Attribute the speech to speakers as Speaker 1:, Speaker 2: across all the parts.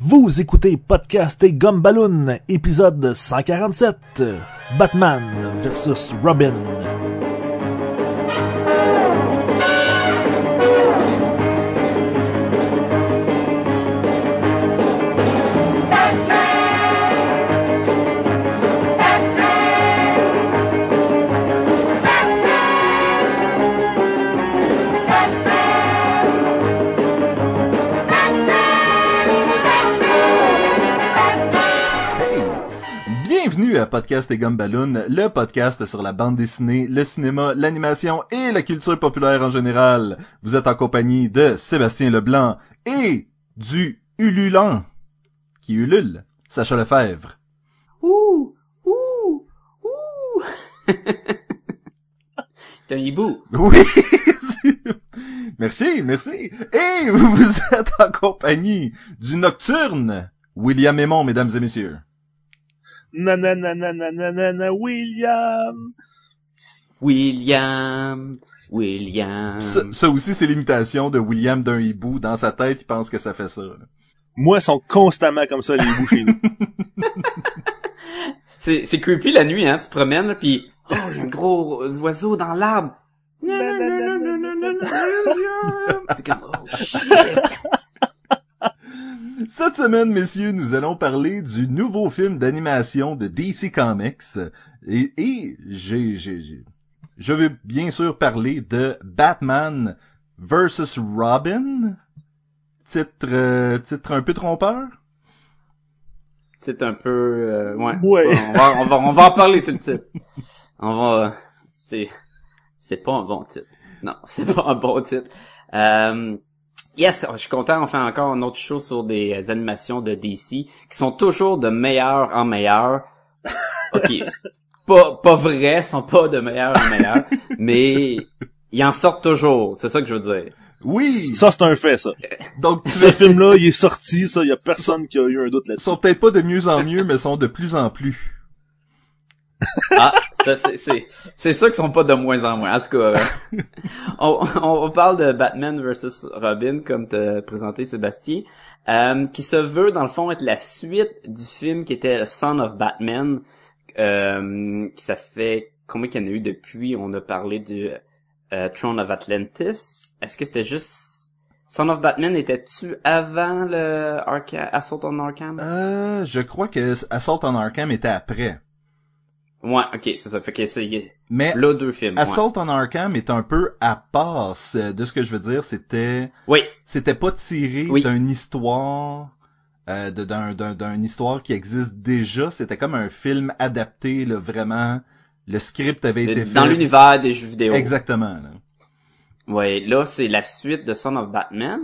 Speaker 1: Vous écoutez Podcast et Gumballoon, épisode 147, Batman vs Robin.
Speaker 2: Podcast et Gumballoon, le podcast sur la bande dessinée, le cinéma, l'animation et la culture populaire en général. Vous êtes en compagnie de Sébastien Leblanc et du ululant qui ulule, Sacha Lefebvre.
Speaker 3: Ouh, ouh, ouh. C'est un hibou.
Speaker 2: Oui! merci, merci. Et vous êtes en compagnie du nocturne, William Aymon, mesdames et messieurs.
Speaker 1: Nanananananana, William!
Speaker 3: William, William.
Speaker 2: Ça, ça aussi, c'est l'imitation de William d'un hibou. Dans sa tête, il pense que ça fait ça. là.
Speaker 1: Moi, ils sont constamment comme ça, les hiboux chez nous.
Speaker 3: C'est, c'est creepy la nuit, hein. Tu promènes, là, pis oh, il y a un gros oiseau dans l'arbre. C'est comme, oh, shit.
Speaker 2: Cette semaine, messieurs, nous allons parler du nouveau film d'animation de DC Comics. Et, et j'ai, j'ai, j'ai- je veux bien sûr parler de Batman vs. Robin. Titre, euh, titre un peu trompeur?
Speaker 3: C'est un peu, euh, ouais.
Speaker 1: Ouais.
Speaker 3: On va, on va, on va en parler sur le titre. On va, c'est, c'est pas un bon titre. Non, c'est pas un bon titre. Euh, yes, je suis content. On fait encore une autre chose sur des euh, animations de DC qui sont toujours de meilleur en meilleur. Ok, pas, pas vrai, sont pas de meilleur en meilleur, mais ils en sortent toujours. C'est ça que je veux dire.
Speaker 2: Oui.
Speaker 1: Ça, c'est un fait, ça.
Speaker 2: Donc, tu
Speaker 1: Ce film-là, il est sorti, ça, il y a personne qui a eu un doute
Speaker 2: ils
Speaker 1: là-dessus.
Speaker 2: sont peut-être pas de mieux en mieux, mais sont de plus en plus.
Speaker 3: Ah, ça c'est c'est c'est ça qu'ils sont pas de moins en moins. En tout cas, euh, on, on, on parle de Batman versus Robin comme t'as présenté Sébastien, euh, qui se veut dans le fond être la suite du film qui était Son of Batman, euh, qui ça fait combien qu'il y en a eu depuis? On a parlé du euh, Throne of Atlantis. Est-ce que c'était juste Son of Batman était-tu avant le Arca Assault on Arkham?
Speaker 2: Euh, je crois que Assault on Arkham était après.
Speaker 3: Ouais, ok, c'est ça. Fait que c'est
Speaker 2: Mais
Speaker 3: là deux films. ouais.
Speaker 2: Assault on Arkham est un peu à part. c'est- De ce que je veux dire, c'était
Speaker 3: Oui,
Speaker 2: c'était pas tiré
Speaker 3: Oui.
Speaker 2: d'une histoire euh, d'un d'une histoire qui existe déjà. C'était comme un film adapté, là, vraiment. Le script avait été fait.
Speaker 3: dans l'univers des jeux vidéo.
Speaker 2: Exactement. là.
Speaker 3: Ouais, là c'est la suite de Son of Batman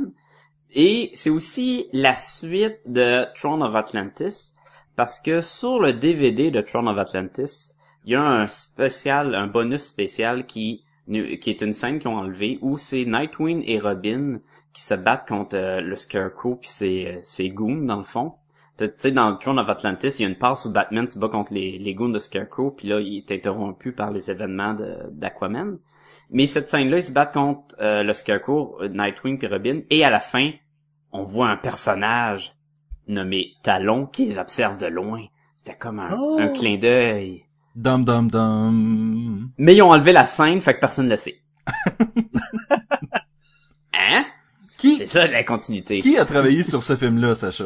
Speaker 3: et c'est aussi la suite de Throne of Atlantis parce que sur le DVD de Throne of Atlantis, il y a un spécial, un bonus spécial qui est une scène qu'ils ont enlevé où c'est Nightwing et Robin qui se battent contre euh, le Scarecrow puis ses euh, ses goons dans le fond. Tu sais, dans Throne of Atlantis, il y a une passe où Batman se bat contre les, les goons de Scarecrow, puis là, il est interrompu par les événements d'Aquaman. Mais cette scène-là, ils se battent contre euh, le Scarecrow, Nightwing puis Robin, et à la fin, on voit un personnage nommé Talon qui les observe de loin. C'était comme un,
Speaker 1: Oh!
Speaker 3: un clin d'œil.
Speaker 2: Dum dum dum.
Speaker 3: Mais ils ont enlevé la scène, fait que personne ne le sait. hein?
Speaker 2: Qui?
Speaker 3: C'est ça la continuité.
Speaker 2: qui a travaillé sur ce film-là, Sacha?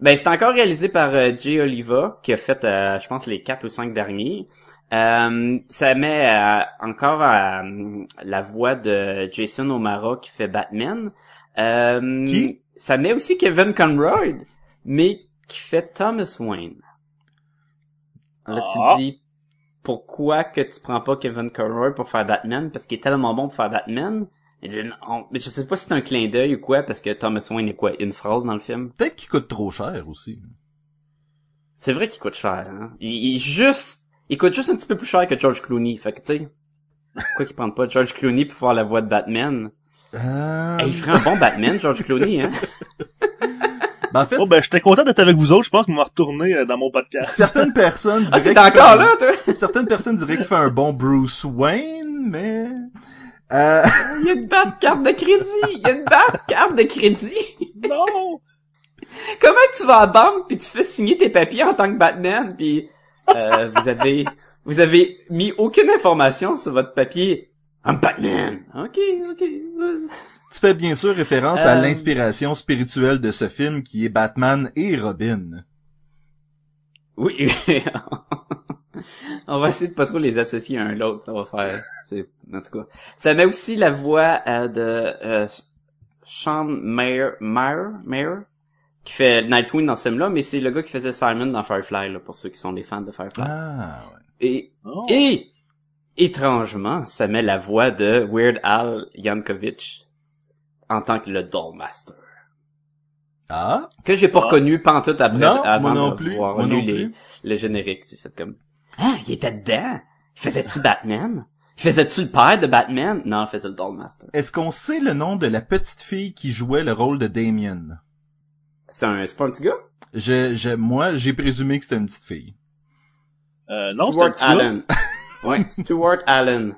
Speaker 3: Ben, c'est encore réalisé par euh, Jay Oliva, qui a fait, euh, je pense, les quatre ou cinq derniers. Euh, ça met euh, encore la voix de Jason O'Mara qui fait Batman. Euh,
Speaker 2: Qui?
Speaker 3: Ça met aussi Kevin Conroy, mais qui fait Thomas Wayne. Là, tu
Speaker 1: Ah.
Speaker 3: te dis, pourquoi que tu prends pas Kevin Conroy pour faire Batman? Parce qu'il est tellement bon pour faire Batman. Et je, on- mais je sais pas si c'est un clin d'œil ou quoi, parce que Thomas Wayne est quoi? Une phrase dans le film?
Speaker 2: Peut-être qu'il coûte trop cher aussi.
Speaker 3: C'est vrai qu'il coûte cher, hein. Il, il est juste, il coûte juste un petit peu plus cher que George Clooney. Fait que, tu sais, pourquoi qu'ils prennent pas George Clooney pour faire la voix de Batman?
Speaker 2: Euh...
Speaker 3: Hey, il ferait un bon Batman, George Clooney, hein?
Speaker 2: ben, en fait,
Speaker 1: Oh, ben, j'étais content d'être avec vous autres, je pense que je vais retourner euh, dans mon podcast.
Speaker 2: certaines personnes
Speaker 3: Ah,
Speaker 2: diraient fait
Speaker 3: encore
Speaker 2: un-
Speaker 3: là, toi?
Speaker 2: Certaines personnes diraient qu'il fait un bon Bruce Wayne, mais euh,
Speaker 3: Il y a une bad carte de crédit! Il y a une bad carte de crédit!
Speaker 1: non!
Speaker 3: comment tu vas à la banque puis tu fais signer tes papiers en tant que Batman puis euh, vous avez vous avez mis aucune information sur votre papier. Un Batman. Ok, ok.
Speaker 2: Tu fais bien sûr référence à
Speaker 3: Euh.
Speaker 2: l'inspiration spirituelle de ce film qui est Batman et Robin.
Speaker 3: Oui. On va essayer de pas trop les associer un à l'autre. Ça va faire. c'est- En tout cas, ça met aussi la voix euh, de euh, Sean Mayer, Mayer, Mayer, qui fait Nightwing dans ce film-là, mais c'est le gars qui faisait Simon dans Firefly, là, pour ceux qui sont des fans de Firefly.
Speaker 2: Ah, ouais.
Speaker 3: Et
Speaker 1: Oh.
Speaker 3: Et, étrangement, ça met la voix de Weird Al Yankovic en tant que le Dollmaster.
Speaker 2: Ah,
Speaker 3: Que j'ai pas
Speaker 1: Ah.
Speaker 3: reconnu pantoute après,
Speaker 2: Non,
Speaker 3: avant
Speaker 2: moi non
Speaker 3: de
Speaker 2: plus,
Speaker 3: voir
Speaker 2: moi
Speaker 3: lu
Speaker 2: non
Speaker 3: les,
Speaker 2: plus.
Speaker 3: le générique. J'ai fait comme, ah, il était dedans? Il faisait-tu Batman? Il faisait-tu le père de Batman? Non, il faisait le Dollmaster.
Speaker 2: est-ce qu'on sait le nom de la petite fille qui jouait le rôle de Damien?
Speaker 3: C'est un, c'est pas un petit gars?
Speaker 2: Je, je, moi, j'ai présumé que c'était une petite fille.
Speaker 1: Euh, non, c'est un petit gars.
Speaker 3: Ouais, Stuart Allen.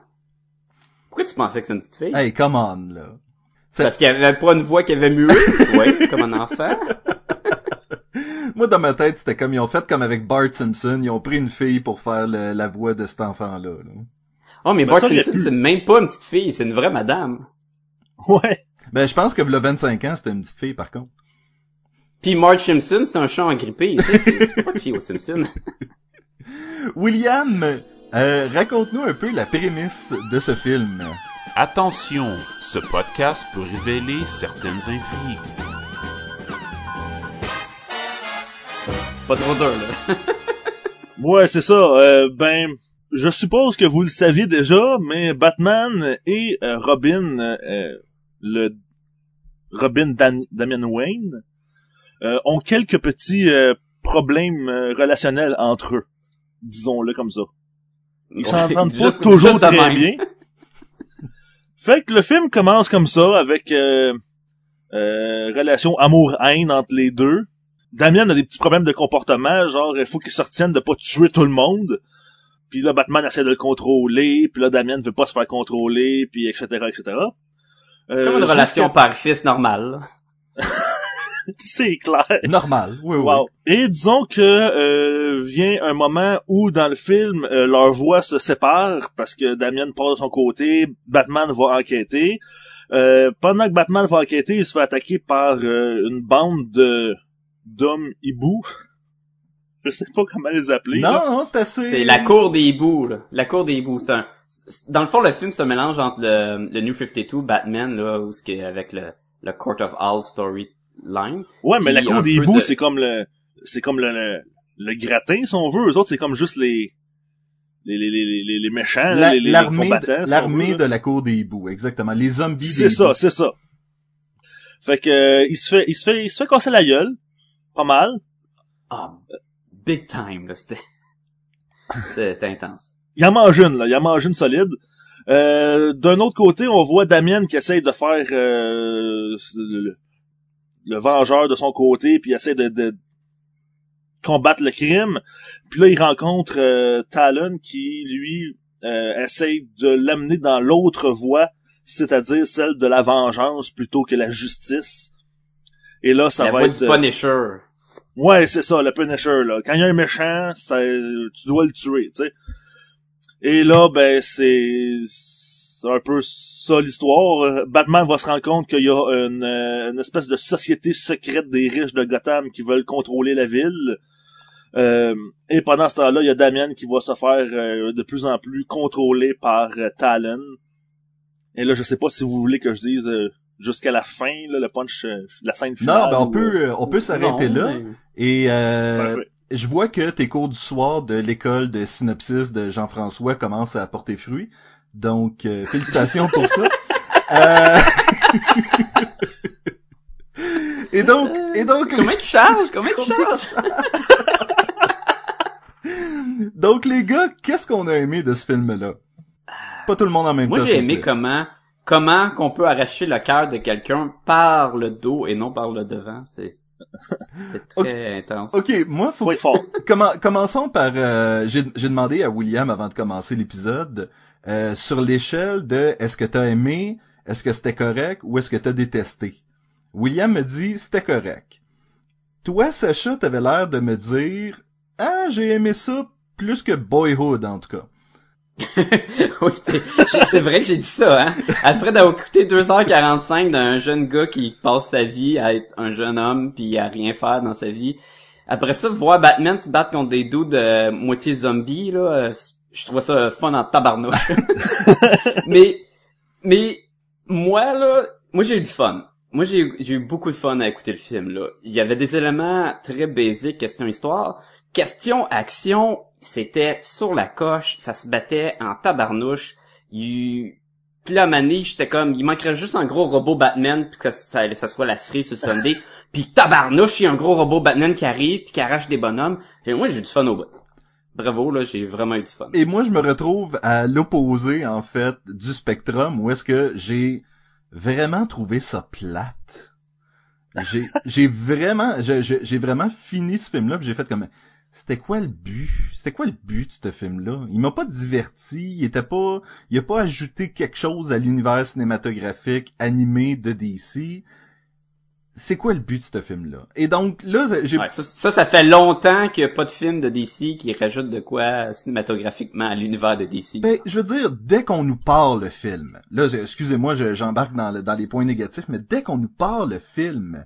Speaker 3: Pourquoi tu pensais que c'était une petite fille?
Speaker 2: Hey, come on, là.
Speaker 3: Parce qu'il avait pas une voix qui avait mué? ouais, comme un enfant.
Speaker 2: Moi, dans ma tête, c'était comme ils ont fait comme avec Bart Simpson, ils ont pris une fille pour faire le- la voix de cet enfant-là. là.
Speaker 3: Oh, mais Bart
Speaker 1: ça
Speaker 3: Simpson, c'est même pas une petite fille, c'est une vraie madame.
Speaker 1: Ouais.
Speaker 2: Ben, je pense que le 25 ans, c'était une petite fille, par contre.
Speaker 3: Puis Marge Simpson, c'est un chat engrippé, tu sais, c'est tu peux pas te fier aux Simpsons.
Speaker 2: William, euh, raconte-nous un peu la prémisse de ce film.
Speaker 4: Attention, ce podcast peut révéler certaines intrigues.
Speaker 3: Pas trop dur, là.
Speaker 1: Ouais, c'est ça. Euh, ben, je suppose que vous le saviez déjà, mais Batman et euh, Robin, euh, le Robin Dan- Damian Wayne, euh, ont quelques petits euh, problèmes euh, relationnels entre eux, disons-le comme ça. Ils s'entendent pas toujours très
Speaker 3: même.
Speaker 1: bien. Fait que le film commence comme ça, avec euh, euh, relation amour-haine entre les deux. Damien a des petits problèmes de comportement, genre il faut qu'il se retienne de pas tuer tout le monde. Puis là, Batman essaie de le contrôler, puis là, Damien ne veut pas se faire contrôler, puis etc., etc. Euh,
Speaker 3: Comme une relation père-fils normale.
Speaker 1: C'est clair.
Speaker 2: Normal, oui, oui.
Speaker 1: Wow. Et disons que euh, vient un moment où dans le film euh, leurs voix se séparent parce que Damien part de son côté, Batman va enquêter. Euh, pendant que Batman va enquêter, il se fait attaquer par euh, une bande de d'hommes hiboux. Je sais pas comment les appeler. là.
Speaker 2: Non, non, c'est assez...
Speaker 3: C'est la cour des hiboux, là. La cour des hiboux, c'est un... Dans le fond, le film, un mélange entre le, le New 52, Batman, là, où ce qui est avec le, le Court of All storyline.
Speaker 1: Ouais, mais la cour des hiboux,
Speaker 3: de-
Speaker 1: c'est comme le c'est comme le, le le gratin si on veut. Eux autres, c'est comme juste les les les les, les, les méchants, là,
Speaker 2: La-
Speaker 1: les,
Speaker 2: L'armée
Speaker 1: combattants. si
Speaker 2: l'armée de la cour des hiboux, exactement. Les zombies des
Speaker 1: C'est ça, c'est ça. Fait que euh, il se fait il se fait il se fait casser la gueule, pas mal.
Speaker 3: Ah, big time, là, c'était... C'était intense.
Speaker 1: Il en mange une là, il en mange une solide. Euh, d'un autre côté, on voit Damien qui essaye de faire euh, le, le vengeur de son côté, puis il essaie de, de combattre le crime. Puis là, il rencontre euh, Talon qui, lui, euh, essaye de l'amener dans l'autre voie, c'est-à-dire celle de la vengeance plutôt que la justice. Et là, ça
Speaker 3: la
Speaker 1: va être...
Speaker 3: du Punisher.
Speaker 1: Ouais, c'est ça, le Punisher, là. Quand il y a un méchant, ça, tu dois le tuer, tu sais. Et là, ben, c'est, c'est un peu ça l'histoire. Batman va se rendre compte qu'il y a une, euh, une espèce de société secrète des riches de Gotham qui veulent contrôler la ville. Euh, et pendant ce temps-là, il y a Damien qui va se faire euh, de plus en plus contrôler par euh, Talon. Et là, je sais pas si vous voulez que je dise euh, jusqu'à la fin, là, le punch, euh, la scène finale.
Speaker 2: Non, ben on
Speaker 1: ou,
Speaker 2: peut, on peut s'arrêter là.
Speaker 3: mais-
Speaker 2: Et euh, je vois que tes cours du soir de l'école de synopsis de Jean-François commencent à porter fruit. Donc, euh, félicitations pour ça. Et donc, et donc,
Speaker 3: Comment? Comment
Speaker 2: donc les gars, qu'est-ce qu'on a aimé de ce film-là? Pas tout le monde en même
Speaker 3: Moi,
Speaker 2: temps.
Speaker 3: j'ai
Speaker 2: s'il vous
Speaker 3: aimé comment, comment qu'on peut arracher le cœur de quelqu'un par le dos et non par le devant. C'est, c'est très intense.
Speaker 2: Ok, moi, faut
Speaker 1: Faut être fort.
Speaker 2: Commen- commençons par... euh, J'ai j'ai demandé à William avant de commencer l'épisode, euh, sur l'échelle de est-ce que t'as aimé, est-ce que c'était correct ou est-ce que t'as détesté? William me dit c'était correct. toi, Sacha, t'avais l'air de me dire, ah, j'ai aimé ça plus que Boyhood, en tout cas.
Speaker 3: oui, c'est vrai que j'ai dit ça, hein. Après d'avoir écouté 2h45 d'un jeune gars qui passe sa vie à être un jeune homme puis à rien faire dans sa vie. Après ça, voir Batman se battre contre des dudes de moitié zombies, là, je trouve ça fun en tabarnouche. mais, mais, moi, là, moi j'ai eu du fun. Moi, j'ai eu- j'ai eu beaucoup de fun à écouter le film, là. Il y avait des éléments très basiques, question histoire. Question action, c'était sur la coche, ça se battait en tabarnouche. Il... Puis là, Mané, j'étais comme, il manquerait juste un gros robot Batman, puis que ça, ça soit la cerise sur Sunday. puis tabarnouche, il y a un gros robot Batman qui arrive, puis qui arrache des bonhommes. Et moi, j'ai eu du fun au bout. Bravo, là, j'ai vraiment eu du fun.
Speaker 2: Et moi, je me retrouve à l'opposé, en fait, du spectrum, où est-ce que j'ai vraiment trouvé ça plate. J'ai, vraiment, j'ai, vraiment fini ce film-là, j'ai fait comme, c'était quoi le but? C'était quoi le but de ce film-là? Il m'a pas diverti, il était pas, il a pas ajouté quelque chose à l'univers cinématographique animé de DC. C'est quoi le but de ce film-là? Et donc, là, j'ai,
Speaker 3: Ouais, ça, ça, ça fait longtemps qu'il n'y a pas de film de DC qui rajoute de quoi cinématographiquement à l'univers de DC.
Speaker 2: Ben, je veux dire, dès qu'on nous parle le film, là, excusez-moi, je- j'embarque dans, le- dans les points négatifs, mais dès qu'on nous parle le film,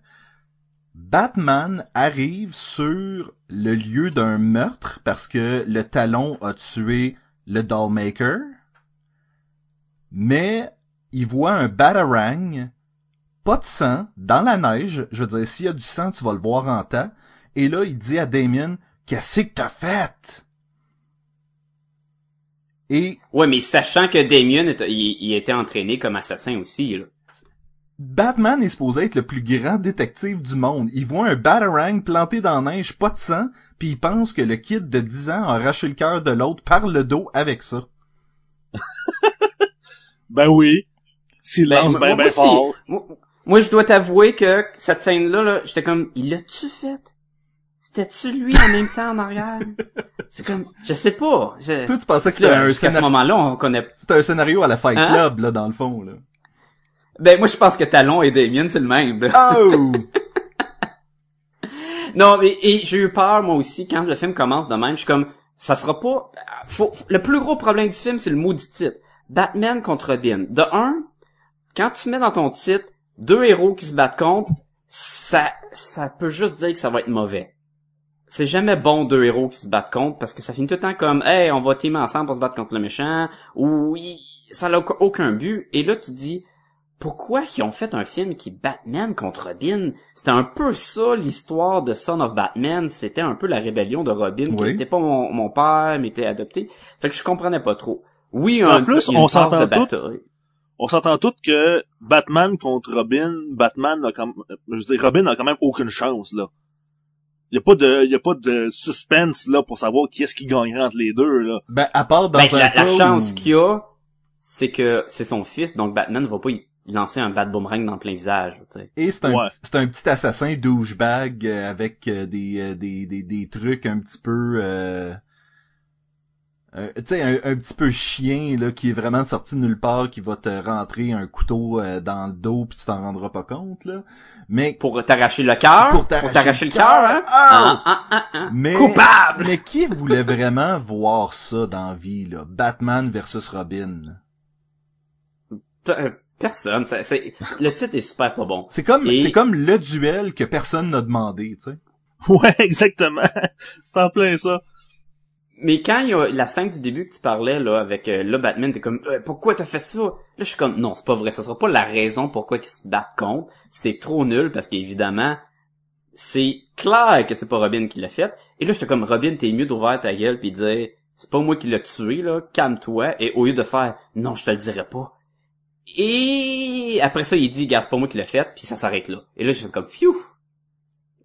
Speaker 2: Batman arrive sur le lieu d'un meurtre parce que le talon a tué le Dollmaker, mais il voit un Batarang, pas de sang, dans la neige, je veux dire, s'il y a du sang, tu vas le voir en temps, et là, il dit à Damien, qu'est-ce que t'as fait? Et
Speaker 3: Ouais, mais sachant que Damien, est- il, il était entraîné comme assassin aussi, là.
Speaker 2: Batman est supposé être le plus grand détective du monde. Il voit un Batarang planté dans la neige, pas de sang, puis il pense que le kid de 10 ans a arraché le cœur de l'autre par le dos avec ça.
Speaker 1: Ben oui. S'il
Speaker 3: Ben,
Speaker 1: ben ben fort.
Speaker 3: Moi, moi, je dois t'avouer que cette scène-là, là, j'étais comme, il l'a-tu fait? C'était-tu lui en même temps en arrière? C'est comme, je sais pas. Je...
Speaker 2: Toi, tu pensais que c'était un,
Speaker 3: Jusqu'à ce moment-là, on connaît.
Speaker 2: c'était un scénario à la Fight
Speaker 3: Hein?
Speaker 2: Club, là, dans le fond, là.
Speaker 3: Ben, moi, je pense que Talon et Damien, c'est le même, là.
Speaker 2: Oh!
Speaker 3: Non, mais et j'ai eu peur moi aussi quand le film commence de même. Je suis comme, ça sera pas. Faut, le plus gros problème du film, c'est le maudit titre. Batman contre Robin. De un, quand tu mets dans ton titre deux héros qui se battent contre, ça, ça peut juste dire que ça va être mauvais. C'est jamais bon deux héros qui se battent contre parce que ça finit tout le temps comme, hey, on va teamer ensemble pour se battre contre le méchant ou ça n'a aucun- but. Et là, tu dis, pourquoi ils ont fait un film qui Batman contre Robin? C'était un peu ça l'histoire de Son of Batman. C'était un peu la rébellion de Robin qui n'était pas mon, mon père, mais était adopté. Fait que je comprenais pas trop. Oui, un,
Speaker 1: En plus,
Speaker 3: a une
Speaker 1: on s'entend
Speaker 3: bataille.
Speaker 1: On s'entend tous que Batman contre Robin, Batman a quand je veux dire, Robin a quand même aucune chance, là. Il y a pas de, y a pas de suspense, là, pour savoir qui est-ce qui gagnerait entre les deux, là.
Speaker 2: Ben, à part dans
Speaker 3: Ben,
Speaker 2: un
Speaker 3: la, la chance qu'il y a, c'est que c'est son fils, donc Batman va pas y lancer un bat boomerang dans le plein visage. tu sais.
Speaker 2: Et c'est un,
Speaker 1: Ouais.
Speaker 2: c'est un petit assassin douchebag euh, avec euh, des, euh, des, des, des trucs un petit peu... Euh, euh, tu sais, un, un petit peu chien, là, qui est vraiment sorti de nulle part, qui va te rentrer un couteau euh, dans le dos puis tu t'en rendras pas compte, là. Mais...
Speaker 3: Pour t'arracher le cœur,
Speaker 2: Pour
Speaker 3: pour
Speaker 2: t'arracher le
Speaker 3: cœur, hein? Ah, ah, ah, ah.
Speaker 2: Mais,
Speaker 3: Coupable!
Speaker 2: mais qui voulait vraiment voir ça dans la vie, là? Batman versus Robin.
Speaker 3: Pe- Personne. ça- le titre est super pas bon.
Speaker 2: C'est comme,
Speaker 3: Et-
Speaker 2: c'est comme le duel que personne n'a demandé, tu sais.
Speaker 1: Ouais, exactement. C'est en plein ça.
Speaker 3: Mais quand il y a la scène du début que tu parlais là avec euh, le Batman, t'es comme Euh, pourquoi t'as fait ça? Là je suis comme non c'est pas vrai, ça sera pas la raison pourquoi ils se battent contre. C'est trop nul parce qu'évidemment c'est clair que c'est pas Robin qui l'a fait. Et là j'étais comme Robin t'es mieux d'ouvrir ta gueule puis dire c'est pas moi qui l'ai tué là, calme-toi. Et au lieu de faire non je te le dirai pas. Et après ça il dit gars c'est pas moi qui l'ai fait puis ça s'arrête là. Et là j'étais comme fiou.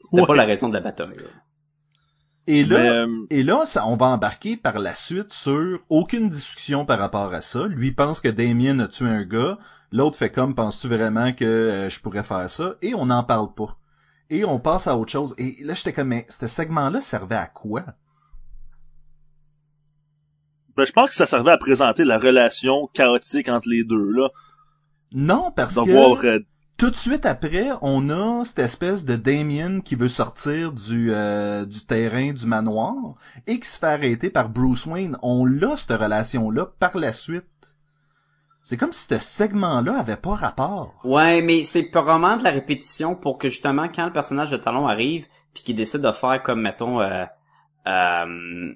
Speaker 3: C'était
Speaker 1: Ouais.
Speaker 3: pas la raison de la bataille. là.
Speaker 2: Et là,
Speaker 1: Mais, euh,
Speaker 2: Et là, ça, on va embarquer par la suite sur aucune discussion par rapport à ça. Lui pense que Damien a tué un gars. L'autre fait comme, penses-tu vraiment que euh, je pourrais faire ça? Et on n'en parle pas. Et on passe à autre chose. Et là, j'étais comme, mais ce segment-là servait à quoi?
Speaker 1: ben, je pense que ça servait à présenter la relation chaotique entre les deux, là.
Speaker 2: Non, parce
Speaker 1: De
Speaker 2: que...
Speaker 1: voir, euh,
Speaker 2: tout de suite après, on a cette espèce de Damien qui veut sortir du, euh, du terrain du manoir et qui se fait arrêter par Bruce Wayne. On l'a, cette relation-là, par la suite. C'est comme si ce segment-là avait pas rapport.
Speaker 3: Ouais, mais c'est vraiment de la répétition pour que justement, quand le personnage de Talon arrive, puis qu'il décide de faire comme, mettons, euh, euh,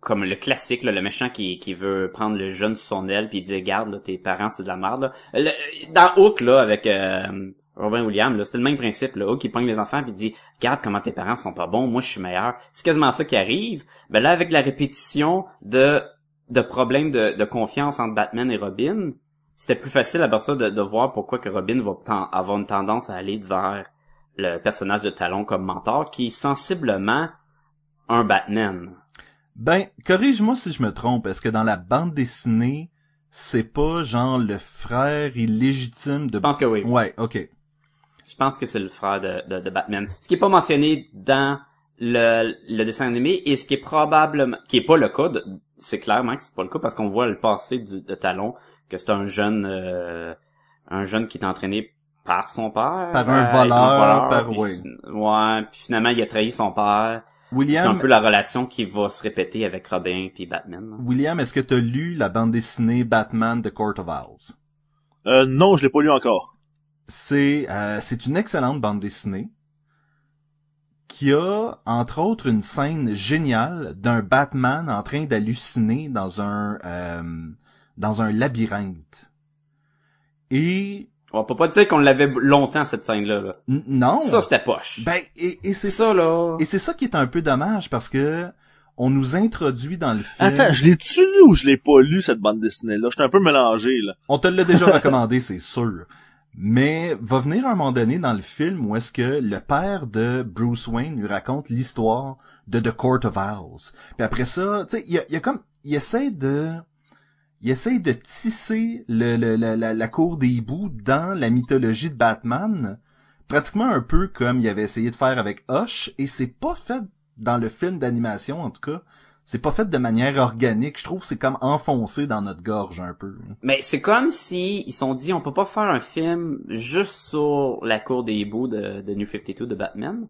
Speaker 3: comme le classique, le méchant qui, veut prendre le jeune sous son aile puis dit garde tes parents c'est de la merde. Dans Hook là avec euh, Robin Williams, c'était le même principe. Là. Hook il pogne les enfants puis dit garde comment tes parents sont pas bons, moi je suis meilleur. C'est quasiment ça qui arrive. Ben là avec la répétition de problèmes de, confiance entre Batman et Robin, c'était plus facile après ça de, de voir pourquoi que Robin va avoir une tendance à aller vers le personnage de Talon comme mentor qui est sensiblement un Batman.
Speaker 2: Ben, corrige-moi si je me trompe. Est-ce que dans la bande dessinée, c'est pas genre le frère illégitime de...
Speaker 3: Je pense que oui.
Speaker 2: Ouais, ok.
Speaker 3: Je pense que c'est le frère de, de, de Batman. Ce qui est pas mentionné dans le, le dessin animé et ce qui est probablement, qui est pas le cas, c'est clairement que c'est pas le cas parce qu'on voit le passé du, de Talon, que c'est un jeune, euh, un jeune qui est entraîné par son père.
Speaker 2: Par un
Speaker 3: euh,
Speaker 2: voleur, par-
Speaker 3: puis
Speaker 2: oui.
Speaker 3: fin- Ouais, puis finalement il a trahi son père. C'est un
Speaker 2: William,
Speaker 3: peu la relation qui va se répéter avec Robin puis Batman. là.
Speaker 2: William, est-ce que t'as lu la bande dessinée Batman de Court of Owls?
Speaker 1: Euh, non, je l'ai pas lu encore.
Speaker 2: C'est euh, c'est une excellente bande dessinée qui a entre autres une scène géniale d'un Batman en train d'halluciner dans un euh, dans un labyrinthe. Et
Speaker 3: On peut pas dire qu'on l'avait longtemps cette scène-là. là.
Speaker 2: non,
Speaker 3: Ça c'était poche.
Speaker 2: ben et, et c'est
Speaker 3: c'est ça là.
Speaker 2: et c'est ça qui est un peu dommage parce que on nous introduit dans le film.
Speaker 1: Attends, je l'ai-tu lu ou je l'ai pas lu, cette bande dessinée-là? J'étais un peu mélangé, là.
Speaker 2: On te l'a déjà recommandé, c'est sûr. Mais va venir un moment donné dans le film où est-ce que le père de Bruce Wayne lui raconte l'histoire de The Court of Owls. Puis après ça, tu sais, il y a, il y a comme, il essaie de, il essaie de tisser le, le- la, la, la cour des hiboux dans la mythologie de Batman, pratiquement un peu comme il avait essayé de faire avec Hush, et c'est pas fait dans le film d'animation en tout cas. C'est pas fait de manière organique. Je trouve que c'est comme enfoncé dans notre gorge un peu.
Speaker 3: Mais c'est comme si ils se sont dit on peut pas faire un film juste sur la cour des hiboux de, de New 52 de Batman.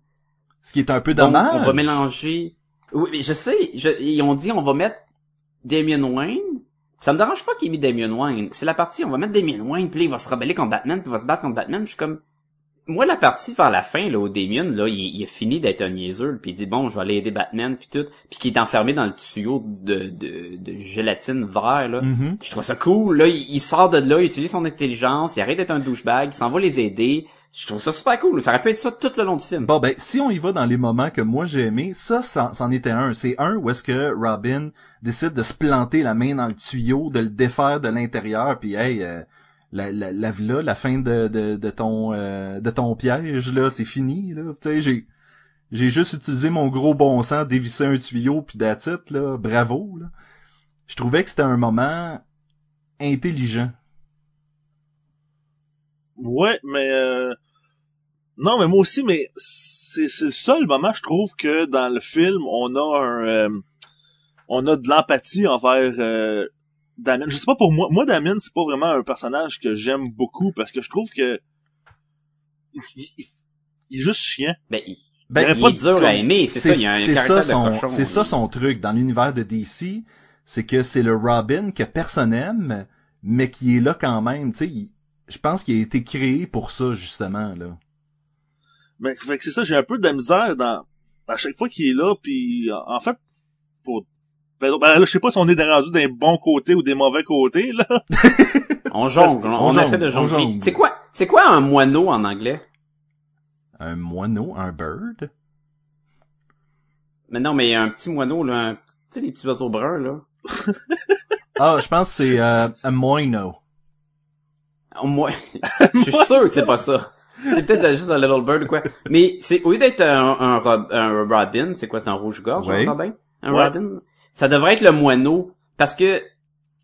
Speaker 2: Ce qui est un peu
Speaker 3: Donc,
Speaker 2: dommage.
Speaker 3: on va mélanger. Oui, mais je sais. je- Ils ont dit on va mettre Damien Wayne. Ça me dérange pas qu'il ait mis Damien Wayne. C'est la partie on va mettre Damien Wayne puis il va se rebeller contre Batman puis il va se battre contre Batman. Je suis comme moi la partie vers la fin là où Damien là il, il a fini d'être un niaiseux puis il dit bon je vais aller aider Batman puis tout puis qui est enfermé dans le tuyau de de, de gélatine vert là.
Speaker 2: Mhm.
Speaker 3: Je trouve ça cool. Là, il, il sort de là, il utilise son intelligence, il arrête d'être un douchebag, il s'en va les aider. Je trouve ça super cool. Ça aurait pu être ça tout le long du film.
Speaker 2: Bon ben, si on y va dans les moments que moi j'ai aimé, ça, ça- c'en était un. C'est un où est-ce que Robin décide de se planter la main dans le tuyau, de le défaire de l'intérieur, puis hey, euh, la, la, la, là, la fin de, de, ton euh, de ton piège là, c'est fini là. Tu j'ai j'ai juste utilisé mon gros bon sens, dévisser un tuyau puis it, là. Bravo là. Je trouvais que c'était un moment intelligent.
Speaker 1: Ouais, mais euh... non, mais moi aussi, mais c'est c'est le seul moment, je trouve, que dans le film, on a un, euh, on a de l'empathie envers euh, Damien. Je sais pas pour moi, moi Damien, c'est pas vraiment un personnage que j'aime beaucoup parce que je trouve que il, il- il est juste chiant.
Speaker 3: Ben, il,
Speaker 2: Ben,
Speaker 1: Il
Speaker 3: il
Speaker 1: pas
Speaker 3: est
Speaker 1: de
Speaker 3: dur à aimer, c'est ça, il y a un
Speaker 2: c'est
Speaker 3: caractère
Speaker 2: ça son,
Speaker 3: de cochon.
Speaker 2: C'est ça son truc dans l'univers de DC, c'est que c'est le Robin que personne aime, mais qui est là quand même. Tu sais, il- je pense qu'il a été créé pour ça justement là.
Speaker 1: Mais fait que c'est ça, j'ai un peu de misère dans à chaque fois qu'il est là, puis en fait, pour ben, ben là, je sais pas si on est rendu des bons côtés ou des mauvais côtés là.
Speaker 3: On jongle, on,
Speaker 2: On
Speaker 3: on
Speaker 2: jongle,
Speaker 3: essaie de
Speaker 2: on
Speaker 3: jongler.
Speaker 2: jongle.
Speaker 3: C'est quoi, c'est quoi un moineau en anglais?
Speaker 2: Un moineau, un bird?
Speaker 3: Mais non, mais un petit moineau, là, un petit- tu sais, les petits oiseaux bruns, là.
Speaker 2: Ah, je pense que c'est euh, un moino.
Speaker 3: Au moins, je suis sûr que c'est pas ça. C'est peut-être juste un little bird ou quoi. Mais c'est, au lieu d'être un, un, rob- un robin, c'est quoi, c'est un rouge-gorge,
Speaker 2: Oui.
Speaker 3: un robin? Un
Speaker 1: Ouais.
Speaker 3: robin? Ça devrait être le moineau, parce que,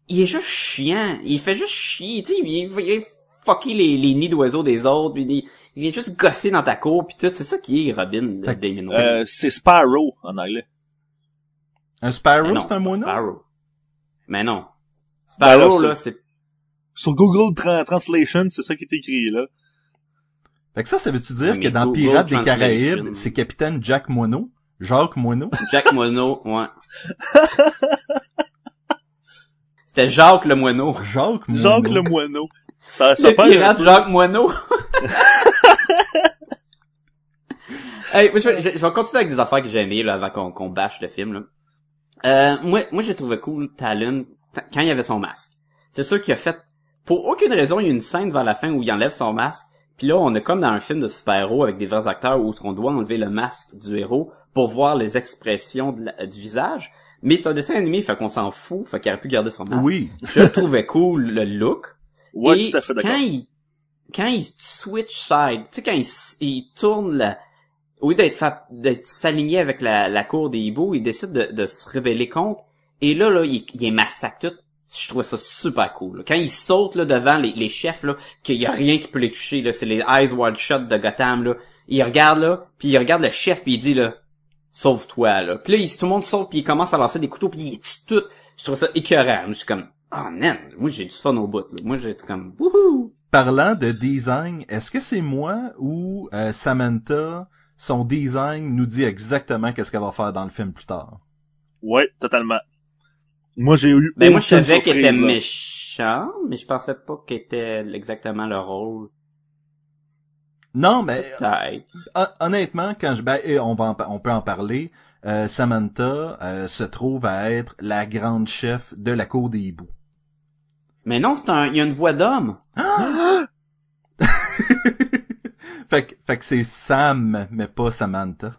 Speaker 3: il est juste chiant. Il fait juste chier, tu sais, il, il, il fucker les, les nids d'oiseaux des autres, puis il, il vient juste gosser dans ta cour, puis tout. C'est ça qui est Robin de Damien.
Speaker 1: Euh, c'est Sparrow en anglais.
Speaker 2: Un sparrow,
Speaker 3: non,
Speaker 2: c'est un moineau?
Speaker 3: Sparrow. Mais non.
Speaker 1: Ben là,
Speaker 3: Sparrow, là, c'est...
Speaker 1: Sur Google Tra- Translation, c'est ça qui est écrit, là.
Speaker 2: Fait que ça, ça veut-tu dire
Speaker 3: Ouais,
Speaker 2: que dans
Speaker 3: Google
Speaker 2: Pirates des. Caraïbes, c'est Capitaine Jack Moineau? Jacques Moineau?
Speaker 3: Jack Moineau, ouais. C'était Jacques le Moineau.
Speaker 2: Jacques Moineau.
Speaker 1: Jacques le moineau. Ça, ça
Speaker 3: Le pirate. Jacques Moineau. hey, moi, je, vais- je, je vais continuer avec des affaires que j'ai aimées, là, avant qu'on qu'on bâche le film, là. Euh, moi, moi, j'ai trouvé cool Talon quand il avait son masque. C'est sûr qu'il a fait, pour aucune raison, il y a une scène vers la fin où il enlève son masque. Puis là, on est comme dans un film de super-héros avec des vrais acteurs où on doit enlever le masque du héros pour voir les expressions de la- du visage. Mais c'est un dessin animé, fait qu'on s'en fout, fait qu'il aurait pu garder son masque.
Speaker 2: Oui.
Speaker 3: Je trouvais cool le look.
Speaker 1: Ouais,
Speaker 3: Et
Speaker 1: tout à fait d'accord.
Speaker 3: Quand il, quand il switch side, tu sais, quand il, il tourne la, au lieu d'être d'être s'aligner avec la, la cour des hiboux, il décide de, de se révéler contre. Et là, là, il, il massacre tout. Je trouvais ça super cool. là. Quand il saute là devant les, les chefs là, qu'il y a rien qui peut les toucher là, c'est les eyes wide shut de Gotham là. Il regarde là, puis il regarde le chef puis il dit là, sauve-toi là. Puis là, il, tout le monde sauve puis il commence à lancer des couteaux puis il tue tout. Je trouve ça écœurant. Je suis comme, ah man, moi j'ai du fun au bout. Là. Moi j'ai été comme, wouhou.
Speaker 2: Parlant de design, est-ce que c'est moi ou euh, Samantha, son design nous dit exactement qu'est-ce qu'elle va faire dans le film plus tard?
Speaker 1: Ouais, totalement. Moi, j'ai eu
Speaker 3: Ben moi je savais qu'il était
Speaker 1: là.
Speaker 3: méchant, mais je pensais pas qu'il était exactement le rôle.
Speaker 2: Non, mais hon- honnêtement, quand je, ben, et on va, en pa- on peut en parler. euh, Samantha euh, se trouve à être la grande chef de la cour des hiboux.
Speaker 3: Mais non, c'est un, il y a une voix d'homme.
Speaker 2: fait que, fait que c'est Sam, mais pas Samantha.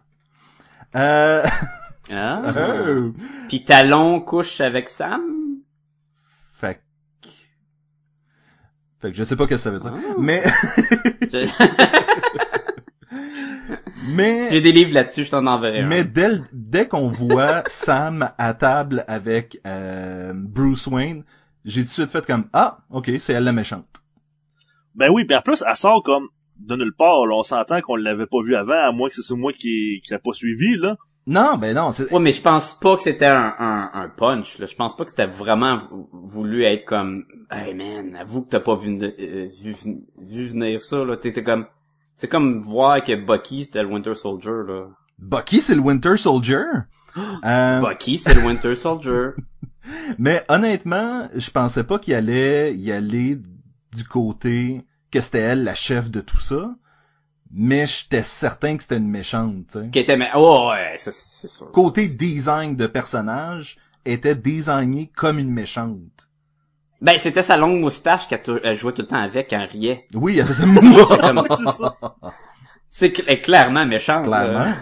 Speaker 2: Euh...
Speaker 3: Ah.
Speaker 2: oh.
Speaker 3: Puis Talon couche avec Sam?
Speaker 2: Fait que... Fait que je sais pas ce que ça veut dire.
Speaker 3: Ah.
Speaker 2: Mais,
Speaker 3: Je-
Speaker 2: mais,
Speaker 3: J'ai des livres là-dessus, je t'en enverrai un.
Speaker 2: mais dès, le- dès qu'on voit Sam à table avec euh, Bruce Wayne, j'ai tout de suite fait comme ah, ok, c'est elle la méchante.
Speaker 1: Ben oui, puis en plus, elle sort comme de nulle part. Là. On s'entend qu'on l'avait pas vu avant, à moins que c'est moi qui, qui l'a pas suivi, là.
Speaker 2: Non, ben non, c'est
Speaker 3: Ouais, mais je pense pas que c'était un, un, un punch. Là. Je pense pas que c'était vraiment vou- voulu être comme Hey man, avoue que t'as pas vu, euh, vu, vu venir ça. là. T'étais comme. C'est comme voir que Bucky c'était le Winter Soldier là.
Speaker 2: Bucky, c'est le Winter Soldier? Euh,
Speaker 3: Bucky c'est le Winter Soldier.
Speaker 2: mais honnêtement, je pensais pas qu'il allait y aller du côté que c'était elle la chef de tout ça. Mais j'étais certain que c'était une méchante, tu sais.
Speaker 3: qui était mais oh ouais, c'est sûr.
Speaker 2: Côté design de personnage, était designé comme une méchante.
Speaker 3: Ben c'était sa longue moustache qu'elle jouait tout le temps avec quand elle riait.
Speaker 2: Oui, elle faisait
Speaker 1: c'est ça.
Speaker 3: C'est cl- elle est clairement méchante.
Speaker 2: Clairement.
Speaker 3: là.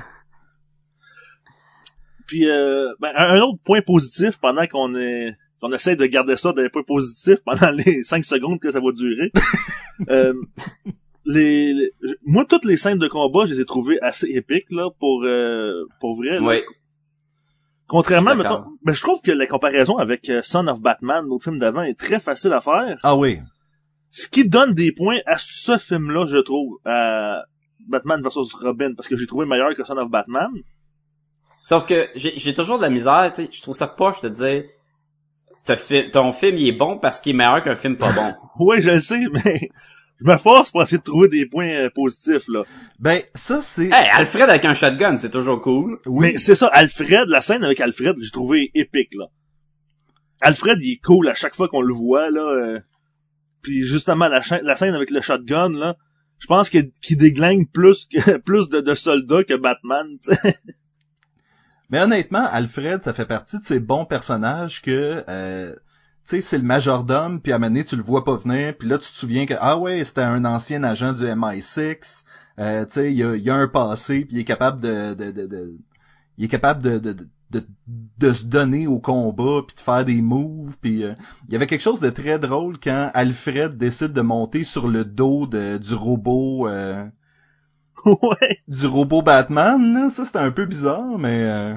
Speaker 1: Puis euh, ben, un autre point positif pendant qu'on est qu'on essaie de garder ça d'un point positif pendant les cinq secondes que ça va durer. euh, les, les- moi toutes les scènes de combat, je les ai trouvées assez épiques là pour euh, pour vrai. là.
Speaker 3: Ouais.
Speaker 1: Contrairement,
Speaker 3: Je
Speaker 1: mettons, ben, je trouve que la comparaison avec euh, Son of Batman, l'autre film d'avant, est très facile à faire.
Speaker 2: Ah oui.
Speaker 1: Ce qui donne des points à ce film-là, je trouve, à Batman vs Robin, parce que j'ai trouvé meilleur que Son of Batman.
Speaker 3: Sauf que j'ai j'ai toujours de la misère, tu sais, je trouve ça poche de dire ton film il est bon parce qu'il est meilleur qu'un film pas bon.
Speaker 1: Oui, je le sais, mais je me force pour essayer de trouver des points euh, positifs, là.
Speaker 2: Ben, ça c'est...
Speaker 3: hey, Alfred avec un shotgun, c'est toujours cool.
Speaker 2: oui.
Speaker 1: Mais c'est ça, Alfred, la scène avec Alfred, j'ai trouvé épique, là. Alfred, il est cool à chaque fois qu'on le voit, là. euh, Puis justement, la, scène avec le shotgun, là, je pense qu'il déglingue plus que plus de, de soldats que Batman, tu sais.
Speaker 2: Mais honnêtement, Alfred, ça fait partie de ces bons personnages que, euh, tu sais, c'est le majordome, puis à un moment donné, tu le vois pas venir, puis là, tu te souviens que, ah ouais, c'était un ancien agent du MI6, euh, tu sais, il y a, y a un passé, puis il est capable de, de, de, de- il est capable de, de, de, de, de se donner au combat, puis de faire des moves, puis euh, il y avait quelque chose de très drôle quand Alfred décide de monter sur le dos de, du robot, euh,
Speaker 1: ouais.
Speaker 2: du robot Batman, là. ça c'était un peu bizarre, mais...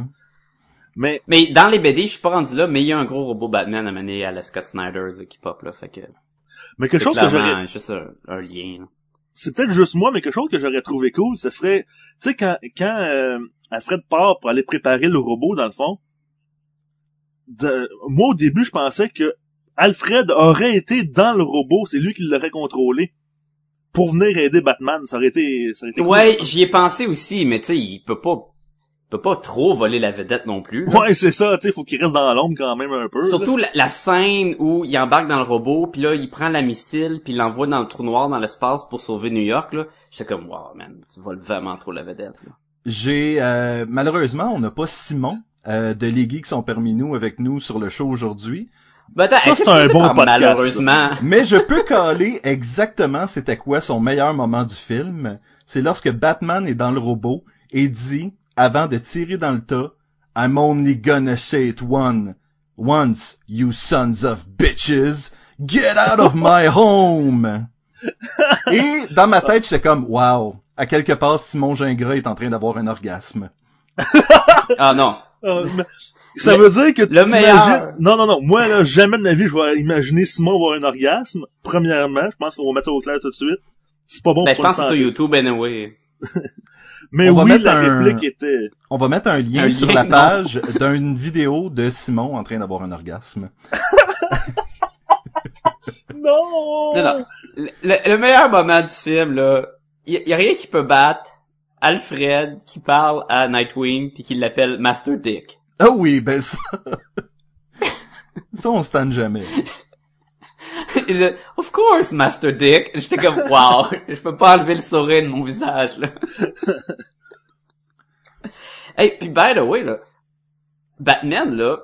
Speaker 2: euh,
Speaker 1: Mais
Speaker 3: Mais dans les BD, je suis pas rendu là, mais il y a un gros robot Batman à mener à la Scott Snyder's qui pop là, fait que
Speaker 1: mais quelque chose que j'aurais
Speaker 3: juste un, un lien.
Speaker 1: c'est peut-être juste moi, mais quelque chose que j'aurais trouvé cool, ce serait, tu sais, quand, quand euh, Alfred part pour aller préparer le robot, dans le fond, de- moi, au début, je pensais que Alfred aurait été dans le robot, c'est lui qui l'aurait contrôlé pour venir aider Batman, ça aurait été ça aurait été
Speaker 3: Ouais, j'y ai pensé aussi, mais tu sais, il peut pas, peut pas trop voler la vedette non plus. là.
Speaker 1: Ouais, c'est ça, tu sais, faut qu'il reste dans l'ombre quand même un peu.
Speaker 3: Surtout la, la scène où il embarque dans le robot, puis là, il prend la missile, puis il l'envoie dans le trou noir dans l'espace pour sauver New York, là. J'étais comme, wow, man, tu voles vraiment trop la vedette, là.
Speaker 2: J'ai euh, malheureusement, on n'a pas Simon euh, de Les Geeks sont parmi nous avec nous sur le show aujourd'hui.
Speaker 3: Ben,
Speaker 1: Ça, c'est un bon podcast,
Speaker 3: Malheureusement?
Speaker 2: Mais je peux caler exactement c'était quoi son meilleur moment du film. C'est lorsque Batman est dans le robot et dit, avant de tirer dans le tas, I'm only gonna say it one. Once, you sons of bitches, get out of my home! Et dans ma tête, j'étais comme, wow, à quelque part, Simon Gingras est en train d'avoir un orgasme.
Speaker 3: Ah non.
Speaker 1: Mais ça veut dire que
Speaker 3: le
Speaker 1: tu
Speaker 3: meilleur.
Speaker 1: imagines- Non, non, non. Moi, là, jamais de ma vie, je vais imaginer Simon avoir un orgasme. Premièrement, je pense qu'on va mettre ça au clair tout de suite. C'est pas bon
Speaker 3: Ben, je
Speaker 1: pour le
Speaker 3: pense que c'est sur. YouTube, anyway.
Speaker 1: Mais
Speaker 2: On va
Speaker 1: oui,
Speaker 2: mettre
Speaker 1: la
Speaker 2: un-
Speaker 1: réplique était...
Speaker 2: On va mettre un lien
Speaker 3: Un
Speaker 2: sur
Speaker 3: lien,
Speaker 2: la page d'une vidéo de Simon en train d'avoir un orgasme.
Speaker 1: Non!
Speaker 3: Non, non. Le, le- le meilleur moment du film, là, y, a- y a rien qui peut battre Alfred qui parle à Nightwing puis qui l'appelle Master Dick.
Speaker 2: Ah oui, ben ça... ça, on se tanne jamais.
Speaker 3: Il dit, of course, Master Dick. J'étais comme, wow, je peux pas enlever le sourire de mon visage, là. hey, puis by the way, là, Batman, là,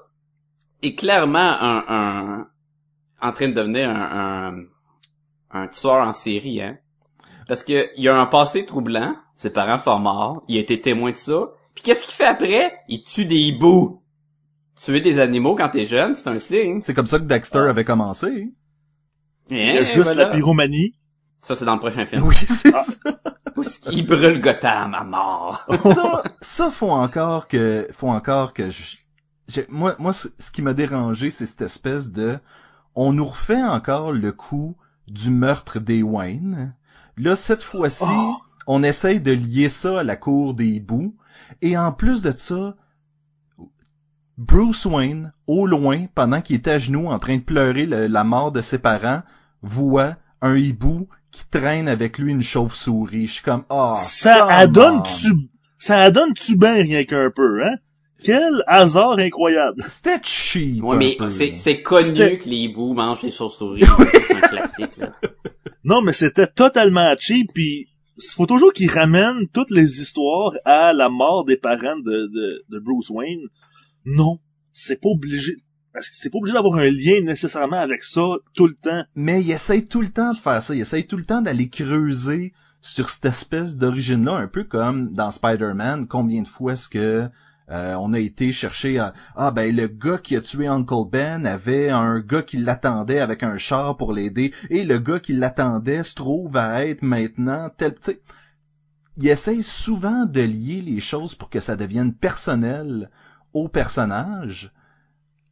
Speaker 3: est clairement un, un, en train de devenir un, un, un tueur en série, hein. Parce que il a un passé troublant, ses parents sont morts, il a été témoin de ça. Puis qu'est-ce qu'il fait après? Il tue des hiboux. Tuer des animaux quand t'es jeune, c'est un signe.
Speaker 2: C'est comme ça que Dexter avait commencé.
Speaker 1: Il y a
Speaker 3: Eh,
Speaker 1: juste
Speaker 3: voilà.
Speaker 1: la pyromanie.
Speaker 3: Ça, c'est dans le prochain film.
Speaker 2: Oui, c'est
Speaker 1: Ah.
Speaker 2: ça.
Speaker 3: Où est-ce qu'il brûle Gotham à mort?
Speaker 2: ça. Ça, faut encore que, faut encore que je, j'ai- moi, moi, ce ce qui m'a dérangé, c'est cette espèce de, on nous refait encore le coup du meurtre des Wayne. Là, cette fois-ci,
Speaker 1: Oh.
Speaker 2: on essaye de lier ça à la cour des hiboux. Et en plus de ça, Bruce Wayne, au loin, pendant qu'il était à genoux en train de pleurer le- la mort de ses parents, voit un hibou qui traîne avec lui une chauve-souris. Je suis comme, ah,
Speaker 1: ça adonne-tu...
Speaker 2: on.
Speaker 1: Ça adonne-tu bien rien qu'un peu, hein? Quel hasard incroyable!
Speaker 2: C'était cheap.
Speaker 3: Ouais, mais c'est, c'est connu
Speaker 1: C'était-
Speaker 3: que les hiboux mangent les chauves-souris. c'est un classique, là.
Speaker 1: Non, mais c'était totalement cheap, puis faut toujours qu'ils ramènent toutes les histoires à la mort des parents de, de, de Bruce Wayne. Non, c'est pas obligé. Parce que c'est pas obligé d'avoir un lien nécessairement avec ça tout le temps.
Speaker 2: Mais il essaye tout le temps de faire ça. Il essaye tout le temps d'aller creuser sur cette espèce d'origine-là, un peu comme dans Spider-Man. Combien de fois est-ce que euh, on a été chercher à, ah ben le gars qui a tué Uncle Ben avait un gars qui l'attendait avec un char pour l'aider et le gars qui l'attendait se trouve à être maintenant tel sais, il essaye souvent de lier les choses pour que ça devienne personnel au personnage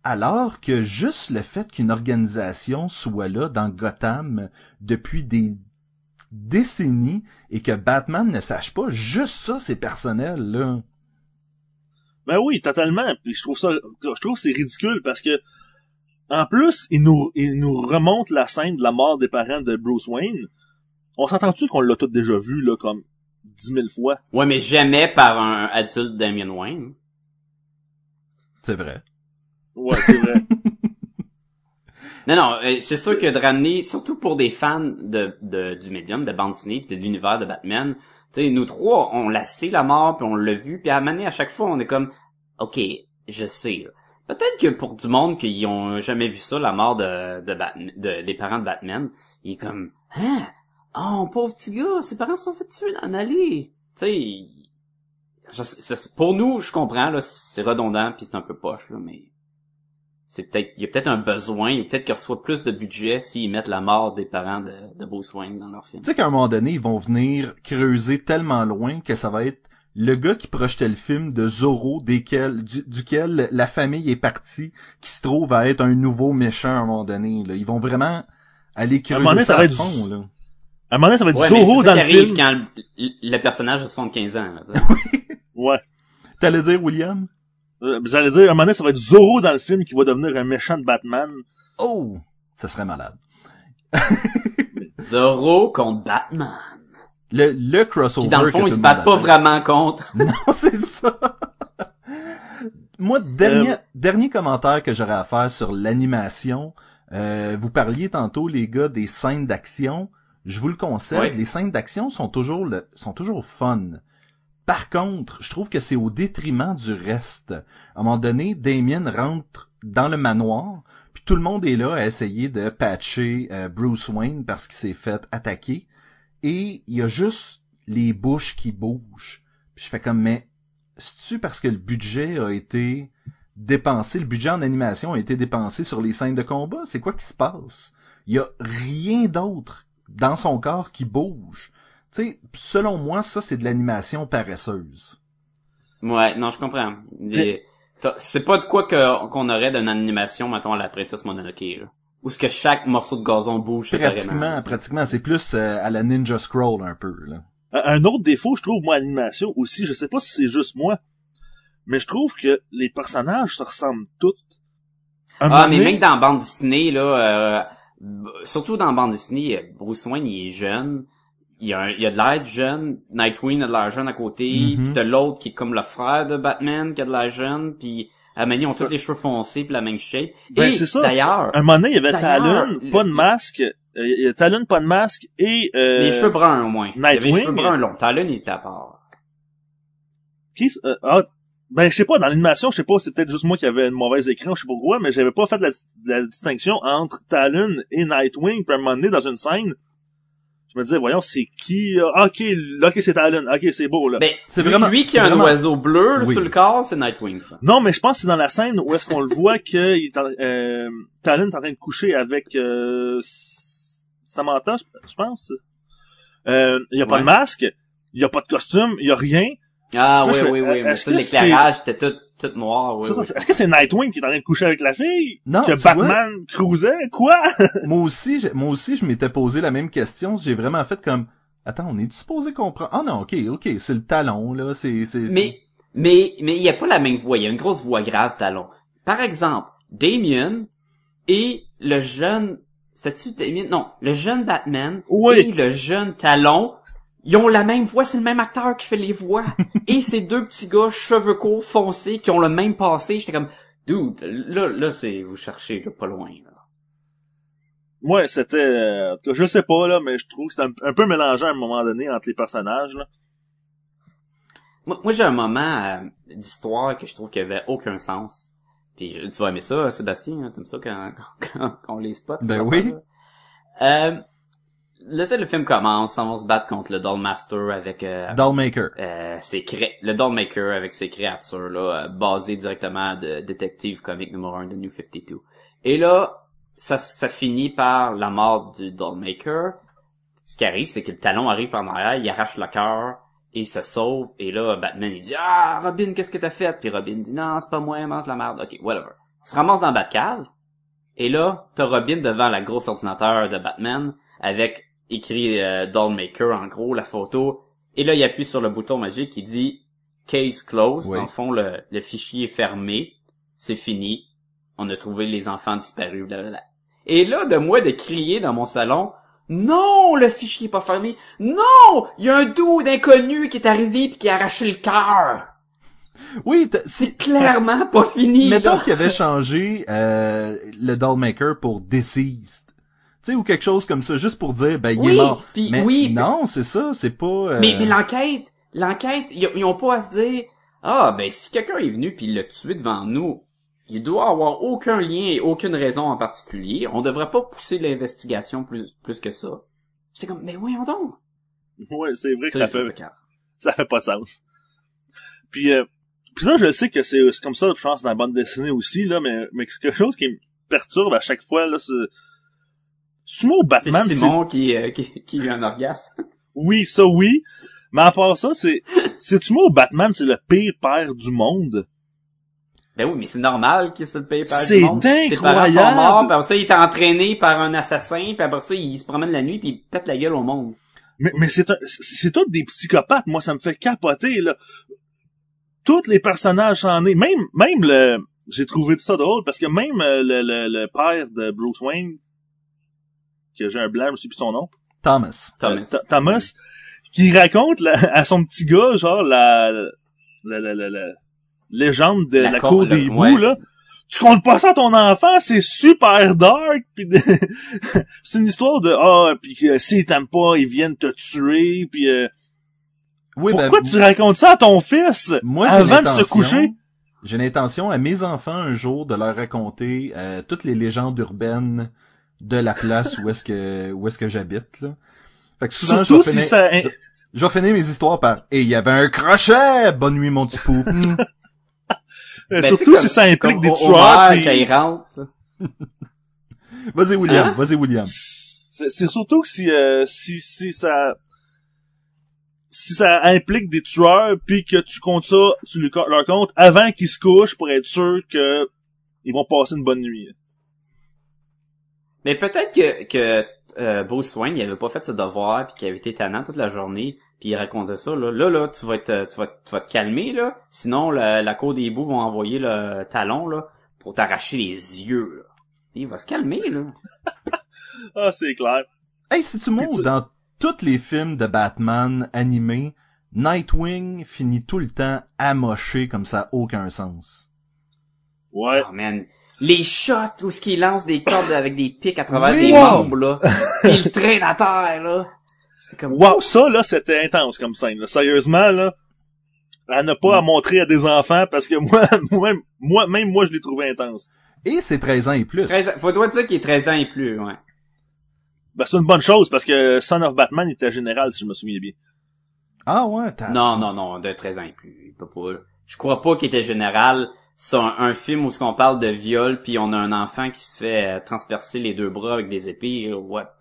Speaker 2: alors que juste le fait qu'une organisation soit là dans Gotham depuis des décennies et que Batman ne sache pas, juste ça c'est personnel là.
Speaker 1: Ben oui, totalement. Puis je trouve ça, je trouve c'est ridicule parce que, en plus, il nous, il nous remonte la scène de la mort des parents de Bruce Wayne. On s'entend-tu qu'on l'a tout déjà vu, là, comme dix mille fois?
Speaker 3: Ouais, mais jamais par un adulte Damien Wayne.
Speaker 2: C'est vrai.
Speaker 1: Ouais, c'est vrai.
Speaker 3: Non, non, euh, c'est sûr que de ramener, surtout pour des fans de, de du médium, de bande dessinée, pis de l'univers de Batman, tu sais, nous trois, on l'a sait la mort, puis on l'a vu, puis à maner à chaque fois, on est comme, ok, je sais. Peut-être que pour du monde qui ont jamais vu ça, la mort de, de, Batman, de- des parents de Batman, il est comme, hein, oh pauvre petit gars, ses parents se sont fait tuer dans l'allée. Tu sais, je pour nous, je comprends là, c'est redondant puis c'est un peu poche là, mais c'est peut-être il y a peut-être un besoin, ou peut-être qu'ils reçoivent plus de budget s'ils mettent la mort des parents de, de Bruce Wayne dans leur film.
Speaker 2: Tu sais qu'à un moment donné, ils vont venir creuser tellement loin que ça va être le gars qui projetait le film de Zorro, desquels, du- duquel la famille est partie, qui se trouve à être un nouveau méchant à un moment donné. Là. Ils vont vraiment aller
Speaker 1: À un moment
Speaker 2: creuser
Speaker 1: donné, ça
Speaker 2: ça
Speaker 1: va
Speaker 2: à
Speaker 1: être
Speaker 2: fond.
Speaker 1: du-
Speaker 2: Là.
Speaker 1: À un moment donné, ça va être
Speaker 3: Ouais,
Speaker 1: Zorro dans
Speaker 3: qui
Speaker 1: le
Speaker 3: arrive
Speaker 1: film.
Speaker 3: quand le, le personnage a 75 ans. Là.
Speaker 2: T'allais dire, William?
Speaker 1: Euh, J'allais dire, à un moment donné, ça va être Zorro dans le film qui va devenir un méchant de Batman.
Speaker 2: Oh! Ça serait malade.
Speaker 3: Zorro contre Batman.
Speaker 2: Le, le crossover
Speaker 3: Qui dans le fond, ils se battent pas vraiment contre.
Speaker 2: Non, c'est ça. Moi, dernier,
Speaker 1: Euh,
Speaker 2: dernier commentaire que j'aurais à faire sur l'animation. Euh, vous parliez tantôt, les gars, des scènes d'action. Je vous le
Speaker 3: Ouais.
Speaker 2: les scènes d'action sont toujours le, sont toujours fun. Par contre, je trouve que c'est au détriment du reste. À un moment donné, Damien rentre dans le manoir, puis tout le monde est là à essayer de patcher euh, Bruce Wayne parce qu'il s'est fait attaquer. Et il y a juste les bouches qui bougent. Puis je fais comme, mais c'est-tu parce que le budget a été dépensé, le budget en animation a été dépensé sur les scènes de combat? C'est quoi qui se passe? Il y a rien d'autre dans son corps qui bouge. Tu sais, selon moi, ça, c'est de l'animation paresseuse.
Speaker 3: Ouais, non, je comprends. Des- C'est pas de quoi qu'on aurait d'une animation, mettons, à la princesse Mononoke, là. Où ce que chaque morceau de gazon bouge
Speaker 2: Pratiquement, pratiquement, c'est plus euh, à la Ninja Scroll un peu, là.
Speaker 1: Un autre défaut, je trouve, moi, à l'animation aussi, je sais pas si c'est juste moi, mais je trouve que les personnages se ressemblent tous. Un
Speaker 3: Ah, mais
Speaker 1: donné-
Speaker 3: même dans bande dessinée, là, euh, surtout dans bande dessinée, euh, Bruce Wayne, il est jeune. Il a, un- il a de l'air jeune. Nightwing a de l'air jeune à côté.
Speaker 2: Mhm.
Speaker 3: Puis t'as l'autre qui est comme le frère de Batman, qui a de l'air jeune. Puis à Mani, ils ont tous les cheveux foncés puis la même shape.
Speaker 1: Ben,
Speaker 3: Et
Speaker 1: c'est ça.
Speaker 3: d'ailleurs,
Speaker 1: Un moment donné, il y avait Talon,
Speaker 3: le-
Speaker 1: pas de masque, euh, il y a Talon, pas de masque, et euh,
Speaker 3: les cheveux bruns au moins. Il y avait les
Speaker 1: Nightwing.
Speaker 3: cheveux bruns longs. Talon, il était à part.
Speaker 1: qui, euh, ah, ben, je sais pas, dans l'animation, je sais pas, c'est peut-être juste moi qui avais une mauvaise écran, je sais pas pourquoi, mais j'avais pas fait la, la distinction entre Talon et Nightwing, puis à un moment donné, dans une scène, je me disais, voyons, c'est qui, euh, ok, là, ok, c'est Talon, ok, c'est beau, là.
Speaker 3: Ben,
Speaker 2: C'est
Speaker 3: lui,
Speaker 2: vraiment-
Speaker 3: lui qui a un
Speaker 2: vraiment-
Speaker 3: oiseau bleu
Speaker 2: Oui.
Speaker 3: sur le corps, c'est Nightwing, ça.
Speaker 1: Non, mais je pense que c'est dans la scène où est-ce qu'on le voit que il est en- euh, Talon est en train de coucher avec euh, Samantha, je pense. Euh, il y a pas
Speaker 3: Ouais.
Speaker 1: de masque, il y a pas de costume, il y a rien.
Speaker 3: Ah
Speaker 1: Moi,
Speaker 3: oui,
Speaker 1: je
Speaker 3: oui, oui. Mais
Speaker 1: est-ce
Speaker 3: ça,
Speaker 1: que
Speaker 3: l'éclairage était tout, tout noir. Oui,
Speaker 1: C'est ça.
Speaker 3: oui.
Speaker 1: Est-ce que c'est Nightwing qui est en train de coucher avec la fille?
Speaker 2: Non,
Speaker 1: que
Speaker 2: tu vois,
Speaker 1: Batman cruisait? Quoi?
Speaker 2: moi aussi, moi aussi, je m'étais posé la même question. J'ai vraiment fait comme, attends, on est supposé comprendre? Ah non, ok, ok, c'est le talon, là, c'est, c'est,
Speaker 3: Mais, mais, mais il y a pas la même voix. Il y a une grosse voix grave, Talon. Par exemple, Damien et le jeune, c'était-tu Damien? Non, le jeune Batman
Speaker 1: Oui.
Speaker 3: et le jeune Talon, ils ont la même voix, c'est le même acteur qui fait les voix. et ces deux petits gars, cheveux courts, foncés, qui ont le même passé, j'étais comme, dude, là, là, c'est, vous cherchez, là, pas loin, là.
Speaker 1: Ouais, c'était, euh, en tout cas, je sais pas, là, mais je trouve que c'était un, un peu mélangé à un moment donné entre les personnages, là.
Speaker 3: Moi, moi, j'ai un moment euh, d'histoire que je trouve qu'il y avait aucun sens. Puis tu vas aimer ça, Sébastien, hein, t'aimes ça quand, quand, quand on les spot?
Speaker 2: Ben oui.
Speaker 3: Euh, sais, le film commence, on va se battre contre le Dollmaster avec euh,
Speaker 2: Dollmaker.
Speaker 3: euh, ses cré le Dollmaker avec ses créatures là, euh, basées directement de Détective Comic numéro 1 de New 52. Et là, ça, ça finit par la mort du Dollmaker. Ce qui arrive, c'est que le talon arrive par derrière, il arrache le cœur, il se sauve, et là, Batman, il dit « Ah, Robin, qu'est-ce que t'as fait? » Puis Robin dit « Non, c'est pas moi, mange la merde. » Ok, whatever. Il se ramasse dans Batcave, et là, t'as Robin devant la grosse ordinateur de Batman, avec écrit euh, Dollmaker, en gros, la photo, et là, il appuie sur le bouton magique qui dit « Case closed
Speaker 2: Oui.
Speaker 3: Dans le fond, le, le fichier est fermé, c'est fini, on a trouvé les enfants disparus, blablabla. Et là, de moi de crier dans mon salon, non, le fichier est pas fermé. Non, il y a un dude inconnu qui est arrivé puis qui a arraché le cœur.
Speaker 2: Oui, t'as-
Speaker 3: C'est clairement pas fini.
Speaker 2: mettons qu'il avait changé euh, le Dollmaker pour Deceased. Tu sais, ou quelque chose comme ça, juste pour dire, ben, il
Speaker 3: Oui,
Speaker 2: est mort.
Speaker 3: puis
Speaker 2: mais
Speaker 3: oui,
Speaker 2: non, c'est ça, c'est pas... euh,
Speaker 3: Mais, mais l'enquête, l'enquête, ils, ont pas à se dire, ah, ben, si quelqu'un est venu puis il l'a tué devant nous, il doit avoir aucun lien et aucune raison en particulier. On devrait pas pousser l'investigation plus, plus que ça. C'est comme, mais voyons donc.
Speaker 1: Ouais, c'est vrai que
Speaker 3: Ça,
Speaker 1: fait,
Speaker 3: ça
Speaker 1: fait pas de sens. Puis, euh, puis là, je sais que c'est c'est comme ça, je pense, dans la bande dessinée aussi, là, mais, mais c'est quelque chose qui me perturbe à chaque fois, là, c'est...
Speaker 3: C'est
Speaker 1: Batman, c'est...
Speaker 3: Simon qui, euh, qui, qui a eu un orgasme.
Speaker 1: Oui, ça, oui. Mais à part ça, c'est... C'est-tu moi ou Batman, c'est le pire père du monde?
Speaker 3: Ben oui, mais c'est normal qu'il se le par
Speaker 1: C'est
Speaker 3: du monde. Ses parents
Speaker 1: incroyable!
Speaker 3: sont morts, puis après ça, il est entraîné par un assassin, puis après ça, il se promène la nuit, puis il pète la gueule au monde.
Speaker 1: Mais, mais c'est c'est c'est tous des psychopathes. Moi, ça me fait capoter, là. Tous les personnages s'en est. Même, même le, j'ai trouvé ça drôle parce que même euh, le, le, le père de Bruce Wayne, que j'ai un blanc, je sais plus son nom.
Speaker 2: Thomas.
Speaker 3: Thomas.
Speaker 1: Euh, Th- Thomas, qui raconte la- à son petit gars, genre, la, la, la, la, la légende de
Speaker 3: La
Speaker 1: cour des
Speaker 3: ouais.
Speaker 1: bouts, là. Tu comptes pas ça à ton enfant, c'est super dark, pis de- c'est une histoire de, ah, pis que s'ils t'aiment pas, ils viennent te tuer, pis euh,
Speaker 2: Oui, ben,
Speaker 1: pourquoi tu racontes ça à ton fils
Speaker 2: moi, j'ai
Speaker 1: avant de se
Speaker 2: l'intention-
Speaker 1: coucher?
Speaker 2: J'ai l'intention à mes enfants un jour de leur raconter euh, toutes les légendes urbaines de la place où est-ce que où est-ce que j'habite là. Fait que souvent
Speaker 1: Surtout
Speaker 2: je vais
Speaker 1: si
Speaker 2: finir,
Speaker 1: ça...
Speaker 2: je, je vais finir mes histoires par et il y avait un crochet. Bonne nuit mon petit pou. Hmm.
Speaker 1: euh,
Speaker 3: Ben,
Speaker 1: surtout si ça implique
Speaker 3: comme
Speaker 1: des
Speaker 3: au-
Speaker 1: tueurs, pis-
Speaker 3: quand il rentre. là.
Speaker 2: Vas-y William,
Speaker 3: Hein?
Speaker 2: vas-y William.
Speaker 1: C'est c'est surtout que si, euh, si, si ça, si ça implique des tueurs, puis que tu comptes ça, tu leur comptes avant qu'ils se couchent pour être sûr que ils vont passer une bonne nuit.
Speaker 3: Mais peut-être que, que euh, Bruce Wayne, il avait pas fait ses devoirs puis qu'il avait été tannant toute la journée puis il racontait ça là. Là là, tu vas être tu vas tu vas te calmer là, sinon la, la cour des bouts vont envoyer le talon là pour t'arracher les yeux là. Il va se calmer là.
Speaker 1: Ah, c'est clair.
Speaker 2: Hey, si tu montes dans tous les films de Batman animés, Nightwing finit tout le temps amoché comme ça a aucun sens.
Speaker 1: Ouais.
Speaker 3: Oh man, les shots où ce qu'il lance des cordes avec des pics à travers des membres là, il traîne à terre là. Comme
Speaker 1: Wow, ça, là, c'était intense comme scène. là. Sérieusement, là, à ne pas à montrer à des enfants parce que moi, moi, moi même moi, je l'ai trouvé intense.
Speaker 2: Et c'est 13 ans et plus.
Speaker 3: 13 ans- faut toi dire qu'il est 13 ans et plus, ouais.
Speaker 1: Ben, c'est une bonne chose parce que Son of Batman était général, si je me souviens bien.
Speaker 2: Ah ouais, t'as...
Speaker 3: Non, non, non, de 13 ans et plus. Il peut pas. Je crois pas qu'il était général. C'est un, un film où ce qu'on parle de viol, puis on a un enfant qui se fait euh, transpercer les deux bras avec des épées. euh, What?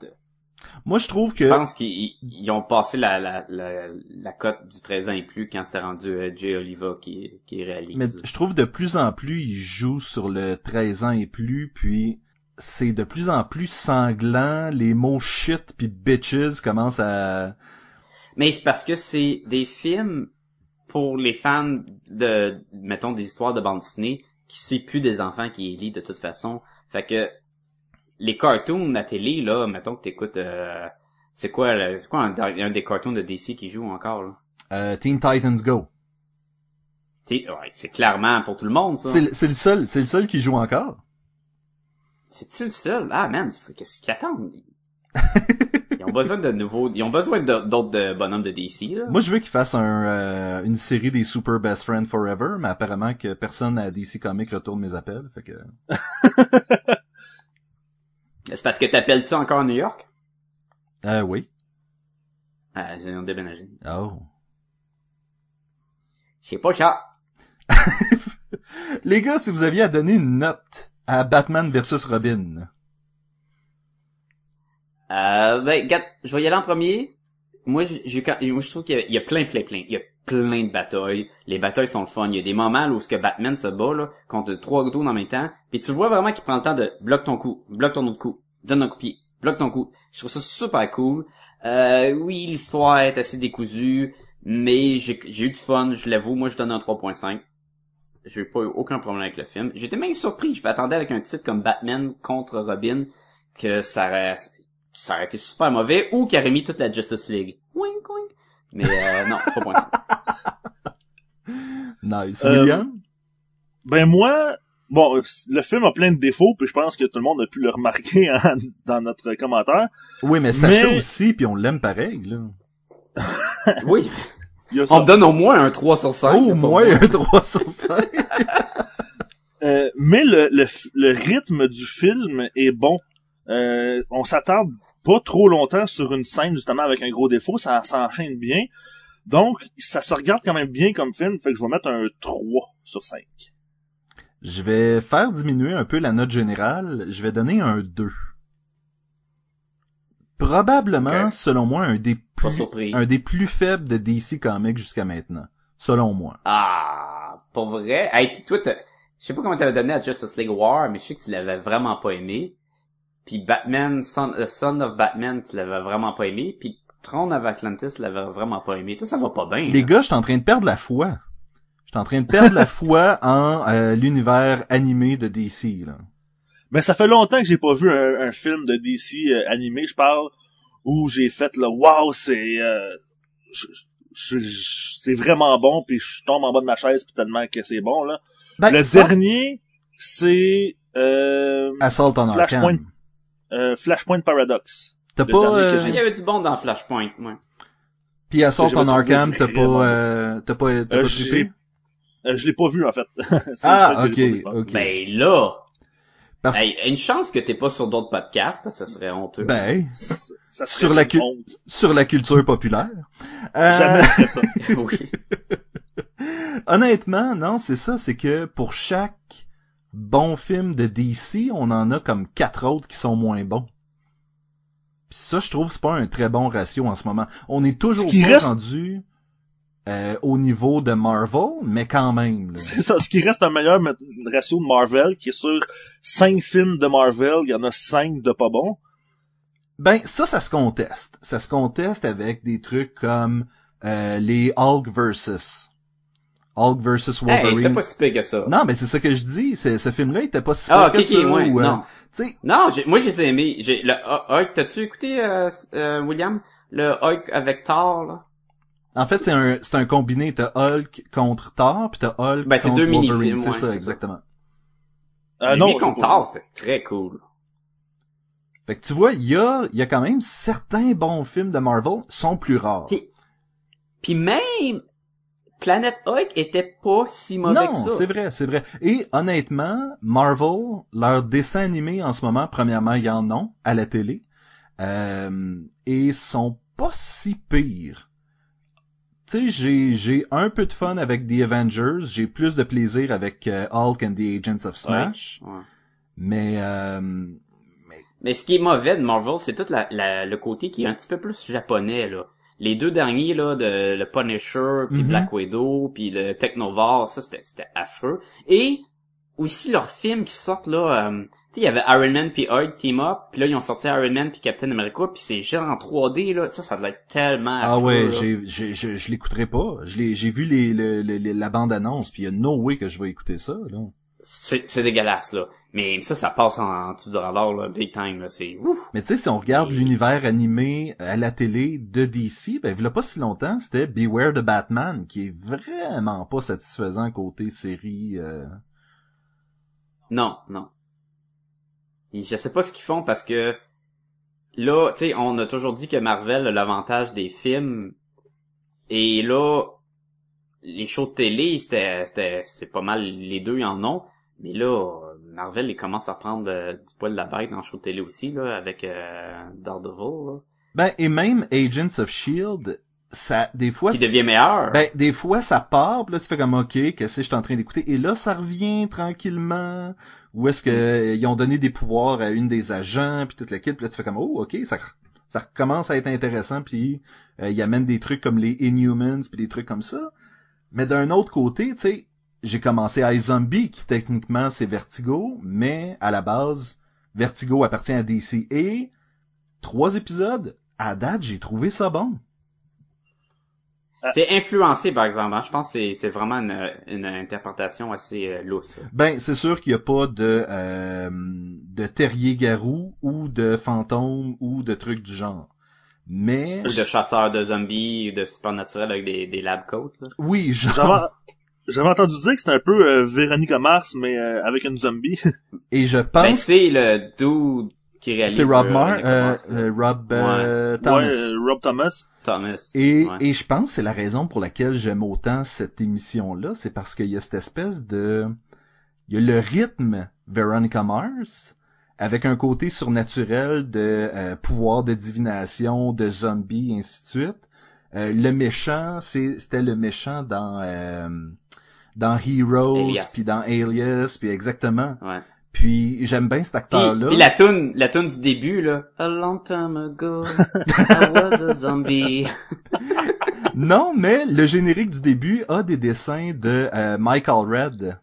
Speaker 2: Moi, je trouve que...
Speaker 3: Je pense qu'ils ils ont passé la, la, la, la cote du 13 ans et plus quand c'est rendu euh, Jay Oliva qui, qui réalise.
Speaker 2: Mais je trouve de plus en plus, il joue sur le 13 ans et plus, puis c'est de plus en plus sanglant, les mots shit puis bitches commencent à...
Speaker 3: Mais c'est parce que c'est des films pour les fans de, mettons, des histoires de bande dessinée qui suivent plus des enfants qui les lisent de toute façon. Fait que les cartoons à télé, là, mettons que t'écoutes, euh, c'est quoi, le- c'est quoi un, un des cartoons de DC qui joue encore, là?
Speaker 2: Euh, Teen Titans Go.
Speaker 3: T'es- ouais, c'est clairement pour tout le monde, ça.
Speaker 2: C'est le- c'est le seul, c'est le seul qui joue encore.
Speaker 3: C'est-tu le seul? Ah, man, faut- qu'est-ce qu'ils attendent? Ils ont besoin de nouveaux, ils ont besoin d'autres de bonhommes de DC, là.
Speaker 2: Moi, je veux qu'il fasse un, euh, une série des Super Best Friends Forever, mais apparemment que personne à DC Comics retourne mes appels, fait que...
Speaker 3: C'est parce que t'appelles-tu encore à New York?
Speaker 2: Euh, oui.
Speaker 3: Ah, ils ont déménagé.
Speaker 2: Oh.
Speaker 3: Je sais pas ça.
Speaker 2: Les gars, si vous aviez à donner une note à Batman versus Robin,
Speaker 3: Euh, ben, regarde, je vais y aller en premier. Moi, j'ai, moi, je trouve qu'il y a, plein, plein, plein. Il y a plein de batailles. Les batailles sont le fun. Il y a des moments là, où ce que Batman se bat, là, contre trois gouttes en même temps. Puis tu vois vraiment qu'il prend le temps de bloque ton coup, bloque ton autre coup, donne un coup de pied, bloque ton coup. Je trouve ça super cool. Euh, oui, l'histoire est assez décousue, mais j'ai, eu du fun, je l'avoue. Moi, je donne un 3.5. J'ai pas eu aucun problème avec le film. J'étais même surpris. Je m'attendais avec un titre comme Batman contre Robin que ça aurait, ça aurait été super mauvais ou qu'il aurait mis toute la Justice League. Wink, wink. Mais euh, non, 3.5.
Speaker 2: nice.
Speaker 1: Euh,
Speaker 2: William?
Speaker 1: Ben moi, bon, le film a plein de défauts, puis je pense que tout le monde a pu le remarquer en- dans notre commentaire.
Speaker 2: Oui, mais Sacha
Speaker 1: mais-
Speaker 2: aussi, puis on l'aime pareil, là.
Speaker 3: Oui. On me donne au moins un 3 sur 5.
Speaker 2: Au moins un 3 sur 5.
Speaker 1: Euh, mais le, le, le rythme du film est bon. Euh, on s'attarde pas trop longtemps sur une scène justement avec un gros défaut, ça s'enchaîne bien. Donc, ça se regarde quand même bien comme film, fait que je vais mettre un 3 sur 5.
Speaker 2: Je vais faire diminuer un peu la note générale. Je vais donner un 2. Probablement, selon moi, un des plus,
Speaker 3: surpris.
Speaker 2: un des plus faibles de DC Comics jusqu'à maintenant. Selon moi.
Speaker 3: Ah, pour vrai? Hey, pis toi, je sais pas comment t'avais donné à Justice League War, mais je sais que tu l'avais vraiment pas aimé. Puis Batman, Son, euh, Son of Batman, tu l'avais vraiment pas aimé. Puis Throne of Atlantis, tu l'avais vraiment pas aimé. Toi, ça va pas bien.
Speaker 2: Les
Speaker 3: là.
Speaker 2: gars, je suis en train de perdre la foi. Je suis en train de perdre la foi en euh, l'univers animé de DC. Là.
Speaker 1: Mais ça fait longtemps que j'ai pas vu un, un film de DC euh, animé, je parle, où j'ai fait le wow, c'est euh, c'est vraiment bon, puis je tombe en bas de ma chaise puis tellement que c'est bon là.
Speaker 2: Ben,
Speaker 1: le
Speaker 2: ça,
Speaker 1: dernier, c'est euh,
Speaker 2: Assault on
Speaker 1: Flashpoint.
Speaker 2: Arkham.
Speaker 1: Euh, Flashpoint Paradox.
Speaker 2: T'as pas, euh,
Speaker 3: Il y avait du bon dans Flashpoint, ouais.
Speaker 2: puis Assault on Arkham, t'as pas, euh, t'as pas, t'as
Speaker 1: Euh,
Speaker 2: pas trippé?
Speaker 1: Euh, je l'ai pas vu en fait.
Speaker 2: Ah, ok, ok.
Speaker 3: Ben là,
Speaker 2: Parce-
Speaker 3: hey, une chance que t'es pas sur d'autres podcasts, parce que ça serait honteux.
Speaker 2: Ben,
Speaker 1: Ça serait
Speaker 2: Sur la cu- sur la culture populaire. Euh,
Speaker 1: Jamais je ça.
Speaker 3: oui.
Speaker 2: Honnêtement, non, c'est ça, c'est que pour chaque bon film de DC, on en a comme quatre autres qui sont moins bons. Puis ça, je trouve, c'est pas un très bon ratio en ce moment. On est toujours pas
Speaker 1: reste-
Speaker 2: rendu euh, au niveau de Marvel, mais quand même.
Speaker 1: C'est ça. Ce qui reste un meilleur ratio de Marvel, qui est sur cinq films de Marvel, il y en a cinq de pas bons.
Speaker 2: Ben, ça, ça se conteste. Ça se conteste avec des trucs comme euh, les Hulk versus. Hulk versus
Speaker 3: Hey, c'était
Speaker 2: Wolverine.
Speaker 3: pas si pire que ça.
Speaker 2: Non, mais c'est ça que je dis. C'est, ce film-là, il était pas si
Speaker 3: ah,
Speaker 2: pire
Speaker 3: ok,
Speaker 2: que ça.
Speaker 3: ouais,
Speaker 2: ou, euh,
Speaker 3: non.
Speaker 2: tu sais,
Speaker 3: Non, j'ai- moi, je les ai aimés. J'ai, le Hulk, t'as-tu écouté, euh, euh, William? Le Hulk avec Thor, là?
Speaker 2: En fait, c'est un, c'est un combiné. T'as Hulk contre Thor, puis t'as Hulk
Speaker 3: Ben, c'est
Speaker 2: contre
Speaker 3: deux mini-films,
Speaker 2: Wolverine. C'est
Speaker 3: ouais,
Speaker 2: ça,
Speaker 3: c'est ça.
Speaker 2: exactement.
Speaker 1: Euh,
Speaker 3: Lui
Speaker 1: non,
Speaker 3: contre
Speaker 1: j'ai pas
Speaker 3: Thor, c'était très cool.
Speaker 2: Fait que tu vois, il y a, il y a quand même certains bons films de Marvel sont plus rares.
Speaker 3: Puis- Puis même, Planète Hulk était pas si mauvais
Speaker 2: Non,
Speaker 3: que ça.
Speaker 2: c'est vrai, c'est vrai. Et honnêtement, Marvel, leurs dessins animés en ce moment, premièrement, il y en a à la télé, euh, et sont pas si pires. Tu sais, j'ai, j'ai un peu de fun avec The Avengers, j'ai plus de plaisir avec euh, Hulk and the Agents of Smash,
Speaker 3: Ouais.
Speaker 2: mais euh,
Speaker 3: Mais ce qui est mauvais de Marvel, c'est tout la, la- le côté qui est un petit peu plus japonais, là. Les deux derniers, là, de le Punisher, puis
Speaker 2: Mhm.
Speaker 3: Black Widow, puis le Technovar, ça, c'était, c'était affreux. Et aussi leurs films qui sortent, là, euh, tu sais, il y avait Iron Man puis Hulk Team Up, puis là, ils ont sorti Iron Man puis Captain America, puis c'est genre en 3D, là. Ça, ça doit être tellement
Speaker 2: ah
Speaker 3: affreux,
Speaker 2: ouais,
Speaker 3: là.
Speaker 2: j'ai, je, je l'écouterai pas. Je l'ai, j'ai vu les, le- le- le- la bande annonce, puis il y a no way que je vais écouter ça. Là.
Speaker 3: C'est, c'est dégueulasse, là. Mais ça, ça passe en, en dessous de radar, là, big time, là. C'est ouf.
Speaker 2: Mais tu sais, si on regarde
Speaker 3: Et-
Speaker 2: l'univers animé à la télé de DC, ben il y a pas si longtemps, c'était Beware the Batman, qui est vraiment pas satisfaisant côté série. euh.
Speaker 3: Non, non. Et je sais pas ce qu'ils font parce que là, tu sais, on a toujours dit que Marvel a l'avantage des films et là les shows de télé, c'était c'était c'est pas mal les deux en ont, mais là Marvel il commence à prendre euh, du poil de la bête dans show de télé aussi là avec euh, Daredevil là,
Speaker 2: Ben et même Agents of Shield, ça des fois
Speaker 3: qui devient meilleur.
Speaker 2: Ben, des fois, ça part, puis là, tu fais comme, OK, qu'est-ce que je suis en train d'écouter? Et là, ça revient tranquillement. Ou est-ce que euh, ils ont donné des pouvoirs à une des agents, puis toute l'équipe, puis là, tu fais comme, oh, OK, ça, ça recommence à être intéressant, puis euh, ils amènent des trucs comme les Inhumans, puis des trucs comme ça. Mais d'un autre côté, tu sais, j'ai commencé à iZombie, qui techniquement, c'est Vertigo, mais à la base, Vertigo appartient à DC. Et trois épisodes, à date, j'ai trouvé ça bon.
Speaker 3: C'est influencé par exemple. hein. Je pense que c'est c'est vraiment une, une interprétation assez euh, lousse.
Speaker 2: Ben, c'est sûr qu'il n'y a pas de euh, de terrier-garou ou de fantôme ou de trucs du genre. Mais
Speaker 3: Ou de chasseurs de zombies, ou de supernaturels avec des, des lab coats. là.
Speaker 2: oui, genre
Speaker 1: J'avais, j'avais entendu dire que c'était un peu euh, Véronica Mars, mais euh, avec une zombie.
Speaker 2: et je
Speaker 3: Ben
Speaker 2: pense
Speaker 3: c'est le dude qui réalise.
Speaker 2: c'est Rob
Speaker 3: euh,
Speaker 2: Mar, euh, euh, Rob euh,
Speaker 1: ouais,
Speaker 2: Thomas.
Speaker 1: euh, Rob Thomas.
Speaker 3: Thomas.
Speaker 2: Et,
Speaker 3: ouais.
Speaker 2: et je pense que c'est la raison pour laquelle j'aime autant cette émission-là, c'est parce qu'il y a cette espèce de... Il y a le rythme Veronica Mars, avec un côté surnaturel de euh, pouvoir de divination, de zombies, ainsi de suite. Euh, le méchant, c'est- c'était le méchant dans euh, dans Heroes, puis dans Alias, puis exactement.
Speaker 3: Ouais.
Speaker 2: Puis j'aime bien cet acteur-là.
Speaker 3: puis la tune, la tune du début là. A long time ago, I was a zombie.
Speaker 2: Non, mais le générique du début a des dessins de euh, Michael Red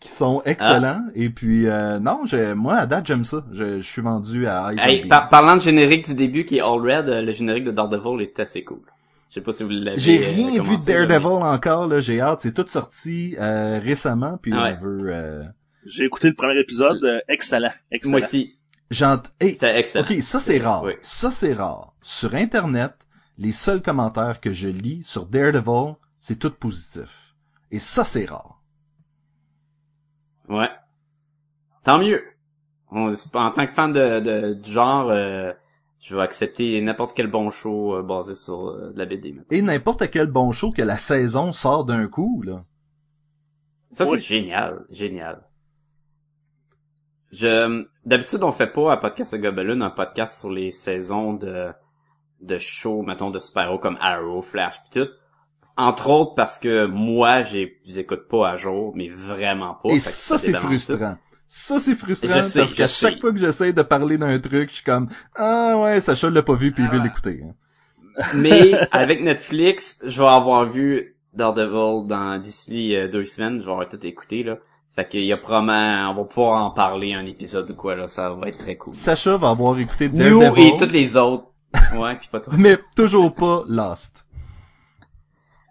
Speaker 2: qui sont excellents. Et puis, euh, non, je, moi, à date, j'aime ça. Je, je suis vendu à Ice
Speaker 3: hey, par- parlant de générique du début qui est All Red, euh, le générique de Daredevil est assez cool. Je sais pas si vous l'avez.
Speaker 2: J'ai
Speaker 3: euh,
Speaker 2: rien vu de
Speaker 3: là,
Speaker 2: Daredevil encore, là. J'ai hâte. C'est tout sorti euh, récemment, puis
Speaker 3: Ouais.
Speaker 2: on veut... euh,
Speaker 1: J'ai écouté le premier épisode, euh, excellent, excellent.
Speaker 3: Moi aussi.
Speaker 2: Hey,
Speaker 3: C'était excellent.
Speaker 2: ok, ça c'est rare.
Speaker 3: Oui.
Speaker 2: Ça c'est rare. Sur Internet, les seuls commentaires que je lis sur Daredevil, c'est tout positif. Et ça c'est rare.
Speaker 3: Ouais. Tant mieux. On- en tant que fan de, de- du genre, euh, je vais accepter n'importe quel bon show euh, basé sur euh, de la BD. maintenant.
Speaker 2: Et n'importe quel bon show que la saison sort d'un coup, là.
Speaker 3: Ça,
Speaker 1: Oui.
Speaker 3: c'est génial. Génial. Je, d'habitude, on fait pas à Podcast à Gobelin un podcast sur les saisons de, de shows, mettons, de super-héros comme Arrow, Flash pis tout. Entre autres parce que moi, j'ai, je les écoute pas à jour, mais vraiment pas.
Speaker 2: Et ça c'est frustrant. Ça c'est frustrant
Speaker 3: sais,
Speaker 2: parce qu'à
Speaker 3: sais.
Speaker 2: chaque fois que j'essaie de parler d'un truc, je suis comme ah ouais, Sacha l'a pas vu puis il
Speaker 3: Ah
Speaker 2: veut l'écouter. hein.
Speaker 3: Mais avec Netflix, je vais avoir vu Daredevil dans d'ici euh, deux semaines, je vais avoir tout écouté là. Fait qu'il y a probablement, on va pouvoir en parler un épisode ou quoi là, ça va être très cool.
Speaker 2: Sacha va avoir écouté
Speaker 3: Nous
Speaker 2: Daredevil,
Speaker 3: et toutes les autres. Ouais, puis pas toi.
Speaker 2: mais toujours pas Lost.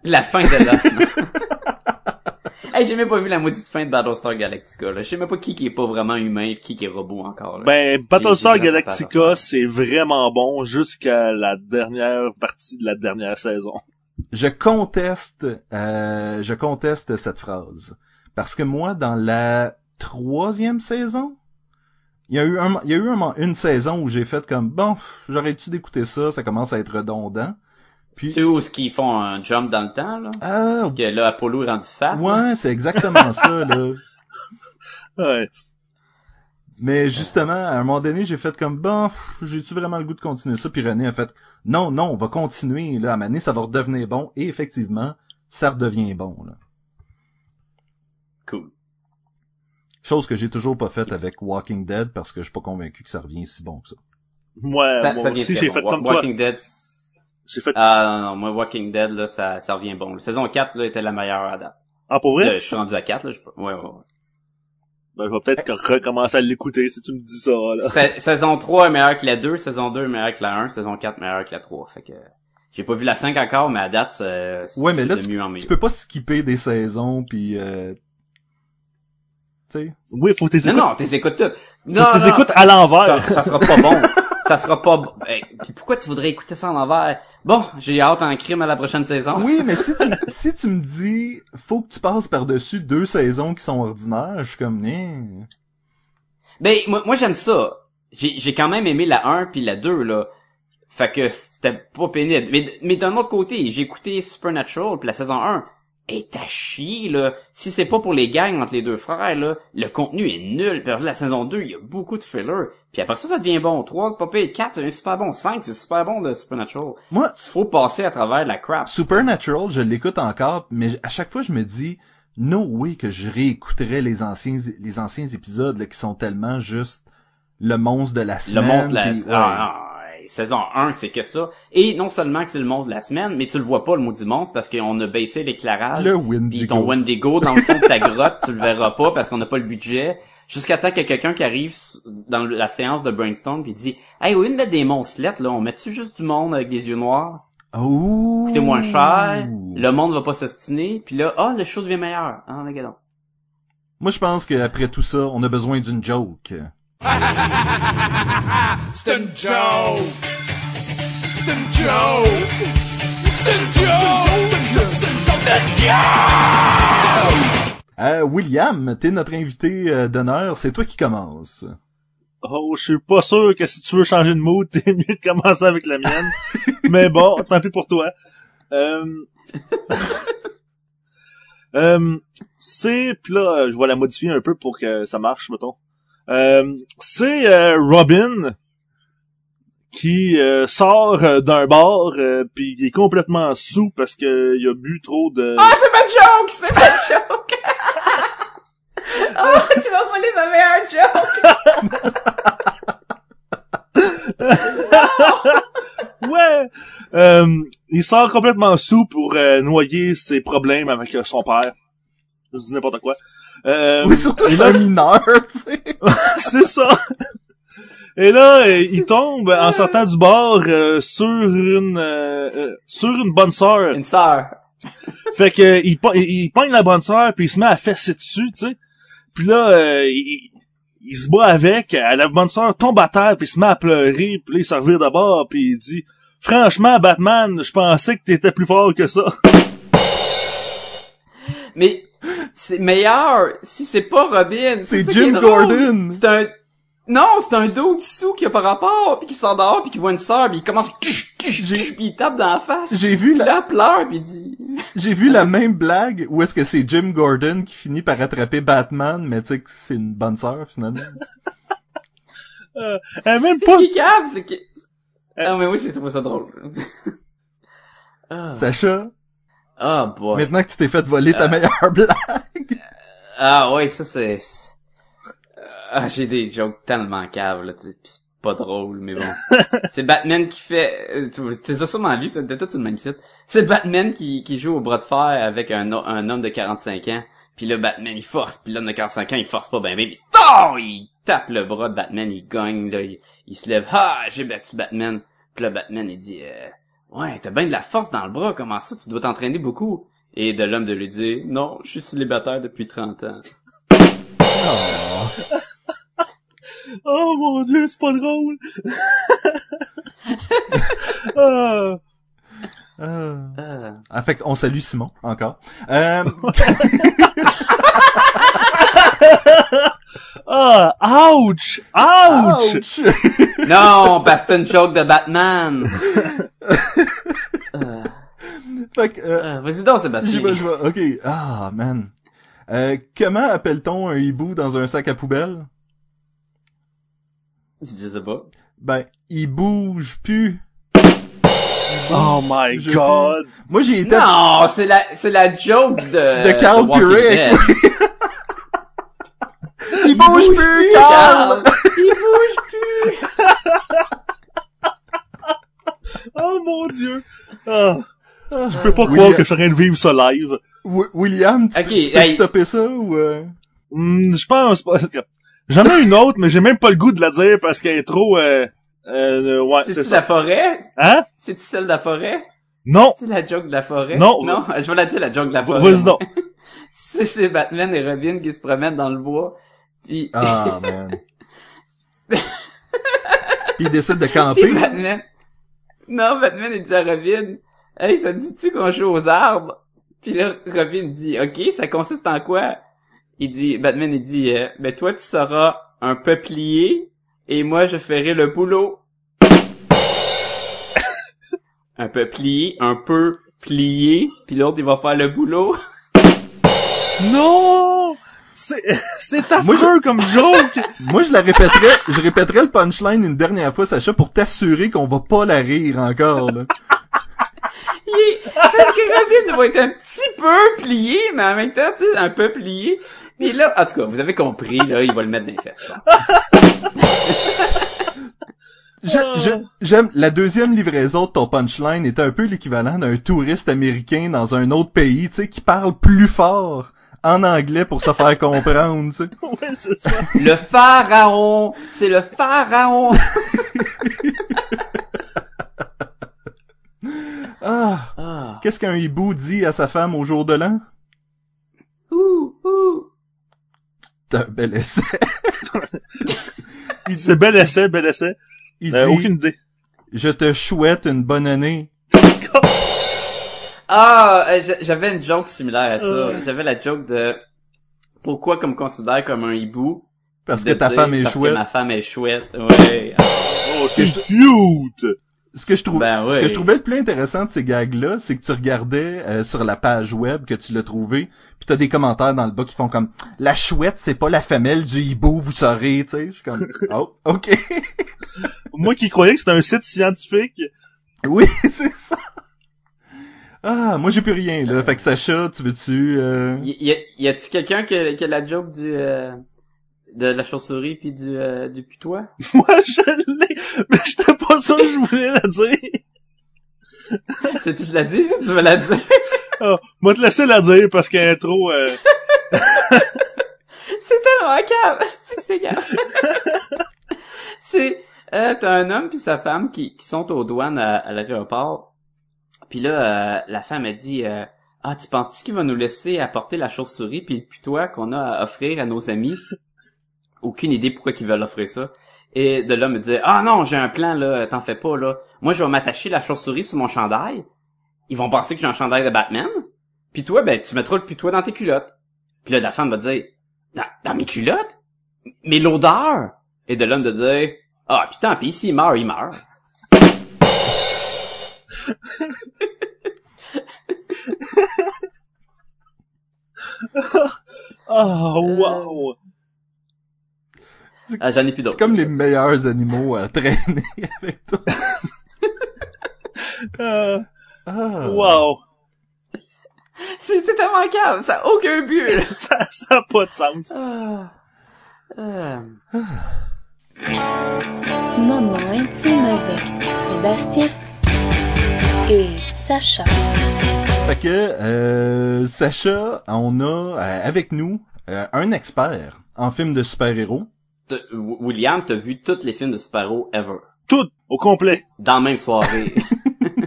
Speaker 3: La fin de Lost. hey, j'ai même pas vu la maudite fin de Battlestar Galactica là. Je sais même pas qui qui est pas vraiment humain et qui qui est robot encore là.
Speaker 1: Ben, Battlestar Galactica, c'est vraiment bon jusqu'à la dernière partie de la dernière saison.
Speaker 2: Je conteste, euh, je conteste cette phrase parce que moi, dans la troisième saison, il y a eu un, il y a eu un- une saison où j'ai fait comme bon, j'aurais-tu d'écouter ça, ça commence à être redondant. Puis
Speaker 3: C'est où ce qu'ils font un jump dans le temps là?
Speaker 2: ah
Speaker 3: Que là Apollo est rendu fat. là.
Speaker 2: ouais, c'est exactement ça là.
Speaker 1: Ouais.
Speaker 2: Mais justement, à un moment donné, j'ai fait comme bon, j'ai-tu vraiment le goût de continuer ça? Puis René a fait non, non, on va continuer là. À un moment donné, ça va redevenir bon. Et effectivement, ça redevient bon là.
Speaker 3: Cool.
Speaker 2: Chose que j'ai toujours pas faite avec Walking Dead parce que je suis pas convaincu que ça revient si bon que ça.
Speaker 1: Moi,
Speaker 3: ça,
Speaker 1: moi
Speaker 3: ça
Speaker 1: aussi, j'ai
Speaker 3: bon.
Speaker 1: fait comme toi.
Speaker 3: Walking Dead.
Speaker 1: Fait,
Speaker 3: Ah non, non, moi Walking Dead là, ça, ça revient bon. La saison 4 là était la meilleure à date.
Speaker 1: ah, pour vrai?
Speaker 3: Là, je suis rendu à 4 là, je peux- ouais, ouais, ouais.
Speaker 1: Ben, je vais peut-être recommencer à l'écouter si tu me dis ça, là.
Speaker 3: Sa- saison 3 est meilleure que la 2, saison 2 est meilleure que la 1, saison 4 est meilleure que la 3. Fait que j'ai pas vu la 5 encore, mais à date, c'est c'est
Speaker 2: Ouais, mais là,
Speaker 3: de mieux en mieux.
Speaker 2: Tu peux pas skipper des saisons puis euh... tu sais.
Speaker 1: Oui, faut que t'es
Speaker 3: Non, non, t'es écoutes toutes. Non,
Speaker 1: Faut que
Speaker 3: non,
Speaker 1: t'es écoutes à l'envers.
Speaker 3: Ça, ça sera pas bon. ça sera pas bon. Hey, puis pourquoi tu voudrais écouter ça en l'envers? Bon, j'ai hâte en crime à la prochaine saison.
Speaker 2: Oui, mais si tu si tu me dis faut que tu passes par-dessus deux saisons qui sont ordinaires, je suis comme eh.
Speaker 3: Ben, moi, moi j'aime ça. J'ai, j'ai quand même aimé la 1 puis la 2, là. Fait que c'était pas pénible. Mais, mais d'un autre côté, j'ai écouté Supernatural puis la saison 1 est à chier, là. Si c'est pas pour les gangs entre les deux frères, là, le contenu est nul. Puis la saison 2, il y a beaucoup de fillers. Puis après ça, ça devient bon. 3, pas pire. 4, c'est super bon. 5, c'est super bon de Supernatural.
Speaker 2: Moi,
Speaker 3: Faut passer à travers la crap.
Speaker 2: Supernatural, je l'écoute encore, mais à chaque fois je me dis no way que je réécouterais les anciens les anciens épisodes là, qui sont tellement juste le monstre de la
Speaker 3: Le
Speaker 2: semaine.
Speaker 3: monstre de la...
Speaker 2: ouais.
Speaker 3: Ah, ah, saison 1, c'est que ça. Et non seulement que c'est le monstre de la semaine, mais tu le vois pas, le maudit monstre, parce qu'on a baissé l'éclairage.
Speaker 2: le
Speaker 3: Pis
Speaker 2: Wendigo.
Speaker 3: ton Wendigo dans le fond de ta grotte, tu le verras pas parce qu'on n'a pas le budget. Jusqu'à temps qu'il y ait quelqu'un qui arrive dans la séance de brainstorm puis dit Hey, au lieu de mettre des monslettes, là, on met-tu juste du monde avec des yeux noirs?
Speaker 2: Oh.
Speaker 3: Coûter moins cher, le monde va pas s'ostiner, puis là, ah, le show devient meilleur. Ah, regarde.
Speaker 2: Moi je pense qu'après tout ça, on a besoin d'une joke.
Speaker 5: C'est une joke! C'est une joke! C'est une joke! C'est une joke!
Speaker 2: Euh, William, t'es notre invité euh, d'honneur, c'est toi qui commence.
Speaker 1: Oh, je suis pas sûr que si tu veux changer de mood, t'es mieux de commencer avec la mienne. Mais bon, tant pis pour toi. Euh... euh, c'est, puis là, je vais la modifier un peu pour que ça marche, mettons. Euh, c'est euh, Robin qui euh, sort euh, d'un bar euh, puis il est complètement sous parce que il a bu trop de
Speaker 3: Ah, c'est pas de joke! C'est pas de joke! oh, tu m'as volé ma meilleure joke!
Speaker 1: ouais euh, il sort complètement sous pour noyer ses problèmes avec son père je dis n'importe quoi euh,
Speaker 2: Oui, surtout
Speaker 1: là,
Speaker 2: un mineur, tu sais.
Speaker 1: c'est ça. Et là, il tombe en sortant du bar euh, sur une euh, euh, sur une bonne sœur.
Speaker 3: Une sœur.
Speaker 1: Fait que il, il, il pogne la bonne sœur puis il se met à fesser dessus, tu sais. Puis là, euh, il, il se bat avec, euh, la bonne sœur tombe à terre, puis il se met à pleurer, puis là, il se revire de bord, puis il dit « Franchement, Batman, je pensais que t'étais plus fort que ça.
Speaker 3: Mais c'est meilleur si c'est pas Robin.
Speaker 2: C'est
Speaker 3: qui
Speaker 2: Jim. Gordon.
Speaker 3: C'est un non, c'est un dos dessous qui a pas rapport, puis qui sort dehors, puis qui voit une sœur, puis il commence
Speaker 2: J'ai-
Speaker 3: puis il tape dans la face.
Speaker 2: J'ai vu la,
Speaker 3: pleure, puis il dit
Speaker 2: j'ai vu la même blague où est-ce que c'est Jim Gordon qui finit par attraper Batman, mais tu sais que c'est une bonne sœur finalement.
Speaker 1: Euh, elle même
Speaker 3: Ce
Speaker 1: pas...
Speaker 3: qui est cave, c'est que Ah mais oui, j'ai trouvé ça drôle. ah.
Speaker 2: Sacha,
Speaker 3: Ah, boy.
Speaker 2: maintenant que tu t'es fait voler ta
Speaker 3: Euh.
Speaker 2: meilleure blague.
Speaker 3: Ah ouais, ça c'est ah, j'ai des jokes tellement caves là, tu sais, pis c'est pas drôle, mais bon. c'est Batman qui fait tu as sûrement lu, c'était tout sur le même site. C'est Batman qui qui joue au bras de fer avec un un homme de 45 ans. Puis là Batman il force, puis l'homme de 45 ans il force pas ben ben, puis oh, il tape le bras de Batman, il gagne là, il, il se lève, ah, j'ai battu Batman. Puis là Batman il dit euh, ouais, t'as bien de la force dans le bras, comment ça, tu dois t'entraîner beaucoup? Et de l'homme de lui dire, non, je suis célibataire depuis 30 ans.
Speaker 2: Oh.
Speaker 1: Oh mon dieu, c'est pas drôle. Ah.
Speaker 2: Ah, fait qu'on salue Simon, encore. Euh,
Speaker 1: Ah, ouch! Ouch!
Speaker 2: ouch!
Speaker 3: Non, parce que une joke de Batman. Euh,
Speaker 2: fait que, euh,
Speaker 3: euh, Vas-y donc,
Speaker 2: j'y
Speaker 3: Sébastien.
Speaker 2: je vais. Ok. Ah, man. Euh, comment appelle-t-on un hibou dans un sac à poubelle?
Speaker 3: Je sais pas.
Speaker 2: Ben, il bouge plus.
Speaker 1: Oh my
Speaker 2: Je-
Speaker 1: god!
Speaker 2: Moi, j'ai été...
Speaker 3: Non, c'est la, c'est la joke de...
Speaker 2: De Carl.
Speaker 3: Dead.
Speaker 2: Il bouge plus, Carl!
Speaker 3: Il bouge plus.
Speaker 1: Oh mon dieu! Ah,
Speaker 2: Ah.
Speaker 1: je peux pas
Speaker 2: William-
Speaker 1: croire que je suis en train de vivre ça live.
Speaker 2: Wi- William, tu, peux, tu peux
Speaker 3: hey.
Speaker 2: stopper ça ou... Euh...
Speaker 1: Hmm, je pense pas. J'en ai une autre, mais j'ai même pas le goût de la dire parce qu'elle est trop... Euh, euh, ouais, c'est
Speaker 3: C'est-tu
Speaker 1: ça.
Speaker 3: la forêt?
Speaker 1: Hein?
Speaker 3: C'est-tu celle de la forêt?
Speaker 1: Non!
Speaker 3: C'est la joke de la forêt?
Speaker 1: Non.
Speaker 3: Non, je vais la dire, la joke de la forêt.
Speaker 1: Vas-y donc.
Speaker 3: C'est, c'est Batman et Robin qui se promènent dans le bois. Puis,
Speaker 2: Ah, man. Puis il décide de
Speaker 3: puis
Speaker 2: camper.
Speaker 3: Batman... Non, Batman, il dit à Robin, « Hey, ça te dit-tu qu'on joue aux arbres? » Puis là, Robin dit, « Ok, ça consiste en quoi? » Il dit, Batman, il dit, euh, Ben toi, tu seras un peuplier, et moi, je ferai le boulot. un peuplier, un peu plié, puis l'autre, il va faire le boulot.
Speaker 1: Non! C'est, c'est
Speaker 2: Moi,
Speaker 1: affreux comme joke!
Speaker 2: Moi, je la répéterais, je répéterais le punchline une dernière fois, Sacha, pour t'assurer qu'on va pas la rire encore, là.
Speaker 3: Il est... Parce que Robin va être un petit peu plié, mais en même temps, tu sais, un peu plié. Puis là, en tout cas, vous avez compris, là, il va le mettre dans les fesses.
Speaker 2: Je- je- J'aime, la deuxième livraison de ton punchline était un peu l'équivalent d'un touriste américain dans un autre pays, tu sais, qui parle plus fort en anglais pour se faire comprendre, tu sais.
Speaker 1: ouais, c'est ça.
Speaker 3: Le pharaon! C'est le pharaon!
Speaker 2: Ah!
Speaker 3: Ah.
Speaker 2: Qu'est-ce qu'un hibou dit à sa femme au jour de l'an?
Speaker 3: Ouh, ouh.
Speaker 2: T'as un bel essai.
Speaker 1: C'est bel essai, bel essai.
Speaker 2: Il
Speaker 1: Euh,
Speaker 2: dit,
Speaker 1: aucune idée.
Speaker 2: je te souhaite une bonne année.
Speaker 3: Ah, euh, j'a- j'avais une joke similaire à ça.
Speaker 1: Euh.
Speaker 3: J'avais la joke de pourquoi qu'on me considère comme un hibou.
Speaker 2: Parce que ta
Speaker 3: dire
Speaker 2: femme est
Speaker 3: parce
Speaker 2: chouette.
Speaker 3: que ma femme est chouette. Ouais.
Speaker 1: Oh, c'est cute!
Speaker 2: Ce que je trouve,
Speaker 3: Ben
Speaker 2: ce que je trouvais le plus intéressant de ces gags-là, c'est que tu regardais euh, sur la page web que tu l'as trouvé, puis t'as des commentaires dans le bas qui font comme la chouette, c'est pas la femelle du hibou, vous saurez, tu sais. Je suis comme oh, ok,
Speaker 1: Moi qui croyais que c'était un site scientifique.
Speaker 2: oui, c'est ça. Ah, moi j'ai plus rien là. Fait que Sacha, tu veux-tu euh...
Speaker 3: Y, y, a- y a-tu quelqu'un qui a, qui a la joke du euh, de la chauve-souris puis du euh, du putois?
Speaker 1: Moi, je l'ai, mais j'étais pas sûr que je voulais la dire.
Speaker 3: tu je l'ai dit, tu veux la dire?
Speaker 1: Ah, moi te laisser la dire parce qu'elle est trop... Euh...
Speaker 3: C'est tellement cave! C'est c'est cave! c'est, euh, t'as un homme puis sa femme qui, qui sont aux douanes à, à l'aéroport. Puis là, euh, la femme a dit, euh, Ah, tu penses-tu qu'il va nous laisser apporter la chauve-souris puis le putois qu'on a à offrir à nos amis? Aucune idée pourquoi ils veulent offrir ça. Et de là me dire Ah non, j'ai un plan là, t'en fais pas là. Moi je vais m'attacher la chauve-souris sur mon chandail. Ils vont penser que j'ai un chandail de Batman. Puis toi, ben tu mettras le putois dans tes culottes. Puis là, la femme va dire Dans, dans mes culottes? Mais l'odeur! Et de l'homme de dire Ah, pis tant pis, s'il meurt, il meurt.
Speaker 1: Oh, wow!
Speaker 3: Ah, j'en ai plus d'autres.
Speaker 2: C'est comme les meilleurs animaux à traîner avec toi.
Speaker 1: Euh,
Speaker 2: Ah.
Speaker 1: wow!
Speaker 3: C'est c'est tellement calme, ça a aucun but. là.
Speaker 1: Ça, ça a pas de sens.
Speaker 3: Ah. Ah.
Speaker 6: Moment intime avec Sébastien et Sacha.
Speaker 2: Fait que, euh, Sacha, on a euh, avec nous euh, un expert en films de super-héros.
Speaker 3: William, t'as vu tous les films de super-héros ever?
Speaker 1: Tout, au complet.
Speaker 3: Dans la même soirée.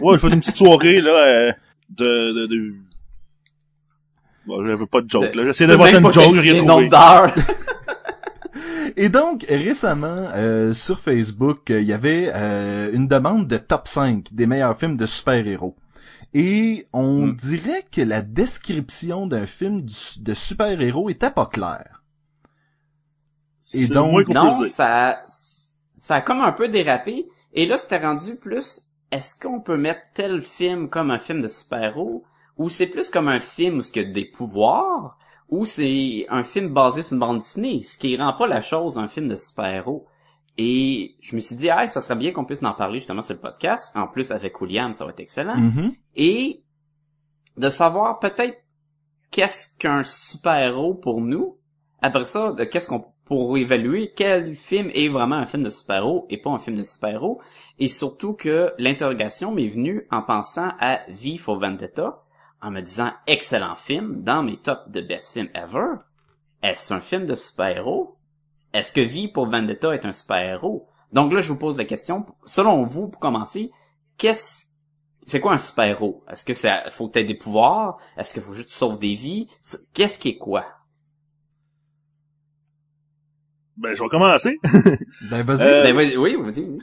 Speaker 1: Ouais, je fais une petite soirée, là, euh, de, de, de... Bon, j'avais pas de joke, là. J'essayais
Speaker 3: T'as
Speaker 1: d'avoir une joke, j'ai rien trouvé.
Speaker 3: nombre d'heures.
Speaker 2: Et donc, récemment, euh, sur Facebook, euh, il y avait euh, une demande de top 5 des meilleurs films de super-héros. Et on
Speaker 1: Hmm.
Speaker 2: dirait que la description d'un film du- de super-héros était pas claire. Et donc-
Speaker 3: non, ça, ça a comme un peu dérapé. Et là, c'était rendu plus, est-ce qu'on peut mettre tel film comme un film de super-héros? Ou c'est plus comme un film où il y a des pouvoirs? Ou c'est un film basé sur une bande dessinée? Ce qui rend pas la chose un film de super-héros. Et je me suis dit, ah, ça serait bien qu'on puisse en parler justement sur le podcast. En plus, avec William, ça va être excellent.
Speaker 2: Mhm.
Speaker 3: et de savoir peut-être qu'est-ce qu'un super-héros pour nous? Après ça, de qu'est-ce qu'on pour évaluer quel film est vraiment un film de super-héros et pas un film de super-héros. Et surtout que l'interrogation m'est venue en pensant à V for Vendetta, en me disant excellent film dans mes tops de best film ever. Est-ce un film de super-héros? Est-ce que V pour Vendetta est un super-héros? Donc là, je vous pose la question. Selon vous, pour commencer, qu'est-ce c'est quoi un super-héros? Est-ce que ça faut que des pouvoirs? Est-ce qu'il faut juste que sauves des vies? Qu'est-ce qui est quoi?
Speaker 1: Ben, je vais commencer.
Speaker 2: Ben vas-y.
Speaker 1: Euh,
Speaker 3: Ben, vas-y, oui, vas-y. oui.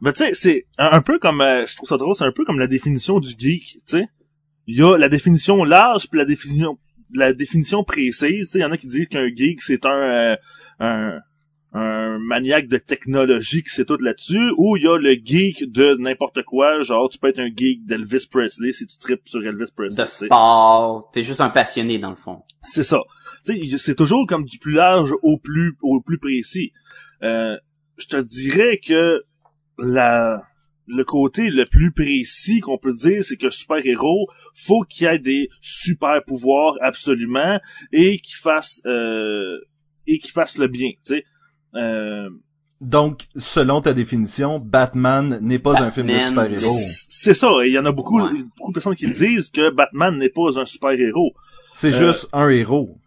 Speaker 1: Mais tu sais, c'est un, un peu comme, euh, je trouve ça drôle, c'est un peu comme la définition du geek, tu sais. Il y a la définition large puis la définition, la définition précise. Tu sais, il y en a qui disent qu'un geek c'est un, euh, un, un maniaque de technologie qui sait tout là-dessus, ou il y a le geek de n'importe quoi, genre tu peux être un geek d'Elvis Presley si tu tripes sur Elvis Presley.
Speaker 3: De sport. T'es juste un passionné, dans le fond.
Speaker 1: C'est ça. C'est toujours comme du plus large au plus au plus précis. Euh, je te dirais que la le côté le plus précis qu'on peut dire, c'est que super-héros, faut qu'il y ait des super pouvoirs absolument et qu'il fasse euh, et qu'il fasse le bien, sais. Euh,
Speaker 2: Donc, selon ta définition, Batman n'est pas un film de super-héros.
Speaker 1: c'est ça, et il y en a beaucoup
Speaker 3: Ouais.
Speaker 1: beaucoup de personnes qui disent que Batman n'est pas un super-héros.
Speaker 2: C'est
Speaker 1: Euh,
Speaker 2: juste un héros.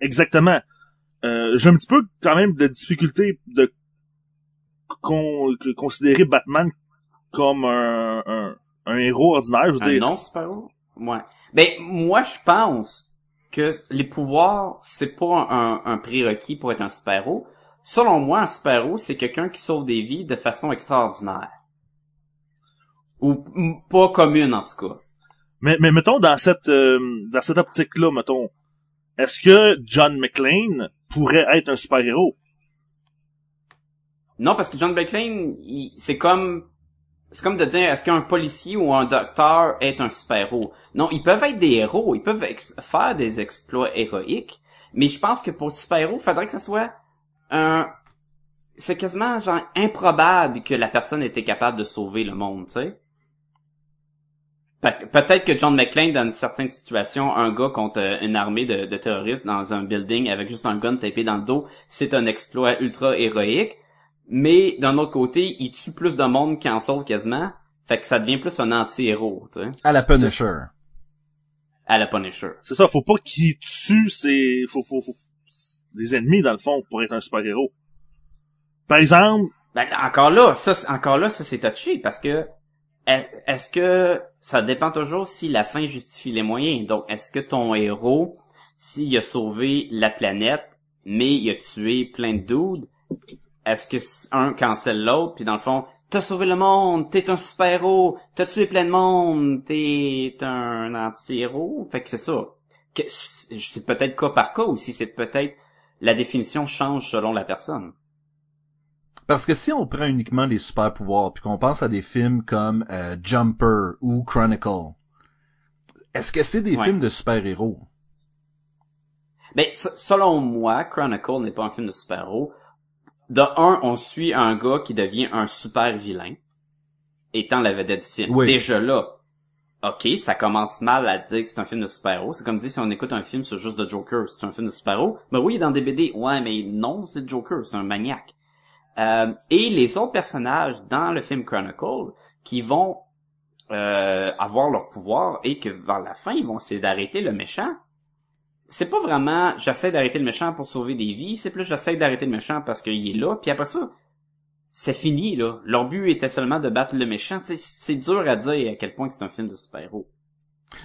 Speaker 1: Exactement. Euh, j'ai un petit peu quand même de difficulté de con- considérer Batman comme un, un, un héros ordinaire. Je veux
Speaker 3: Un
Speaker 1: dire,
Speaker 3: non super-héros? Ouais. Ben, moi, je pense que les pouvoirs, c'est pas un, un prérequis pour être un super-héros. Selon moi, un super-héros, c'est quelqu'un qui sauve des vies de façon extraordinaire. Ou pas commune, en tout cas.
Speaker 1: mais, mais mettons dans cette euh, dans cette optique-là, mettons, est-ce que John McClane pourrait être un super-héros?
Speaker 3: Non, parce que John McClane, c'est comme, c'est comme de dire, est-ce qu'un policier ou un docteur est un super-héros? Non, ils peuvent être des héros, ils peuvent faire des exploits héroïques, mais je pense que pour super-héros, il faudrait que ce soit un, c'est quasiment genre improbable que la personne était capable de sauver le monde, tu sais. Pe- Peut-être que John McClane, dans une certaine situation, un gars contre euh, une armée de, de terroristes dans un building avec juste un gun tapé dans le dos, c'est un exploit ultra héroïque. Mais d'un autre côté, il tue plus de monde qu'il en sauve quasiment. Fait que ça devient plus un anti-héros, tu sais.
Speaker 2: À la Punisher.
Speaker 3: À la Punisher.
Speaker 1: C'est ça, faut pas qu'il tue ses faut, faut, faut, des ennemis dans le fond pour être un super-héros. Par exemple,
Speaker 3: Ben, encore là, ça, encore là, ça c'est touché parce que est- est-ce que ça dépend toujours si la fin justifie les moyens? Donc, est-ce que ton héros, s'il a sauvé la planète, mais il a tué plein de dudes, est-ce que un cancelle l'autre, puis dans le fond, t'as sauvé le monde, t'es un super-héros, t'as tué plein de monde, t'es un anti-héros? Fait que c'est ça. C'est peut-être cas par cas aussi, c'est peut-être la définition change selon la personne.
Speaker 2: Parce que si on prend uniquement les super pouvoirs puis qu'on pense à des films comme euh, Jumper ou Chronicle, est-ce que c'est des
Speaker 3: Ouais.
Speaker 2: films de super-héros?
Speaker 3: Mais s- selon moi, Chronicle n'est pas un film de super-héros. De un, on suit un gars qui devient un super vilain, étant la vedette du film.
Speaker 2: Oui.
Speaker 3: Déjà là, ok, ça commence mal à dire que c'est un film de super-héros. C'est comme dire si on écoute un film sur juste de Joker, c'est un film de super-héros. Ben oui, dans des BD, ouais, mais non, c'est Joker, c'est un maniaque. Euh, et les autres personnages dans le film Chronicle qui vont euh, avoir leur pouvoir et que vers la fin, ils vont essayer d'arrêter le méchant c'est pas vraiment j'essaie d'arrêter le méchant pour sauver des vies, c'est plus j'essaie d'arrêter le méchant parce qu'il est là, puis après ça, c'est fini, là. Leur but était seulement de battre le méchant. C'est dur à dire à quel point que c'est un film de super-héros.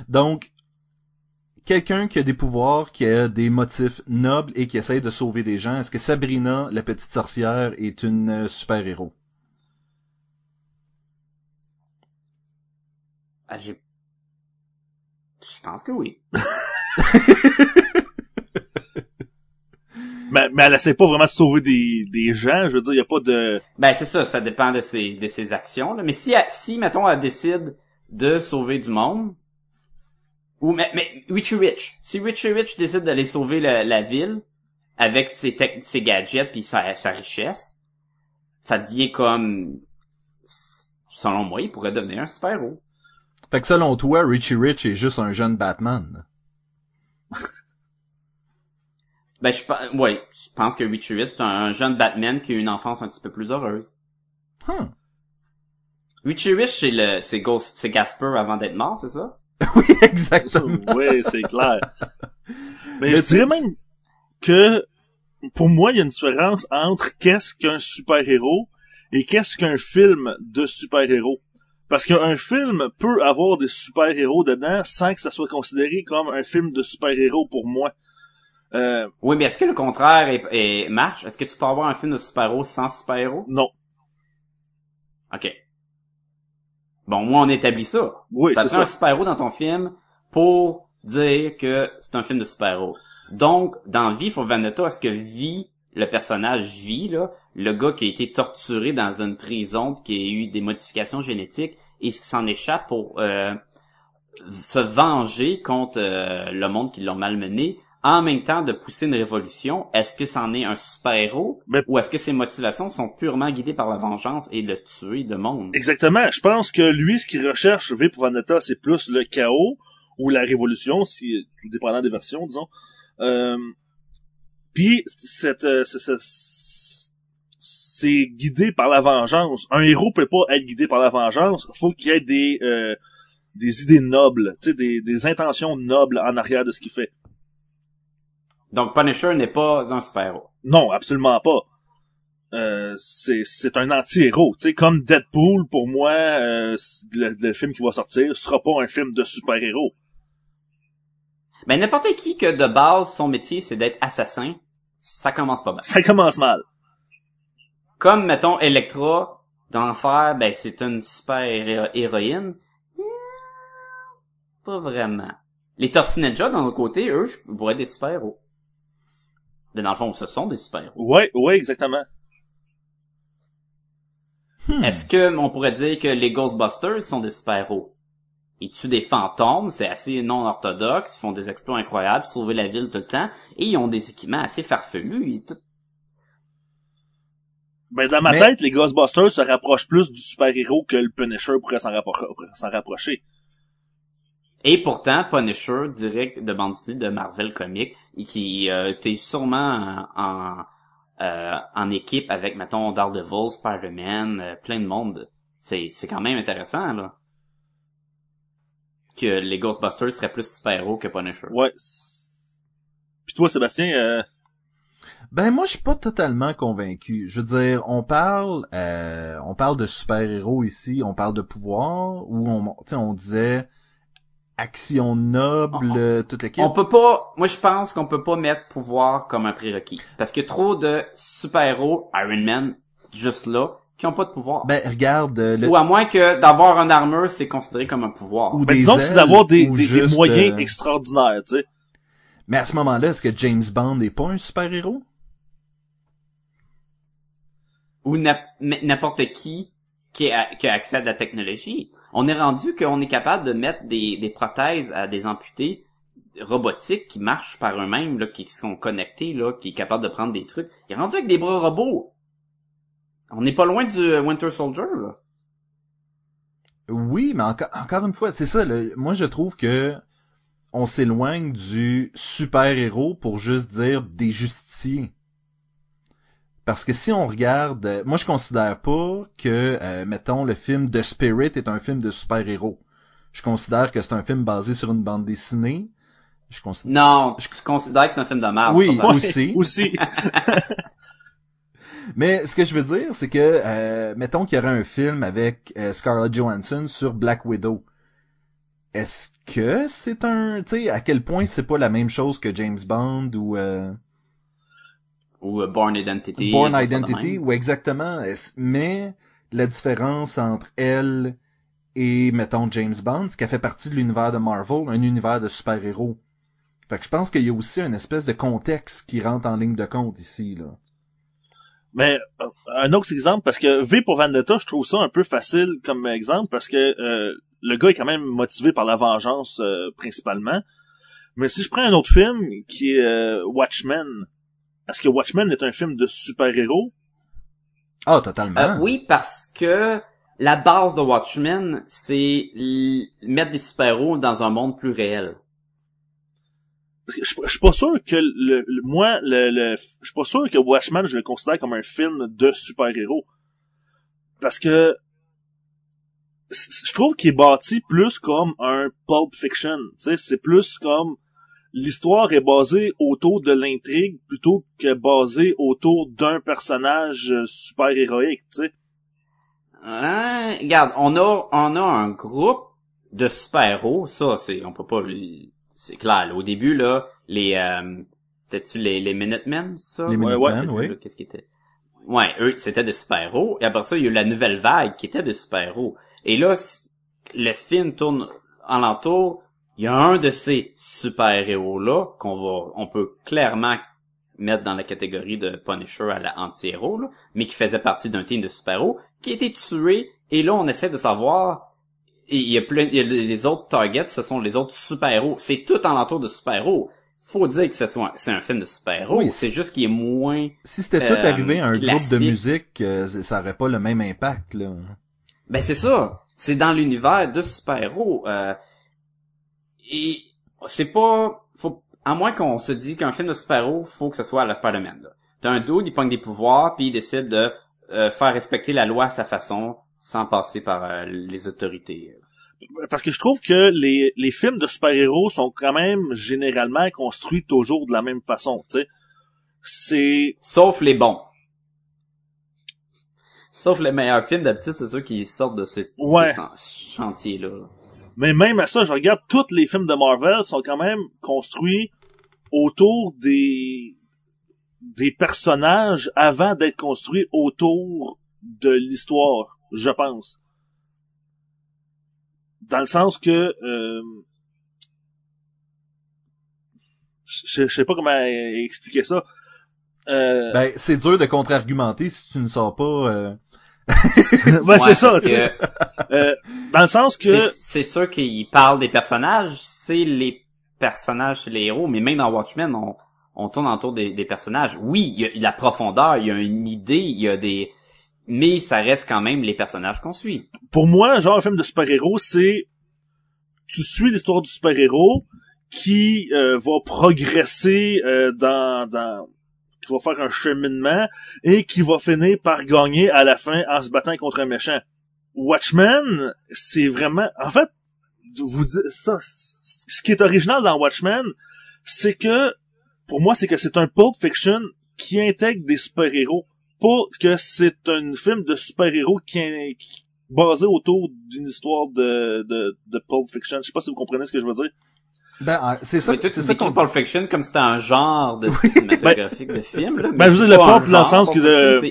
Speaker 2: Donc, quelqu'un qui a des pouvoirs, qui a des motifs nobles et qui essaye de sauver des gens, est-ce que Sabrina, la petite sorcière, est une euh, super-héros?
Speaker 3: Ah, j'ai... Je pense que oui.
Speaker 1: Mais, mais elle essaie pas vraiment de sauver des, des gens. Je veux dire, il y a pas de...
Speaker 3: Ben, c'est ça, ça dépend de ses, de ses actions, là. Mais si, elle- si, mettons, elle décide de sauver du monde, ou, mais, mais, Richie Rich. Si Richie Rich décide d'aller sauver la, la ville, avec ses, ses gadgets puis sa, sa richesse, ça devient comme, selon moi, il pourrait devenir un super-héros.
Speaker 2: Fait que selon toi, Richie Rich est juste un jeune Batman.
Speaker 3: Ben, je, ouais, je pense que Rich, c'est un, un jeune Batman qui a une enfance un petit peu plus heureuse.
Speaker 2: Huh.
Speaker 3: Rich, c'est le, c'est Ghost, c'est Gasper avant d'être mort, c'est ça?
Speaker 2: oui, exactement.
Speaker 1: Oui, c'est clair. Mais,
Speaker 2: Mais
Speaker 1: je dirais même que, pour moi, il y a une différence entre qu'est-ce qu'un super-héros et qu'est-ce qu'un film de super-héros. Parce qu'un film peut avoir des super-héros dedans sans que ça soit considéré comme un film de super-héros pour moi. Euh,
Speaker 3: Oui, mais est-ce que le contraire est, est- marche? Est-ce que tu peux avoir un film de super-héros sans super-héros?
Speaker 1: non.
Speaker 3: OK. Bon, moi, on établit ça.
Speaker 1: Oui,
Speaker 3: ça prend
Speaker 1: ça.
Speaker 3: un super-héros dans ton film pour dire que c'est un film de super-héros. Donc, dans V for Vendetta, est-ce que V, le personnage V, là, le gars qui a été torturé dans une prison, qui a eu des modifications génétiques, et qui s'en échappe pour euh, se venger contre euh, le monde qui l'a malmené, en même temps de pousser une révolution, est-ce que c'en est un super-héros?
Speaker 1: Mais-
Speaker 3: ou est-ce que ses motivations sont purement guidées par la vengeance et le tuer de monde?
Speaker 1: Exactement. Je pense que lui, ce qu'il recherche, V pour Vendetta, c'est plus le chaos ou la révolution, si, tout dépendant des versions, disons. Euh, puis, cette, euh, c'est- guidé par la vengeance. Un héros peut pas être guidé par la vengeance. Faut qu'il y ait des, euh, des idées nobles, tu sais, des, des intentions nobles en arrière de ce qu'il fait.
Speaker 3: Donc Punisher n'est pas un super-héros.
Speaker 1: Non, absolument pas. Euh, c'est c'est un anti-héros, tu sais comme Deadpool pour moi euh, le, le film qui va sortir sera pas un film de super-héros.
Speaker 3: Mais n'importe qui que de base son métier c'est d'être assassin, ça commence pas mal.
Speaker 1: Ça commence mal.
Speaker 3: Comme mettons Electra d'enfer, ben c'est une super héro- héroïne. Hmm, Pas vraiment. Les Tortues Ninja d'un autre côté, eux, je pourrais être des super-héros. Mais dans le fond, ce sont des super-héros.
Speaker 1: Ouais, ouais, exactement.
Speaker 2: Hmm.
Speaker 3: Est-ce que on pourrait dire que les Ghostbusters sont des super-héros? Ils tuent des fantômes, c'est assez non orthodoxe, ils font des exploits incroyables, sauver la ville tout le temps, et ils ont des équipements assez farfelus. et tout-
Speaker 1: Ben dans ma
Speaker 2: Mais-
Speaker 1: tête, les Ghostbusters se rapprochent plus du super-héros que le Punisher pourrait s'en rappro- pourrait s'en rapprocher.
Speaker 3: Et pourtant, Punisher, direct de bande dessinée de Marvel Comics, et qui euh, était sûrement en, en, euh, en équipe avec, mettons, Daredevil, Spider-Man, euh, plein de monde. C'est, c'est quand même intéressant, là. Que les Ghostbusters seraient plus super-héros que Punisher.
Speaker 1: Ouais. Puis toi, Sébastien, euh,
Speaker 2: Ben moi je suis pas totalement convaincu. Je veux dire, on parle euh, on parle de super-héros ici, on parle de pouvoir où on tu sais, on disait action noble,
Speaker 3: On-
Speaker 2: euh, toute l'équipe?
Speaker 3: On peut pas, moi je pense qu'on peut pas mettre pouvoir comme un prérequis. Parce qu'il y a trop de super-héros, Iron Man, juste là, qui ont pas de pouvoir.
Speaker 2: Ben regarde euh, le
Speaker 3: Ou à moins que d'avoir un armure, c'est considéré comme un pouvoir.
Speaker 2: ou
Speaker 1: Ben,
Speaker 2: des
Speaker 1: disons que c'est d'avoir des, des, moyens
Speaker 2: euh,
Speaker 1: extraordinaires, tu sais.
Speaker 2: Mais à ce moment-là, est-ce que James Bond n'est pas un super-héros?
Speaker 3: Ou n'importe qui qui a, qui a accès à la technologie. On est rendu qu'on est capable de mettre des, des prothèses à des amputés robotiques qui marchent par eux-mêmes, là, qui sont connectés, là, qui est capable de prendre des trucs. Il est rendu avec des bras robots. On n'est pas loin du euh, Winter Soldier, là.
Speaker 2: Oui, mais encore, encore une fois, c'est ça. le- moi, je trouve que on s'éloigne du super-héros pour juste dire des justiciers. Parce que si on regarde, euh, moi je considère pas que, euh, mettons, le film The Spirit est un film de super-héros. Je considère que c'est un film basé sur une bande dessinée. Je considère...
Speaker 3: Non, je considère que c'est un film de merde.
Speaker 2: Oui, aussi.
Speaker 1: Aussi.
Speaker 2: Mais ce que je veux dire, c'est que, euh, mettons qu'il y aurait un film avec euh, Scarlett Johansson sur Black Widow. Est-ce que c'est un, tu sais, à quel point c'est pas la même chose que James Bond ou euh,
Speaker 3: Ou euh, Born Identity.
Speaker 2: Born Identity ou exactement, mais la différence entre elle et mettons James Bond, c'est qu'elle fait partie de l'univers de Marvel, un univers de super-héros. Fait que je pense qu'il y a aussi une espèce de contexte qui rentre en ligne de compte ici là.
Speaker 1: Mais euh, un autre exemple, parce que V pour Vendetta, je trouve ça un peu facile comme exemple, parce que euh, le gars est quand même motivé par la vengeance euh, principalement. Mais si je prends un autre film qui est euh, Watchmen, est-ce que Watchmen est un film de super-héros?
Speaker 2: Ah, totalement.
Speaker 3: Euh, oui, parce que la base de Watchmen, c'est mettre des super-héros dans un monde plus réel.
Speaker 1: Parce que je, je suis pas sûr que le, le- moi, le, le- je suis pas sûr que Watchmen, je le considère comme un film de super-héros. Parce que je trouve qu'il est bâti plus comme un Pulp Fiction. Tu sais, c'est plus comme l'histoire est basée autour de l'intrigue plutôt que basée autour d'un personnage euh, super-héroïque, tu sais.
Speaker 3: Hein? Regarde, on a, on a un groupe de super-héros, ça, c'est, on peut pas, c'est clair, là. Au début, là, les, euh, c'était-tu les, les Minutemen, ça?
Speaker 2: Les
Speaker 1: Ouais,
Speaker 2: Minutemen,
Speaker 1: ouais.
Speaker 2: oui.
Speaker 3: Qu'est-ce qui était? Ouais, eux, c'était des super-héros. Et après ça, il y a eu la nouvelle vague qui était des super-héros. Et là, le film tourne alentour. Il y a un de ces super-héros-là qu'on va, on peut clairement mettre dans la catégorie de Punisher à la anti-héros, là, mais qui faisait partie d'un team de super-héros, qui a été tué. Et là, on essaie de savoir, et il y a plein, il y a les autres targets, ce sont les autres super-héros. C'est tout alentour de super-héros. Faut dire que ce soit, c'est un film de super-héros.
Speaker 2: Oui,
Speaker 3: c'est juste qu'il est moins
Speaker 2: Si c'était tout
Speaker 3: Euh,
Speaker 2: arrivé à un groupe de
Speaker 3: classique.
Speaker 2: musique, euh, ça aurait pas le même impact, là.
Speaker 3: Ben c'est ça. C'est dans l'univers de super-héros. euh, et c'est pas... Faut, à moins qu'on se dit qu'un film de super-héros, faut que ce soit à la Spider-Man. T'as un dude, il pogne des pouvoirs, puis il décide de euh, faire respecter la loi à sa façon, sans passer par euh, les autorités.
Speaker 1: Parce que je trouve que les, les films de super-héros sont quand même généralement construits toujours de la même façon, tu sais. C'est
Speaker 3: Sauf les bons. Sauf les meilleurs films, d'habitude, c'est ceux qui sortent de ces,
Speaker 1: Ouais.
Speaker 3: ces chantiers-là.
Speaker 1: Mais même à ça, je regarde tous les films de Marvel sont quand même construits autour des des personnages avant d'être construits autour de l'histoire, je pense. Dans le sens que euh, je, je sais pas comment expliquer ça. Euh,
Speaker 2: Ben, c'est dur de contre-argumenter si tu ne sors pas... euh,
Speaker 1: ouais, c'est ça.
Speaker 3: parce
Speaker 1: tu sais.
Speaker 3: que
Speaker 1: Euh, dans le sens que
Speaker 3: C'est c'est sûr qu'il parle des personnages, c'est les personnages, c'est les héros, mais même dans Watchmen, on, on tourne autour des, des personnages. Oui, il y a la profondeur, il y a une idée, il y a des... Mais ça reste quand même les personnages qu'on suit.
Speaker 1: pour moi, genre un film de super-héros, c'est tu suis l'histoire du super-héros qui euh, va progresser euh, dans dans qui va faire un cheminement et qui va finir par gagner à la fin en se battant contre un méchant. Watchmen, c'est vraiment en fait vous ça ce qui est original dans Watchmen, c'est que pour moi c'est que c'est un Pulp Fiction qui intègre des super-héros. Pas que c'est un film de super-héros qui est basé autour d'une histoire de, de, de Pulp Fiction. Je sais pas si vous comprenez ce que je veux dire.
Speaker 2: Ben, ah, c'est ça,
Speaker 3: Mais toi, tu
Speaker 2: c'est ça
Speaker 3: décris Pulp Fiction comme c'était un genre de cinématographique de film, là.
Speaker 1: Ben, je veux dire, le pulp dans le sens que de-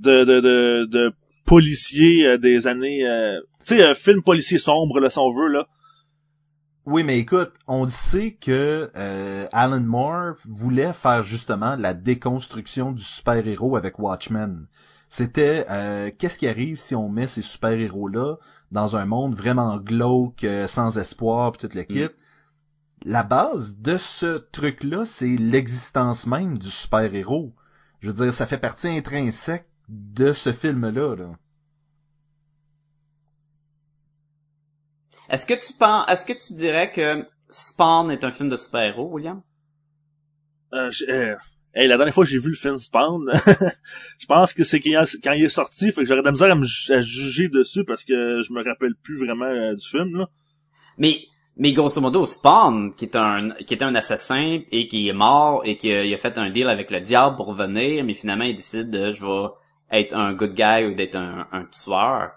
Speaker 1: de de de, de policiers euh, des années euh, tu sais un film policier sombre là si on veut là
Speaker 2: Oui, mais écoute, on sait que euh, Alan Moore voulait faire justement la déconstruction du super-héros avec Watchmen. C'était euh, qu'est-ce qui arrive si on met ces super-héros-là dans un monde vraiment glauque, euh, sans espoir, pis toute le kit? La base de ce truc-là, c'est l'existence même du super-héros. Je veux dire, ça fait partie intrinsèque de ce film-là. Là.
Speaker 3: Est-ce que tu penses, est-ce que tu dirais que Spawn est un film de super-héros, William?
Speaker 1: euh, j'ai- euh, hey, la dernière fois que j'ai vu le film Spawn je pense que c'est quand, quand il est sorti fait que j'aurais de la misère à me à juger dessus parce que je me rappelle plus vraiment euh, du film là
Speaker 3: Mais, mais grosso modo, Spawn, qui est un, qui était un assassin et qui est mort et qui a, il a fait un deal avec le diable pour venir, mais finalement il décide de, je vais être un good guy ou d'être un, un tueur.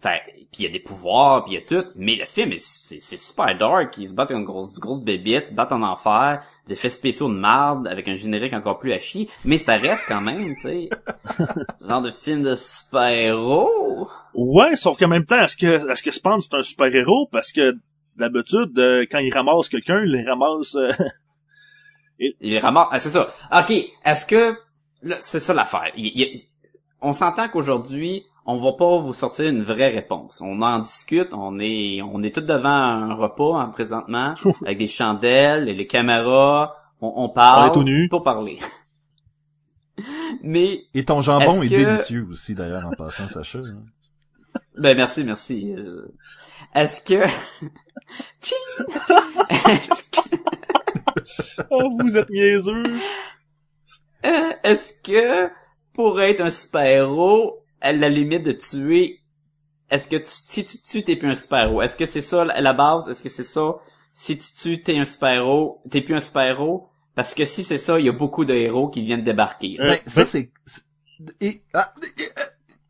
Speaker 3: Fait, puis il y a des pouvoirs, puis il y a tout, mais le film est, c'est, c'est super dark, ils se battent avec une grosse, grosse bébite, ils se battent en enfer, des effets spéciaux de marde avec un générique encore plus à chier, mais ça reste quand même, tu sais, genre de film de super-héros.
Speaker 1: Ouais sauf qu'en même temps est-ce que est-ce que Spawn c'est un super héros parce que d'habitude euh, quand il ramasse quelqu'un il les ramasse euh,
Speaker 3: Il les ramasse. Ah, c'est ça. OK. Est-ce que... là, C'est ça l'affaire. Il- il- on s'entend qu'aujourd'hui, on va pas vous sortir une vraie réponse. On en discute. On est, on est tous devant un repas hein, présentement, avec des chandelles et les caméras. On, on parle.
Speaker 1: On est tout nus.
Speaker 3: Pour parler. Mais,
Speaker 2: Et ton jambon est,
Speaker 3: que-
Speaker 2: délicieux aussi, d'ailleurs, en passant, Sacha. hein.
Speaker 3: Ben merci, merci. Euh, Est-ce que... Tching! Est-ce que...
Speaker 1: oh vous êtes niaiseux
Speaker 3: Euh, Est-ce que pour être un super-héros, à la limite de tuer, est-ce que tu, si tu tues, t'es plus un super-héros? Est-ce que c'est ça la la base? Est-ce que c'est ça? Si tu tues, t'es un super-héros, t'es plus un super-héros? Parce que si c'est ça, il y a beaucoup de héros qui viennent débarquer.
Speaker 1: Euh,
Speaker 2: Ben, ça, c'est... c'est- et- ah, et-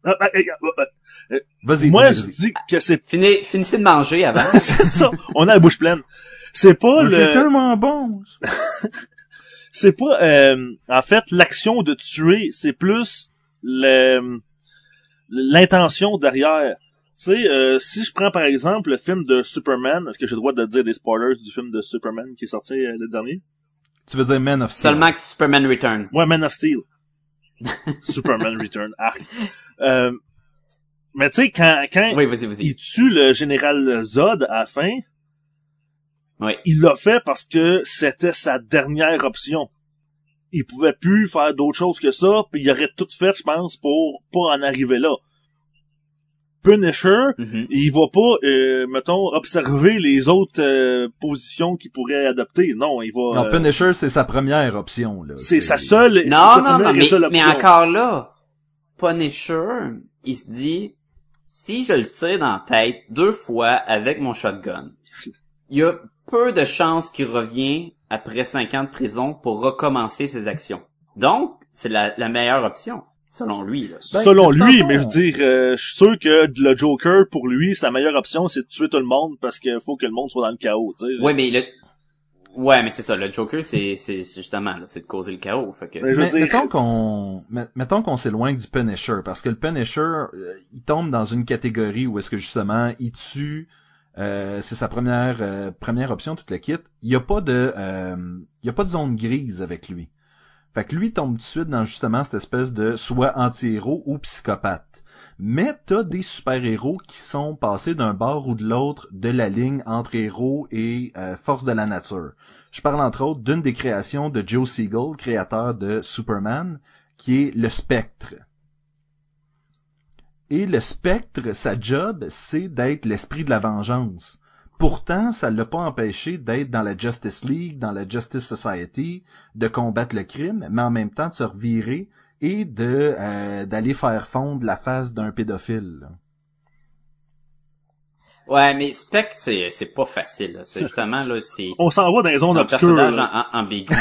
Speaker 1: ah,
Speaker 2: Vas-y,
Speaker 1: moi je dis que c'est
Speaker 3: Fini- finissez de manger avant.
Speaker 1: c'est ça on a la bouche pleine c'est pas
Speaker 2: Mais C'est
Speaker 1: le
Speaker 2: tellement bon!
Speaker 1: c'est pas euh, en fait l'action de tuer, c'est plus le l'intention derrière. Tu sais, euh, si je prends par exemple le film de Superman, est-ce que j'ai le droit de dire des spoilers du film de Superman qui est sorti euh, le dernier?
Speaker 2: Tu veux dire Man of Steel.
Speaker 3: Seulement que Superman Return.
Speaker 1: Ouais, Man of Steel. Superman Return. Arc. Euh, mais tu sais, quand, quand
Speaker 3: Oui, vas-y, vas-y.
Speaker 1: il tue le général Zod à la fin,
Speaker 3: Oui.
Speaker 1: il l'a fait parce que c'était sa dernière option. Il pouvait plus faire d'autre chose que ça, puis il aurait tout fait, je pense, pour pas en arriver là. Punisher,
Speaker 3: Mhm.
Speaker 1: il va pas, euh, mettons, observer les autres euh, positions qu'il pourrait adopter. Non, il va.
Speaker 2: Non,
Speaker 1: euh,
Speaker 2: Punisher, c'est sa première option, là.
Speaker 1: c'est sa seule. c'est
Speaker 3: Non,
Speaker 1: sa
Speaker 3: non, non, mais, encore là, Punisher, il se dit, si je le tire dans la tête deux fois avec mon shotgun, il y a peu de chances qu'il revienne après cinq ans de prison pour recommencer ses actions. Donc, c'est la, la meilleure option, selon lui. Là.
Speaker 2: Ben,
Speaker 1: Selon lui, mais je veux dire, euh, je suis sûr que le Joker, pour lui, sa meilleure option, c'est de tuer tout le monde parce qu'il faut que le monde soit dans le chaos, tu sais.
Speaker 3: Ouais, mais le... Ouais, mais c'est ça, le Joker, c'est c'est c'est justement, là, c'est de causer le chaos. Fait que...
Speaker 1: Mais je veux
Speaker 2: Mais,
Speaker 1: dire-
Speaker 2: mettons qu'on met- mettons qu'on s'éloigne du Punisher parce que le Punisher euh, il tombe dans une catégorie où est-ce que justement il tue euh, c'est sa première euh, première option toute la kit il y a pas de euh, il y a pas de zone grise avec lui fait que lui tombe tout de suite dans justement cette espèce de soit anti-héros ou psychopathe mais t'as des super-héros qui sont passés d'un bord ou de l'autre de la ligne entre héros et euh, force de la nature. Je parle entre autres d'une des créations de Joe Siegel, créateur de Superman, qui est le Spectre. Et le Spectre, sa job, c'est d'être l'esprit de la vengeance. Pourtant, ça l'a pas empêché d'être dans la Justice League, dans la Justice Society, de combattre le crime, mais en même temps de se revirer et de euh, d'aller faire fondre la face d'un pédophile. là.
Speaker 3: Ouais, mais Spec, c'est c'est pas facile. là. C'est justement, là, c'est...
Speaker 1: On s'en va dans les zones
Speaker 3: C'est un
Speaker 1: obscures.
Speaker 3: personnage ambigu.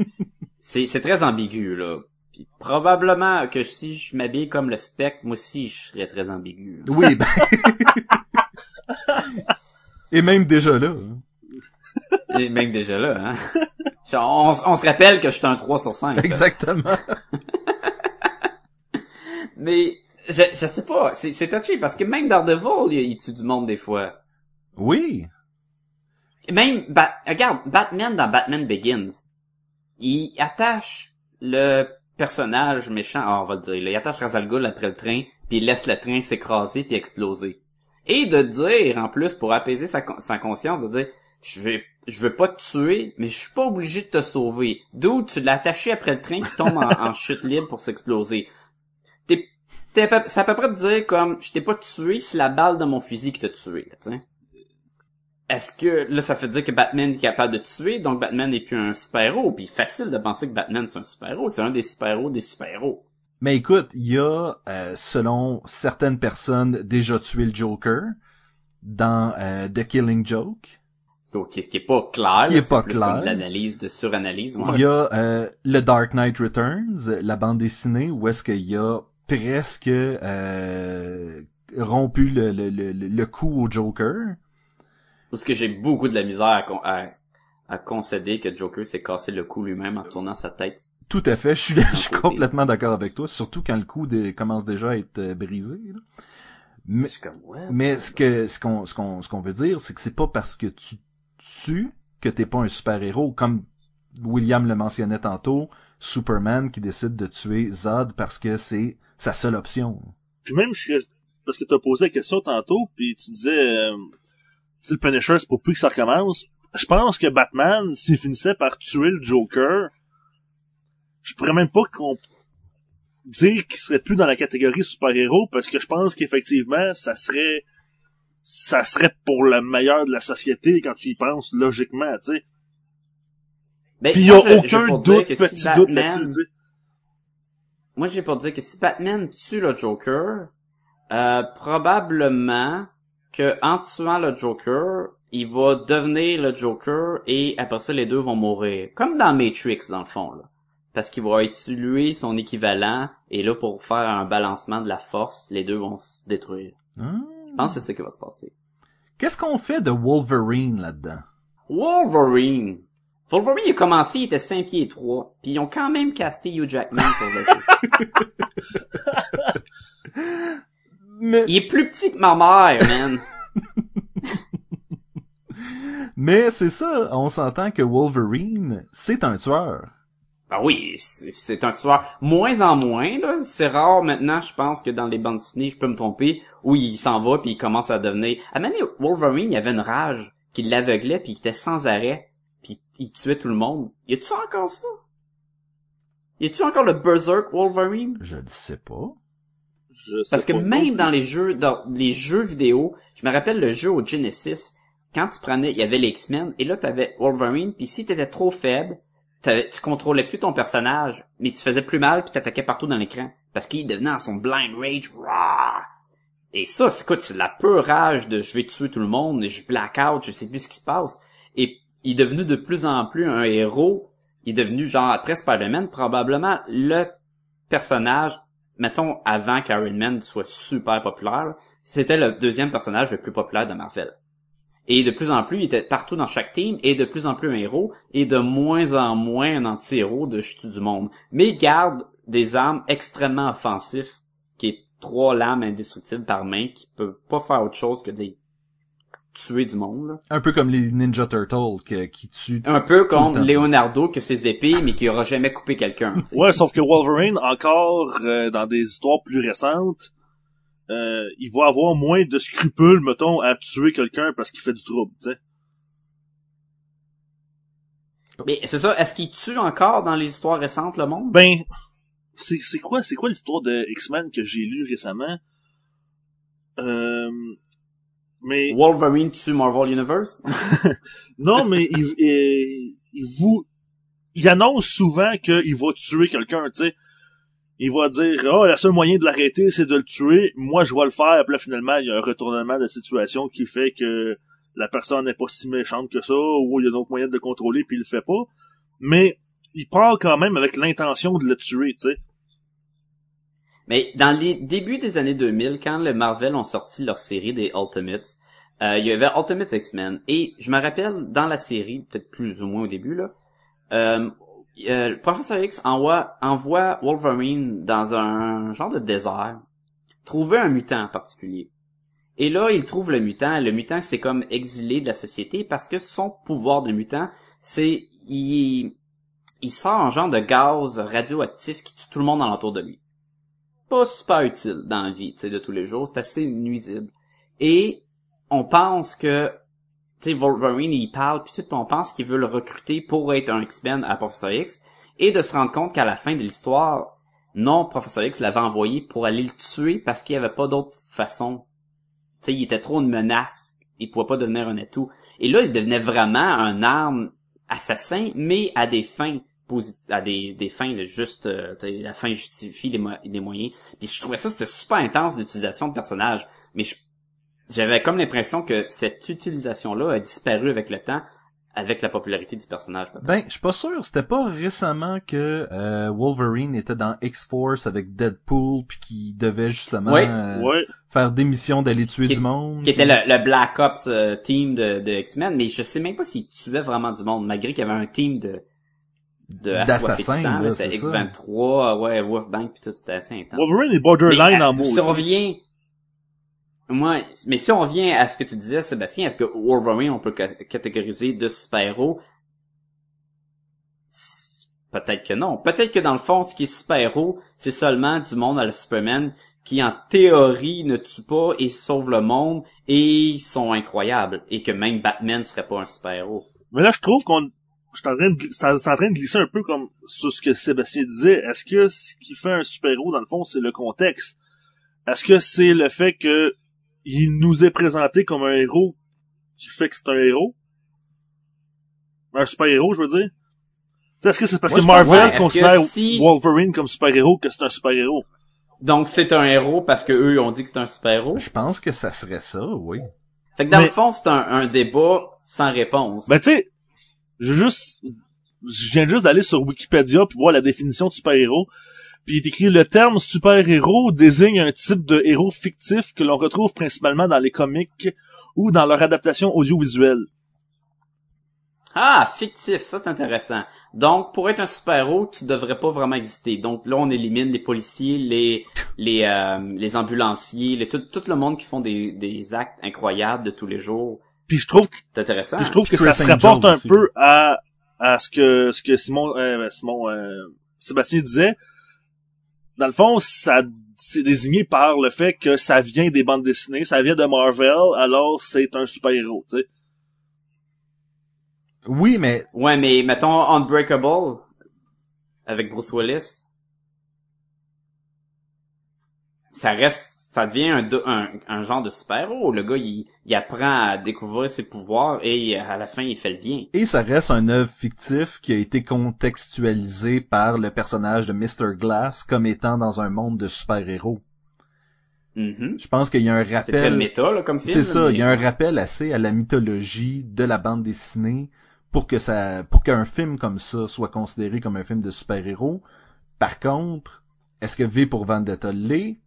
Speaker 3: c'est c'est très ambigu là. Puis probablement que si je m'habille comme le spectre, moi aussi je serais très ambigu. là.
Speaker 2: Oui, ben... Et même déjà là.
Speaker 3: Et même déjà là, hein. On, on se rappelle que je suis un 3 sur 5. là.
Speaker 2: Exactement.
Speaker 3: Mais je, je sais pas, c'est c'est touché parce que même Daredevil, il, il tue du monde des fois.
Speaker 2: Oui.
Speaker 3: Même, Ba- regarde, Batman dans Batman Begins, il attache le personnage méchant, ah, on va le dire, là, il attache Ra's al Ghul après le train, puis il laisse le train s'écraser puis exploser. Et de dire, en plus, pour apaiser sa, con- sa conscience, de dire, je vais, je veux pas te tuer, mais je suis pas obligé de te sauver. D'où tu l'as attaché après le train qui tombe en, chute libre pour s'exploser. T'es, t'es à peu- près de dire comme, je t'ai pas tué, c'est la balle de mon fusil qui t'a tué. Est-ce que, là, ça fait dire que Batman est capable de tuer, donc Batman n'est plus un super-héros, puis facile de penser que Batman c'est un super-héros, c'est un des super-héros des super-héros.
Speaker 2: Mais écoute, il y a, euh, selon certaines personnes, déjà tué le Joker dans euh, The Killing Joke.
Speaker 3: Donc, ce qui est pas clair,
Speaker 2: Qui est pas
Speaker 3: plus
Speaker 2: clair.
Speaker 3: l'analyse, de suranalyse, ouais.
Speaker 2: Il y a euh, le Dark Knight Returns, la bande dessinée, où est-ce qu'il y a presque euh, rompu le, le, le, le cou au Joker.
Speaker 3: Parce que j'ai beaucoup de la misère à, à, à concéder que Joker s'est cassé le cou lui-même en tournant sa tête.
Speaker 2: Tout à fait, je suis, je suis complètement d'accord avec toi, surtout quand le cou commence déjà à être euh, brisé. là. Mais,
Speaker 3: C'est comme, ouais.
Speaker 2: mais ce que ce qu'on ce qu'on ce qu'on veut dire, c'est que c'est pas parce que tu tues que t'es pas un super héros, comme William le mentionnait tantôt, Superman qui décide de tuer Zod parce que c'est sa seule option.
Speaker 1: Puis même, je, parce que t'as posé la question tantôt, puis tu disais, euh, tu le Punisher, c'est pour plus que ça recommence. Je pense que Batman, s'il finissait par tuer le Joker, je pourrais même pas qu'on dire qu'il serait plus dans la catégorie super-héros, parce que je pense qu'effectivement, ça serait ça serait pour le meilleur de la société quand tu y penses logiquement, tu sais.
Speaker 3: Ben,
Speaker 1: Puis il y a
Speaker 3: je-
Speaker 1: aucun doute, petit
Speaker 3: si
Speaker 1: doute
Speaker 3: Batman-
Speaker 1: là-dessus.
Speaker 3: Moi, j'ai pour dire que si Batman tue le Joker, euh, probablement que en tuant le Joker, il va devenir le Joker et après ça, les deux vont mourir. Comme dans Matrix, dans le fond, là. Parce qu'il va tuer son équivalent et là, pour faire un balancement de la force, les deux vont se détruire.
Speaker 2: Hein?
Speaker 3: Je pense que c'est ça qui va se passer.
Speaker 2: Qu'est-ce qu'on fait de Wolverine là-dedans?
Speaker 3: Wolverine! Wolverine, il a commencé, il était 5 pieds 3. Puis ils ont quand même casté Hugh Jackman pour le jeu.
Speaker 2: Mais,
Speaker 3: Il est plus petit que ma mère, man.
Speaker 2: mais c'est ça, on s'entend que Wolverine, c'est un tueur.
Speaker 3: Ah oui, c'est c'est un tueur. Moins en moins, là. C'est rare maintenant, je pense que dans les bandes dessinées, je peux me tromper, où il s'en va puis il commence à devenir... À donné, Wolverine, il avait une rage qui l'aveuglait puis il était sans arrêt puis il tuait tout le monde. Y a-tu encore ça? Y a-tu encore le Berserk Wolverine?
Speaker 2: Je le sais pas.
Speaker 1: Je sais
Speaker 3: Parce que
Speaker 1: pas.
Speaker 3: même dans les jeux, dans les jeux vidéo, je me rappelle le jeu au Genesis, quand tu prenais, il y avait les X-Men, et là t'avais Wolverine, puis si t'étais trop faible, tu contrôlais plus ton personnage, mais tu faisais plus mal puis t'attaquais partout dans l'écran. Parce qu'il devenait en son blind rage, Rah! Et ça, c'est, écoute, c'est la pure rage de je vais tuer tout le monde, et je black out, je sais plus ce qui se passe. Et il est devenu de plus en plus un héros. Il est devenu, genre, après Spider-Man, probablement le personnage, mettons, avant qu'Iron Man soit super populaire, c'était le deuxième personnage le plus populaire de Marvel. Et de plus en plus, il était partout dans chaque team, et de plus en plus un héros, et de moins en moins un anti-héros de chute du monde. Mais il garde des armes extrêmement offensives, qui est trois lames indestructibles par main, qui peut pas faire autre chose que de tuer du monde. là.
Speaker 2: Un peu comme les Ninja Turtles que- qui tuent.
Speaker 3: Un peu
Speaker 2: Tout le
Speaker 3: comme
Speaker 2: temps.
Speaker 3: Leonardo que ses épées, mais qui aura jamais coupé quelqu'un. tu sais.
Speaker 1: Ouais, sauf que Wolverine, encore euh, dans des histoires plus récentes, euh, il va avoir moins de scrupules, mettons, à tuer quelqu'un parce qu'il fait du trouble, tu sais.
Speaker 3: Mais c'est ça, est-ce qu'il tue encore dans les histoires récentes le monde?
Speaker 1: Ben, c'est c'est quoi, c'est quoi l'histoire de X-Men que j'ai lu récemment? Euh, mais
Speaker 3: Wolverine tue Marvel Universe?
Speaker 1: non, mais il, il, il vous, il annonce souvent qu'il va tuer quelqu'un, tu sais. Il va dire, oh, le seul moyen de l'arrêter, c'est de le tuer. Moi, je vais le faire. Puis là, finalement, il y a un retournement de situation qui fait que la personne n'est pas si méchante que ça, ou il y a d'autres moyens de le contrôler, puis il le fait pas. Mais il part quand même avec l'intention de le tuer, tu sais.
Speaker 3: Mais dans les débuts des années 2000, quand le Marvel ont sorti leur série des Ultimates, euh, il y avait Ultimate X-Men. Et je me rappelle, dans la série, peut-être plus ou moins au début, là, euh, euh, le Professeur X envoie, envoie Wolverine dans un genre de désert, trouver un mutant en particulier. Et là, il trouve le mutant. Le mutant, c'est comme exilé de la société parce que son pouvoir de mutant, c'est il, il sort un genre de gaz radioactif qui tue tout le monde alentour de lui. Pas super utile dans la vie, tu sais, de tous les jours. C'est assez nuisible. Et on pense que, tu sais, Wolverine, il parle, puis tout, on pense qu'il veut le recruter pour être un X-Men à Professeur X, et de se rendre compte qu'à la fin de l'histoire, non, Professeur X l'avait envoyé pour aller le tuer parce qu'il n'y avait pas d'autre façon. Tu sais, il était trop une menace. Il pouvait pas devenir un atout. Et là, il devenait vraiment un arme assassin, mais à des fins à des, des fins de juste euh, la fin justifie les moyens. Puis je trouvais ça c'était super intense l'utilisation de personnages, mais je- j'avais comme l'impression que cette utilisation là a disparu avec le temps avec la popularité du personnage.
Speaker 2: Ben, je suis pas sûr. C'était pas récemment que euh, Wolverine était dans X-Force avec Deadpool puis qui devait justement euh, faire des missions d'aller tuer
Speaker 3: Qui-
Speaker 2: du monde.
Speaker 3: qui était le, le Black Ops euh, team de, de X-Men, mais je sais même pas s'il tuait vraiment du monde, malgré qu'il y avait un team de de
Speaker 2: D'assassins,
Speaker 3: de C'était
Speaker 2: ça.
Speaker 3: X23, ouais, Wolfbank puis tout, c'était assez intense.
Speaker 1: Wolverine est borderline
Speaker 3: mais,
Speaker 1: en
Speaker 3: euh,
Speaker 1: mots.
Speaker 3: Si on revient, moi, mais si on revient à ce que tu disais, Sébastien, est-ce que Wolverine on peut ca- catégoriser de super-héros? Peut-être que non. Peut-être que dans le fond, ce qui est super-héros, c'est seulement du monde à la Superman qui en théorie ne tue pas et sauve le monde et sont incroyables et que même Batman serait pas un super-héros.
Speaker 1: Mais là, je trouve qu'on, je suis en train de, en train de glisser un peu comme sur ce que Sébastien disait. Est-ce que ce qui fait un super-héros, dans le fond, c'est le contexte? Est-ce que c'est le fait que il nous est présenté comme un héros qui fait que c'est un héros? Un super-héros, je veux dire? Tu sais, Est-ce que c'est parce
Speaker 2: Moi,
Speaker 1: que Marvel
Speaker 3: Ouais, est-ce que
Speaker 1: considère
Speaker 3: si-
Speaker 1: Wolverine comme super-héros que c'est un super-héros?
Speaker 3: Donc c'est un héros parce que eux ont dit que c'est un super-héros?
Speaker 2: Je pense que ça serait ça, oui.
Speaker 3: Fait que dans
Speaker 1: Mais-
Speaker 3: le fond, c'est un, un débat sans réponse.
Speaker 1: Ben, tu sais, je juste, je viens juste d'aller sur Wikipédia pour voir la définition de super-héros. Puis il est écrit le terme super-héros désigne un type de héros fictif que l'on retrouve principalement dans les comics ou dans leur adaptation audiovisuelle.
Speaker 3: Ah, fictif, ça c'est intéressant. Donc, pour être un super-héros, tu devrais pas vraiment exister. Donc là, on élimine les policiers, les les euh, les ambulanciers, les, tout, tout le monde qui font des, des actes incroyables de tous les jours.
Speaker 1: Puis je trouve,
Speaker 3: C'est intéressant.
Speaker 1: puis je trouve que
Speaker 2: Chris
Speaker 1: ça se rapporte un
Speaker 2: aussi.
Speaker 1: peu à à ce que ce que Simon euh, Simon euh, Sébastien disait. Dans le fond, ça c'est désigné par le fait que ça vient des bandes dessinées, ça vient de Marvel, alors c'est un super-héros, tu sais.
Speaker 2: Oui, mais
Speaker 3: Ouais, mais mettons Unbreakable avec Bruce Willis. Ça reste, ça devient un, do- un, un genre de super-héros. Le gars, il, il apprend à découvrir ses pouvoirs et à la fin, il fait le bien.
Speaker 2: et ça reste un œuvre fictif qui a été contextualisé par le personnage de Mr. Glass comme étant dans un monde de super-héros.
Speaker 3: Mhm.
Speaker 2: Je pense qu'il y a un
Speaker 3: C'est
Speaker 2: rappel.
Speaker 3: méta, là, comme film.
Speaker 2: C'est ça,
Speaker 3: mais-
Speaker 2: il y a un rappel assez à la mythologie de la bande dessinée pour que ça, pour qu'un film comme ça soit considéré comme un film de super-héros. Par contre, est-ce que V pour Vendetta l'est?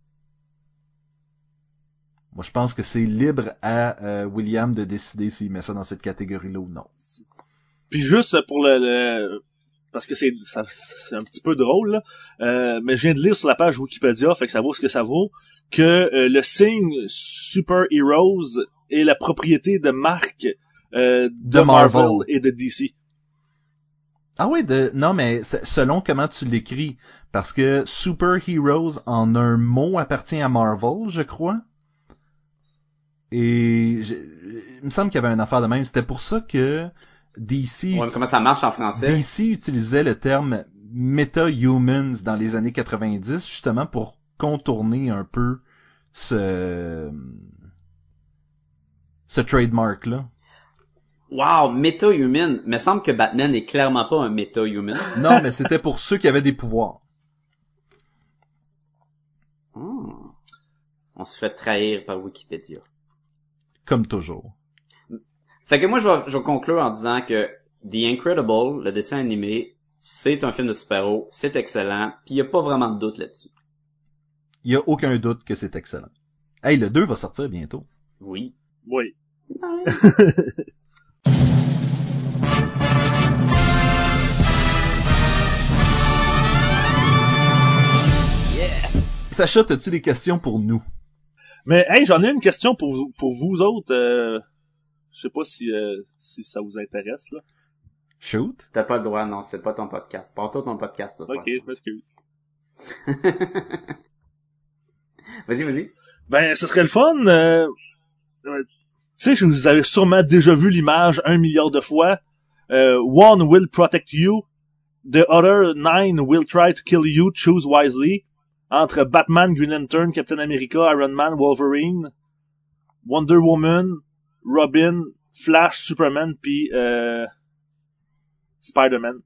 Speaker 2: Moi, je pense que c'est libre à euh, William de décider s'il met ça dans cette catégorie-là ou non.
Speaker 1: Puis juste pour le, le- parce que c'est c'est un petit peu drôle là, euh, mais je viens de lire sur la page Wikipédia, fait que ça vaut ce que ça vaut, que euh, le signe Super Heroes est la propriété de marque euh, de,
Speaker 2: De
Speaker 1: Marvel.
Speaker 2: Marvel.
Speaker 1: et de DC.
Speaker 2: Ah oui, de non mais selon comment tu l'écris, parce que Super Heroes en un mot appartient à Marvel, je crois. Et je- il me semble qu'il y avait une affaire de même. C'était pour ça que DC,
Speaker 3: Ouais, comment ça marche en français?
Speaker 2: DC utilisait le terme meta-humans dans les années 90 justement pour contourner un peu ce ce trademark là.
Speaker 3: Wow, meta-human. Me semble que Batman est clairement pas un meta-human.
Speaker 2: Non, mais c'était pour ceux qui avaient des pouvoirs.
Speaker 3: Hmm. On se fait trahir par Wikipédia.
Speaker 2: Comme toujours.
Speaker 3: Fait que moi, je vais, je vais conclure en disant que The Incredible, le dessin animé, c'est un film de super-héros, c'est excellent, puis il y a pas vraiment de doute là-dessus.
Speaker 2: Il y a aucun doute que c'est excellent. Hey, le 2 va sortir bientôt.
Speaker 3: Oui.
Speaker 1: Oui.
Speaker 2: Sacha, as-tu des questions pour nous?
Speaker 1: Mais hey, j'en ai une question pour vous, pour vous autres. Euh, je sais pas si si ça vous intéresse là.
Speaker 2: Shoot?
Speaker 3: T'as pas le droit, non, c'est pas ton podcast. Pas toi ton podcast, ça.
Speaker 1: Ok, je m'excuse.
Speaker 3: vas-y, vas-y.
Speaker 1: Ben, ce serait le fun. Euh, euh, tu sais, vous avez sûrement déjà vu l'image un milliard de fois. Euh, one will protect you. The other nine will try to kill you. Choose wisely. Entre Batman, Green Lantern, Captain America, Iron Man, Wolverine, Wonder Woman, Robin, Flash, Superman, puis euh, Spider-Man.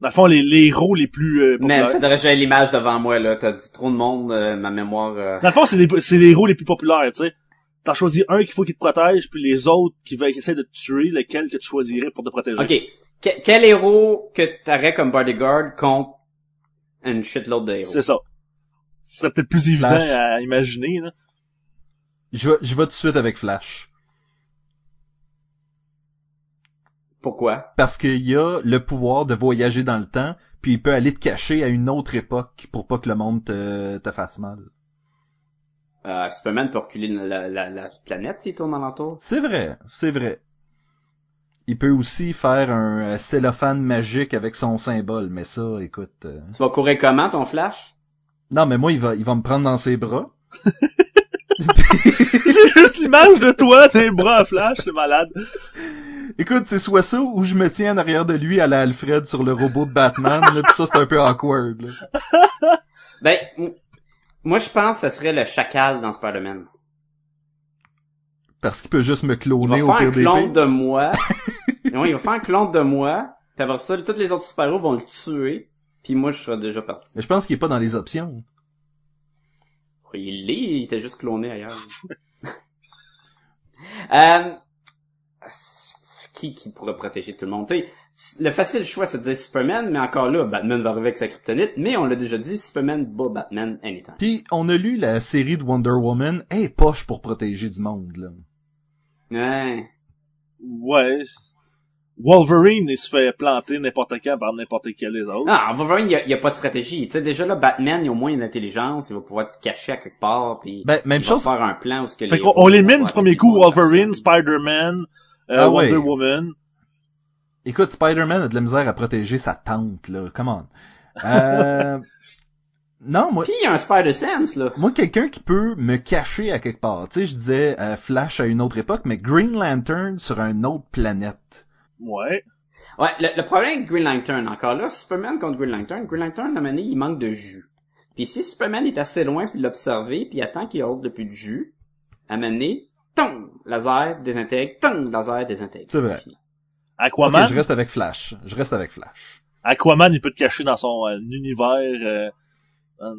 Speaker 1: Dans le fond, les, les héros les plus euh,
Speaker 3: Mais
Speaker 1: populaires.
Speaker 3: faudrait que j'aie l'image devant moi, là. T'as dit trop de monde, euh, ma mémoire... euh,
Speaker 1: Dans le fond, c'est les, c'est les héros les plus populaires, tu sais. T'en choisis un qu'il faut qu'il te protège, puis les autres qui veulent essayer de te tuer, lequel que tu choisirais pour te protéger.
Speaker 3: Ok. Que- quel héros que t'aurais comme bodyguard contre une shitload de héros?
Speaker 1: C'est ça. Ce serait peut-être plus évident
Speaker 2: Flash.
Speaker 1: à imaginer, là.
Speaker 2: Je vais, je vais tout de suite avec Flash.
Speaker 3: Pourquoi?
Speaker 2: Parce qu'il y a le pouvoir de voyager dans le temps, puis il peut aller te cacher à une autre époque pour pas que le monde te, te fasse mal.
Speaker 3: Euh, Superman peut reculer la, la, la planète s'il tourne alentour.
Speaker 2: C'est vrai, c'est vrai. Il peut aussi faire un euh, cellophane magique avec son symbole, mais ça, écoute... euh,
Speaker 3: Tu vas courir comment, ton Flash?
Speaker 2: Non, mais moi, il va, il va me prendre dans ses bras.
Speaker 1: J'ai juste l'image de toi, tes bras à flash, c'est malade.
Speaker 2: Écoute, c'est soit ça ou je me tiens en arrière de lui à la Alfred sur le robot de Batman, là, pis ça, c'est un peu awkward. Là.
Speaker 3: Ben, moi je pense que ce serait le chacal dans Spider-Man.
Speaker 2: Parce qu'il peut juste me
Speaker 3: Il va
Speaker 2: cloner au
Speaker 3: faire un
Speaker 2: pire des
Speaker 3: clone
Speaker 2: pires.
Speaker 3: de moi. non, il va faire un clone de moi. Puis après ça, tous les autres super-héros vont le tuer. Puis moi, je serai déjà parti.
Speaker 2: Mais je pense qu'il est pas dans les options.
Speaker 3: Il l'est, il était juste cloné ailleurs. euh, qui, qui pourrait protéger tout le monde? T'sais, le facile choix, c'est de dire Superman, mais encore là, Batman va arriver avec sa kryptonite, mais on l'a déjà dit, Superman bat Batman anytime.
Speaker 2: Puis on a lu la série de Wonder Woman, est poche pour protéger du monde, là.
Speaker 3: Ouais.
Speaker 1: Ouais. Wolverine, il se fait planter n'importe quand par n'importe quel des autres.
Speaker 3: Non, Wolverine, il y a, il y a pas de stratégie. Tu sais, déjà là, Batman, il a au moins une intelligence, il va pouvoir te cacher à quelque part, puis
Speaker 2: Ben, même
Speaker 3: il
Speaker 2: chose,
Speaker 3: va faire un plan où ce que
Speaker 1: fait
Speaker 3: les
Speaker 1: on l'élimine du premier coup, Wolverine. Spider-Man, euh,
Speaker 2: Ah ouais.
Speaker 1: Wonder Woman.
Speaker 2: écoute, Spider-Man a de la misère à protéger sa tante, là, come on. Euh... non, moi,
Speaker 3: Puis il y a un Spider-Sense, là.
Speaker 2: moi, quelqu'un qui peut me cacher à quelque part. Tu sais, je disais euh, Flash à une autre époque, mais Green Lantern sur une autre planète.
Speaker 1: Ouais.
Speaker 3: Ouais, le, le problème avec Green Lantern, encore là, Superman contre Green Lantern, Green Lantern, à un moment donné, il manque de jus. Puis si Superman est assez loin puis l'observer, puis attend qu'il ôte le plus de jus, à un moment donné, tong, laser, désintègre, tong, laser, désintègre.
Speaker 2: C'est vrai.
Speaker 1: Aquaman,
Speaker 2: Ok, je reste avec Flash. Je reste avec Flash.
Speaker 1: Aquaman, il peut te cacher dans son euh, univers. Euh, dans-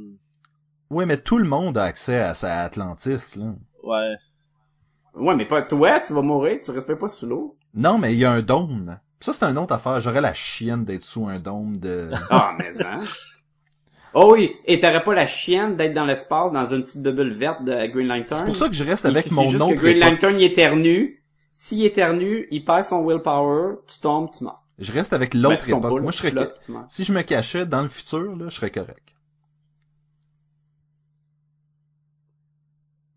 Speaker 2: Oui, mais tout le monde a accès à sa Atlantis, là.
Speaker 1: ouais.
Speaker 3: Ouais, mais pas toi, tu vas mourir, tu respectes pas sous l'eau.
Speaker 2: Non, mais il y a un dôme. Ça, c'est une autre affaire. J'aurais la chienne d'être sous un dôme de...
Speaker 3: Ah, mais hein? Oh oui, et t'aurais pas la chienne d'être dans l'espace, dans une petite bulle verte de Green Lantern?
Speaker 2: C'est pour ça que je reste avec mon
Speaker 3: juste
Speaker 2: autre
Speaker 3: que Green
Speaker 2: époque.
Speaker 3: Lantern, il éternue. S'il éternue, il perd son willpower, tu tombes, tu meurs.
Speaker 2: Je reste avec
Speaker 3: Ben,
Speaker 2: l'autre époque.
Speaker 3: pas,
Speaker 2: Moi, je serais... Si je me cachais dans le futur, là, je serais correct.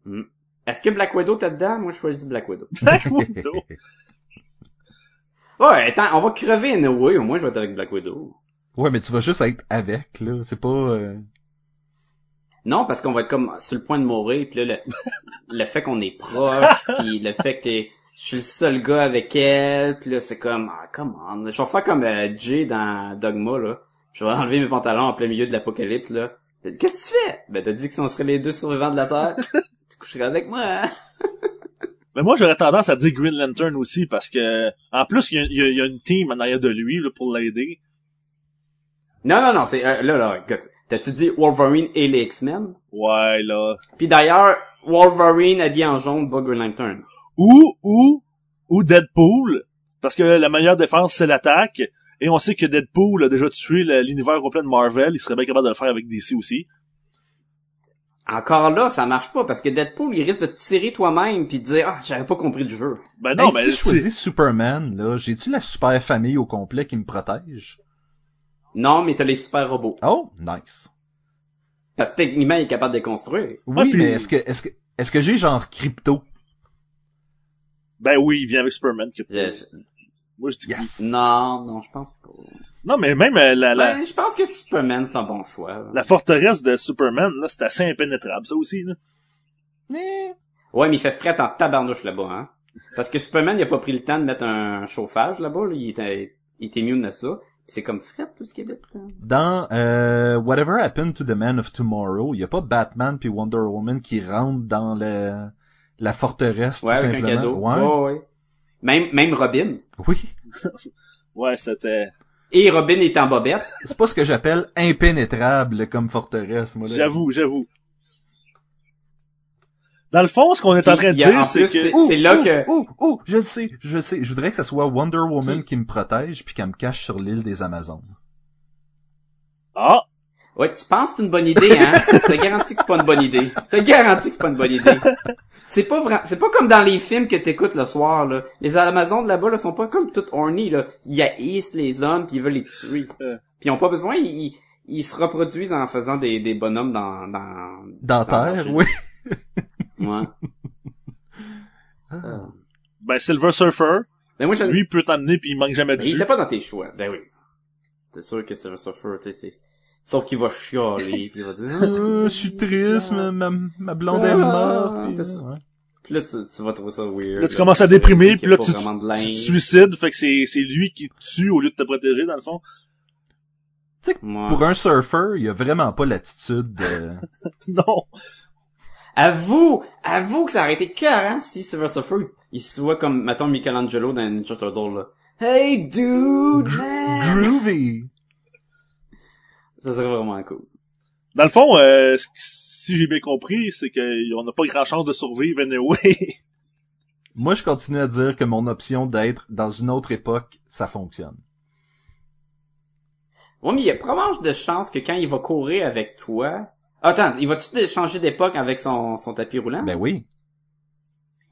Speaker 3: Hmm. Est-ce que Black Widow t'es dedans? Moi, je choisis Black Widow.
Speaker 1: Black Widow.
Speaker 3: Ouais, attends, on va crever anyway, au moins je vais être avec Black Widow.
Speaker 2: Ouais, mais tu vas juste être avec, là. C'est pas... euh,
Speaker 3: Non, parce qu'on va être comme sur le point de mourir, puis là, le, le fait qu'on est proche, puis le fait que je suis le seul gars avec elle, puis là, c'est comme, ah, come on. Je vais faire comme euh, Jay dans Dogma, là. Je vais enlever mes pantalons en plein milieu de l'apocalypse, là. Qu'est-ce que tu fais? Ben, t'as dit que si on serait les deux survivants de la Terre, coucherais avec moi, hein?
Speaker 1: Mais moi, j'aurais tendance à dire Green Lantern aussi, parce que, en plus, il y a, il y a- il y a une team en arrière de lui, là, pour l'aider.
Speaker 3: Non, non, non, c'est, euh, là, là, écoute, t'as-tu dit Wolverine et les X-Men?
Speaker 1: Ouais, là.
Speaker 3: Puis d'ailleurs, Wolverine habillé en jaune bat Green Lantern.
Speaker 1: Ou, ou, ou Deadpool, parce que la meilleure défense, c'est l'attaque. Et on sait que Deadpool a déjà tué l'univers complet de Marvel. Il serait bien capable de le faire avec DC aussi.
Speaker 3: Encore là, ça marche pas parce que Deadpool, il risque de te tirer toi-même puis de dire ah j'avais pas compris le jeu.
Speaker 1: Ben non,
Speaker 2: Hey,
Speaker 1: mais
Speaker 2: si je
Speaker 1: c'est-
Speaker 2: choisis Superman, là, j'ai-tu la super famille au complet qui me protège?
Speaker 3: Non, mais t'as les super robots.
Speaker 2: Oh, nice.
Speaker 3: Parce que techniquement, il est capable de les construire.
Speaker 2: Oui,
Speaker 1: Ah, puis-
Speaker 2: mais est-ce que, est-ce que, est-ce que j'ai genre crypto?
Speaker 1: ben oui, il vient avec Superman.
Speaker 3: Je- je-
Speaker 1: Moi, je dis
Speaker 2: Yes!
Speaker 3: Non, non, je pense pas.
Speaker 1: Non, mais même euh, la, la,
Speaker 3: Ben, je pense que Superman, c'est un bon choix.
Speaker 1: la forteresse de Superman, là, c'est assez impénétrable, ça aussi, là.
Speaker 2: Eh,
Speaker 3: Ouais, mais il fait fret en tabarnouche là-bas, hein. Parce que Superman, il a pas pris le temps de mettre un chauffage là-bas, là. Il était, il était immune à ça. C'est comme fret, tout ce qui est bête, là.
Speaker 2: Dans euh, Whatever Happened to the Man of Tomorrow, il y a pas Batman puis Wonder Woman qui rentrent dans le, la forteresse
Speaker 3: Ouais,
Speaker 2: tout
Speaker 3: avec un cadeau.
Speaker 2: Ouais.
Speaker 3: Ouais, ouais. Même, même Robin.
Speaker 2: Oui.
Speaker 1: Ouais, c'était...
Speaker 3: Et Robin est en bobette.
Speaker 2: C'est pas ce que j'appelle impénétrable comme forteresse, moi.
Speaker 1: J'avoue, j'avoue. Dans le fond, ce qu'on est en train de dire, c'est
Speaker 3: plus,
Speaker 1: que...
Speaker 3: c'est- c'est là
Speaker 2: ouh,
Speaker 3: que-
Speaker 2: Ouh, ouh, je le sais, je le sais. Je voudrais que ça soit Wonder Woman qui me protège puis qu'elle me cache sur l'île des Amazones.
Speaker 1: Ah!
Speaker 3: Ouais, tu penses que c'est une bonne idée, hein? Je te garantis que c'est pas une bonne idée. Je te garantis que c'est pas une bonne idée. C'est pas vrai, c'est pas comme dans les films que t'écoutes le soir, là. Les Amazones là-bas, là, sont pas comme toutes horny, là. Ils haïssent les hommes pis ils veulent les tuer.
Speaker 1: Euh.
Speaker 3: Puis ils ont pas besoin, ils, ils se reproduisent en faisant des, des bonhommes dans, dans,
Speaker 2: Dans
Speaker 3: Dans
Speaker 2: terre, oui.
Speaker 3: ouais.
Speaker 2: Ah.
Speaker 1: Ben, Silver Surfer,
Speaker 3: Mais moi, je,
Speaker 1: lui, peut t'emmener puis il manque jamais de
Speaker 3: il
Speaker 1: jus.
Speaker 3: était pas dans tes choix. Ben oui. C'est sûr que c'est un surfer, tu sais, c'est... Sauf qu'il va chialer, pis il va dire...
Speaker 2: Ah, je suis triste, ma, ma, ma blonde est
Speaker 3: Ah,
Speaker 2: morte. puis,
Speaker 3: puis
Speaker 2: ouais.
Speaker 3: Puis là, tu, tu vas trouver ça weird.
Speaker 1: Là, tu commences à déprimer, puis là, tu,
Speaker 3: tu...
Speaker 1: tu, tu te suicides, fait que c'est, c'est lui qui te tue au lieu de te protéger, dans le fond.
Speaker 2: Pour un surfer, il a vraiment pas l'attitude de...
Speaker 1: Non.
Speaker 3: Avoue, avoue que ça aurait été carré si Silver Surfer, il se voit comme, mettons, Michelangelo dans Ninja Turtle, là. Hey, dude, man!
Speaker 2: Groovy.
Speaker 3: Ça serait vraiment cool.
Speaker 1: Dans le fond, euh, si j'ai bien compris, c'est qu'on n'a pas grand chance de survivre anyway.
Speaker 2: Moi, je continue à dire que mon option d'être dans une autre époque, ça fonctionne.
Speaker 3: Ouais, mais il y a probablement de chances que quand il va courir avec toi... Attends, il va-tu changer d'époque avec son, son tapis roulant?
Speaker 2: Ben oui.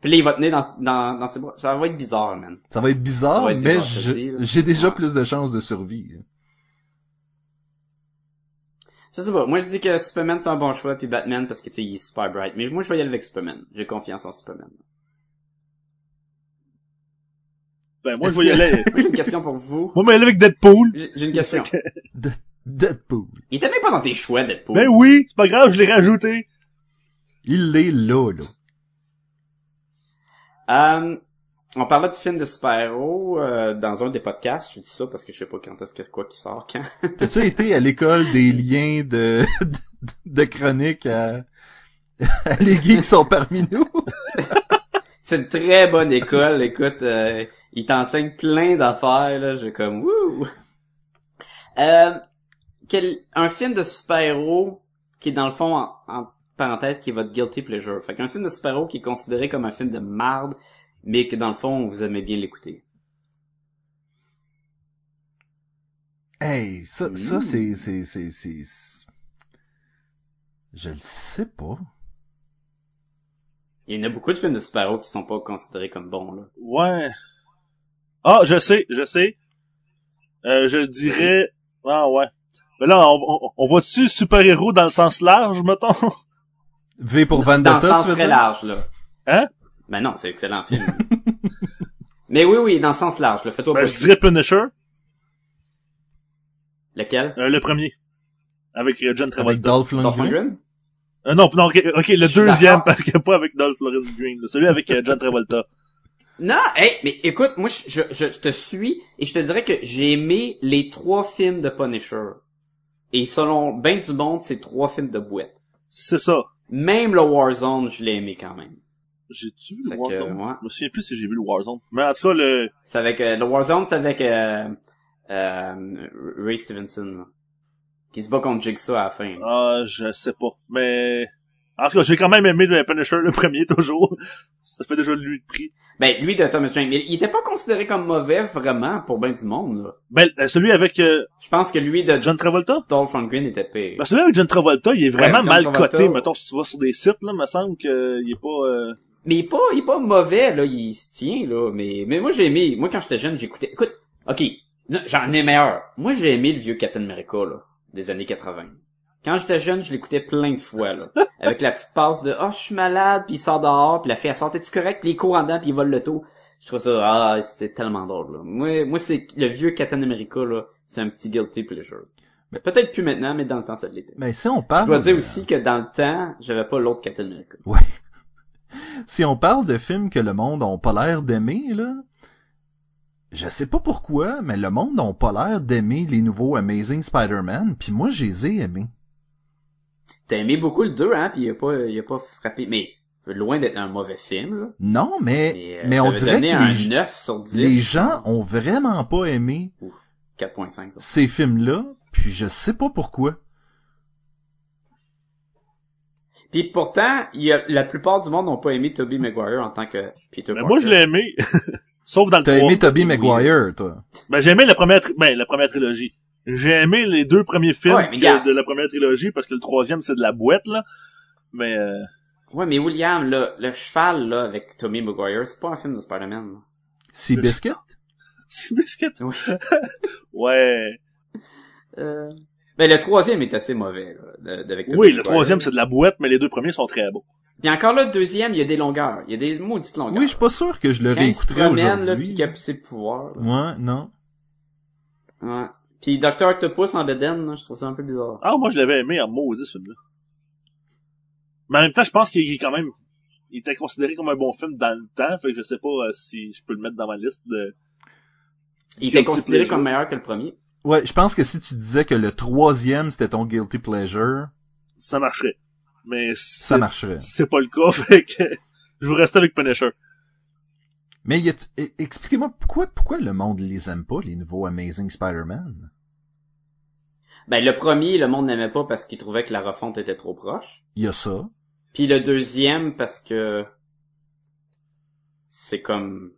Speaker 3: Puis là, il va tenir dans, dans, dans ses bras. Ça va être bizarre, man.
Speaker 2: Ça va être bizarre,
Speaker 3: va être
Speaker 2: mais
Speaker 3: bizarre,
Speaker 2: j'ai déjà
Speaker 3: Ouais.
Speaker 2: plus de chances de survie.
Speaker 3: Je sais pas. Moi, je dis que Superman, c'est un bon choix, puis Batman, parce que, tu sais, il est super bright. Mais moi, je vais y aller avec Superman. J'ai confiance en Superman.
Speaker 1: Ben, moi, je vais y aller.
Speaker 3: Moi, j'ai une question pour vous.
Speaker 1: Moi, mais aller avec Deadpool.
Speaker 3: J'ai j'ai une question.
Speaker 2: Deadpool.
Speaker 3: Il était même pas dans tes choix, Deadpool.
Speaker 1: Ben oui, c'est pas grave, je l'ai rajouté.
Speaker 2: Il est là, là.
Speaker 3: Euh, on parlait de films de super-héros euh, dans un des podcasts. Je dis ça parce que je sais pas quand est-ce que quoi qui sort quand.
Speaker 2: T'as-tu été à l'école des liens de, de, de chroniques à, à les geeks qui sont parmi nous?
Speaker 3: C'est une très bonne école. Écoute, euh, ils t'enseignent plein d'affaires. Là, j'ai comme wouh. Euh, quel, un film de super-héros qui est dans le fond en, en parenthèse qui est votre guilty pleasure. Fait qu'un film de super-héros qui est considéré comme un film de marde, mais que dans le fond vous aimez bien l'écouter.
Speaker 2: Hey, ça, ça
Speaker 3: Mmh.
Speaker 2: c'est, c'est, c'est, c'est, c'est- je le sais pas.
Speaker 3: Il y en a beaucoup de films de super-héros qui sont pas considérés comme bons là.
Speaker 1: Ouais. Ah, je sais, je sais. Euh, je dirais... Ah, ouais. Mais là, on, on, on voit-tu super-héros dans le sens large, mettons?
Speaker 2: V pour
Speaker 3: Dans le
Speaker 2: Vendetta,
Speaker 3: sens
Speaker 2: tu veux
Speaker 3: très
Speaker 2: dire?
Speaker 3: large, là.
Speaker 1: Hein?
Speaker 3: Ben non, c'est excellent film. Mais oui, oui, dans le sens large, là. Fais-toi
Speaker 1: Ben, je dirais Punisher,
Speaker 3: Lequel?
Speaker 1: euh, le premier. Avec euh, John
Speaker 2: Avec
Speaker 1: Travolta.
Speaker 2: Dolph
Speaker 3: Dolph
Speaker 2: Lundgren?
Speaker 3: Lundgren?
Speaker 1: Euh, non, non, ok, ok, le deuxième, parce que pas avec Dolph Lundgren. Celui avec euh, John Travolta.
Speaker 3: Non, hey, mais écoute, moi, je, je, je- je te suis et je te dirais que j'ai aimé les trois films de Punisher. Et selon ben du monde, c'est trois films de bouette.
Speaker 1: C'est ça.
Speaker 3: Même le Warzone, je l'ai aimé quand même.
Speaker 1: J'ai-tu vu le Warzone?
Speaker 3: ouais.
Speaker 1: Je me souviens plus si j'ai vu le Warzone. Mais en tout cas, le...
Speaker 3: C'est avec euh, le Warzone, c'est avec euh, euh, Ray Stevenson, là, qui se bat contre Jigsaw à la fin.
Speaker 1: Ah, je sais pas. Mais... En tout cas, j'ai quand même aimé le Punisher le premier, toujours. Ça fait déjà de lui de prix.
Speaker 3: Ben, lui de Thomas Jane, il était pas considéré comme mauvais, vraiment, pour bien du monde, là.
Speaker 1: Ben, euh, celui avec euh,
Speaker 3: Je pense que lui de
Speaker 1: John Travolta?
Speaker 3: Dolph Lundgren était pire.
Speaker 1: Ben, celui avec John Travolta, il est vraiment
Speaker 3: Ouais,
Speaker 1: mal
Speaker 3: Travolta.
Speaker 1: coté. Mettons, si tu vas sur des sites, là, me semble qu'il est pas... euh,
Speaker 3: Mais il est pas, il est pas mauvais, là, il se tient, là, mais, mais moi j'ai aimé, moi quand j'étais jeune, j'écoutais, écoute, ok, j'en ai meilleur. Moi j'ai aimé le vieux Captain America, là, des années 80. Quand j'étais jeune, je l'écoutais plein de fois, là. Avec la petite passe de, oh, je suis malade, puis il sort dehors, puis la fille, elle sort, tu correct, puis il court en dedans, puis il vole le taux. Je trouve ça, ah, c'était tellement drôle, là. Moi, moi, c'est, le vieux Captain America, là, c'est un petit guilty pleasure.
Speaker 2: Mais-
Speaker 3: Peut-être plus maintenant, mais dans le temps, ça l'était.
Speaker 2: Mais si on
Speaker 3: Je
Speaker 2: parle...
Speaker 3: dois dire aussi que dans le temps, j'avais pas l'autre Captain America.
Speaker 2: Ouais. Si on parle de films que le monde n'a pas l'air d'aimer, là, je sais pas pourquoi, mais le monde n'a pas l'air d'aimer les nouveaux Amazing Spider-Man, puis moi, je les ai aimés.
Speaker 3: T'as aimé beaucoup le 2, hein, pis il a pas, il a pas frappé, mais loin d'être un mauvais film, là.
Speaker 2: Non, mais,
Speaker 3: Mais, euh,
Speaker 2: mais on dirait que
Speaker 3: un
Speaker 2: les,
Speaker 3: 9 sur 10.
Speaker 2: les gens ont vraiment pas aimé
Speaker 3: 4.5, ça.
Speaker 2: ces films-là, puis je sais pas pourquoi.
Speaker 3: Puis pourtant, il y a, la plupart du monde n'ont pas aimé Tobey Maguire en tant que Peter
Speaker 1: Ben,
Speaker 3: Parker.
Speaker 1: moi, je l'ai aimé. Sauf dans le
Speaker 2: T'as
Speaker 1: 3.
Speaker 2: aimé Tobey
Speaker 3: oui.
Speaker 2: Maguire, toi.
Speaker 1: Ben, j'ai aimé la première, tri- ben, la première trilogie. J'ai aimé les deux premiers films
Speaker 3: Ouais,
Speaker 1: de la première trilogie parce que le troisième, c'est de la boîte, là. Mais, euh,
Speaker 3: Ouais, mais William, là, le cheval, là, avec Tobey Maguire, c'est pas un film de Spider-Man, là.
Speaker 2: Si Biscuit?
Speaker 1: c'est biscuit?
Speaker 3: Oui.
Speaker 1: ouais.
Speaker 3: Euh... Ben, le troisième est assez mauvais, là, de- d'avec Tobey
Speaker 1: Oui, le troisième, c'est de la boîte, mais les deux premiers sont très bons.
Speaker 3: Puis encore là, le deuxième, il y a des longueurs. Il y a des maudites longueurs.
Speaker 2: Oui, je suis pas sûr que je le
Speaker 3: Quand il se
Speaker 2: réécouterai
Speaker 3: promène, là, pis
Speaker 2: aujourd'hui.
Speaker 3: qu'il a ses pouvoirs, là.
Speaker 2: Ouais, non.
Speaker 3: Ouais. Puis Dr. Octopus en là, je trouve ça un peu bizarre.
Speaker 1: Ah, moi, je l'avais aimé en maudit, ce film-là. Mais en même temps, je pense qu'il est quand même, il était considéré comme un bon film dans le temps, fait que je sais pas euh, si je peux le mettre dans ma liste de...
Speaker 3: Il était considéré comme meilleur que le premier.
Speaker 2: Ouais, je pense que si tu disais que le troisième c'était ton guilty pleasure,
Speaker 1: Ça marcherait. Mais
Speaker 2: ça
Speaker 1: c'est
Speaker 2: marcherait.
Speaker 1: c'est pas le cas, fait que je vous rester avec Punisher.
Speaker 2: Mais y a t- e- expliquez-moi pourquoi pourquoi le monde les aime pas les nouveaux Amazing Spider-Man?
Speaker 3: Ben, le premier, le monde n'aimait pas parce qu'il trouvait que la refonte était trop proche.
Speaker 2: Il y a ça.
Speaker 3: Puis le deuxième parce que c'est comme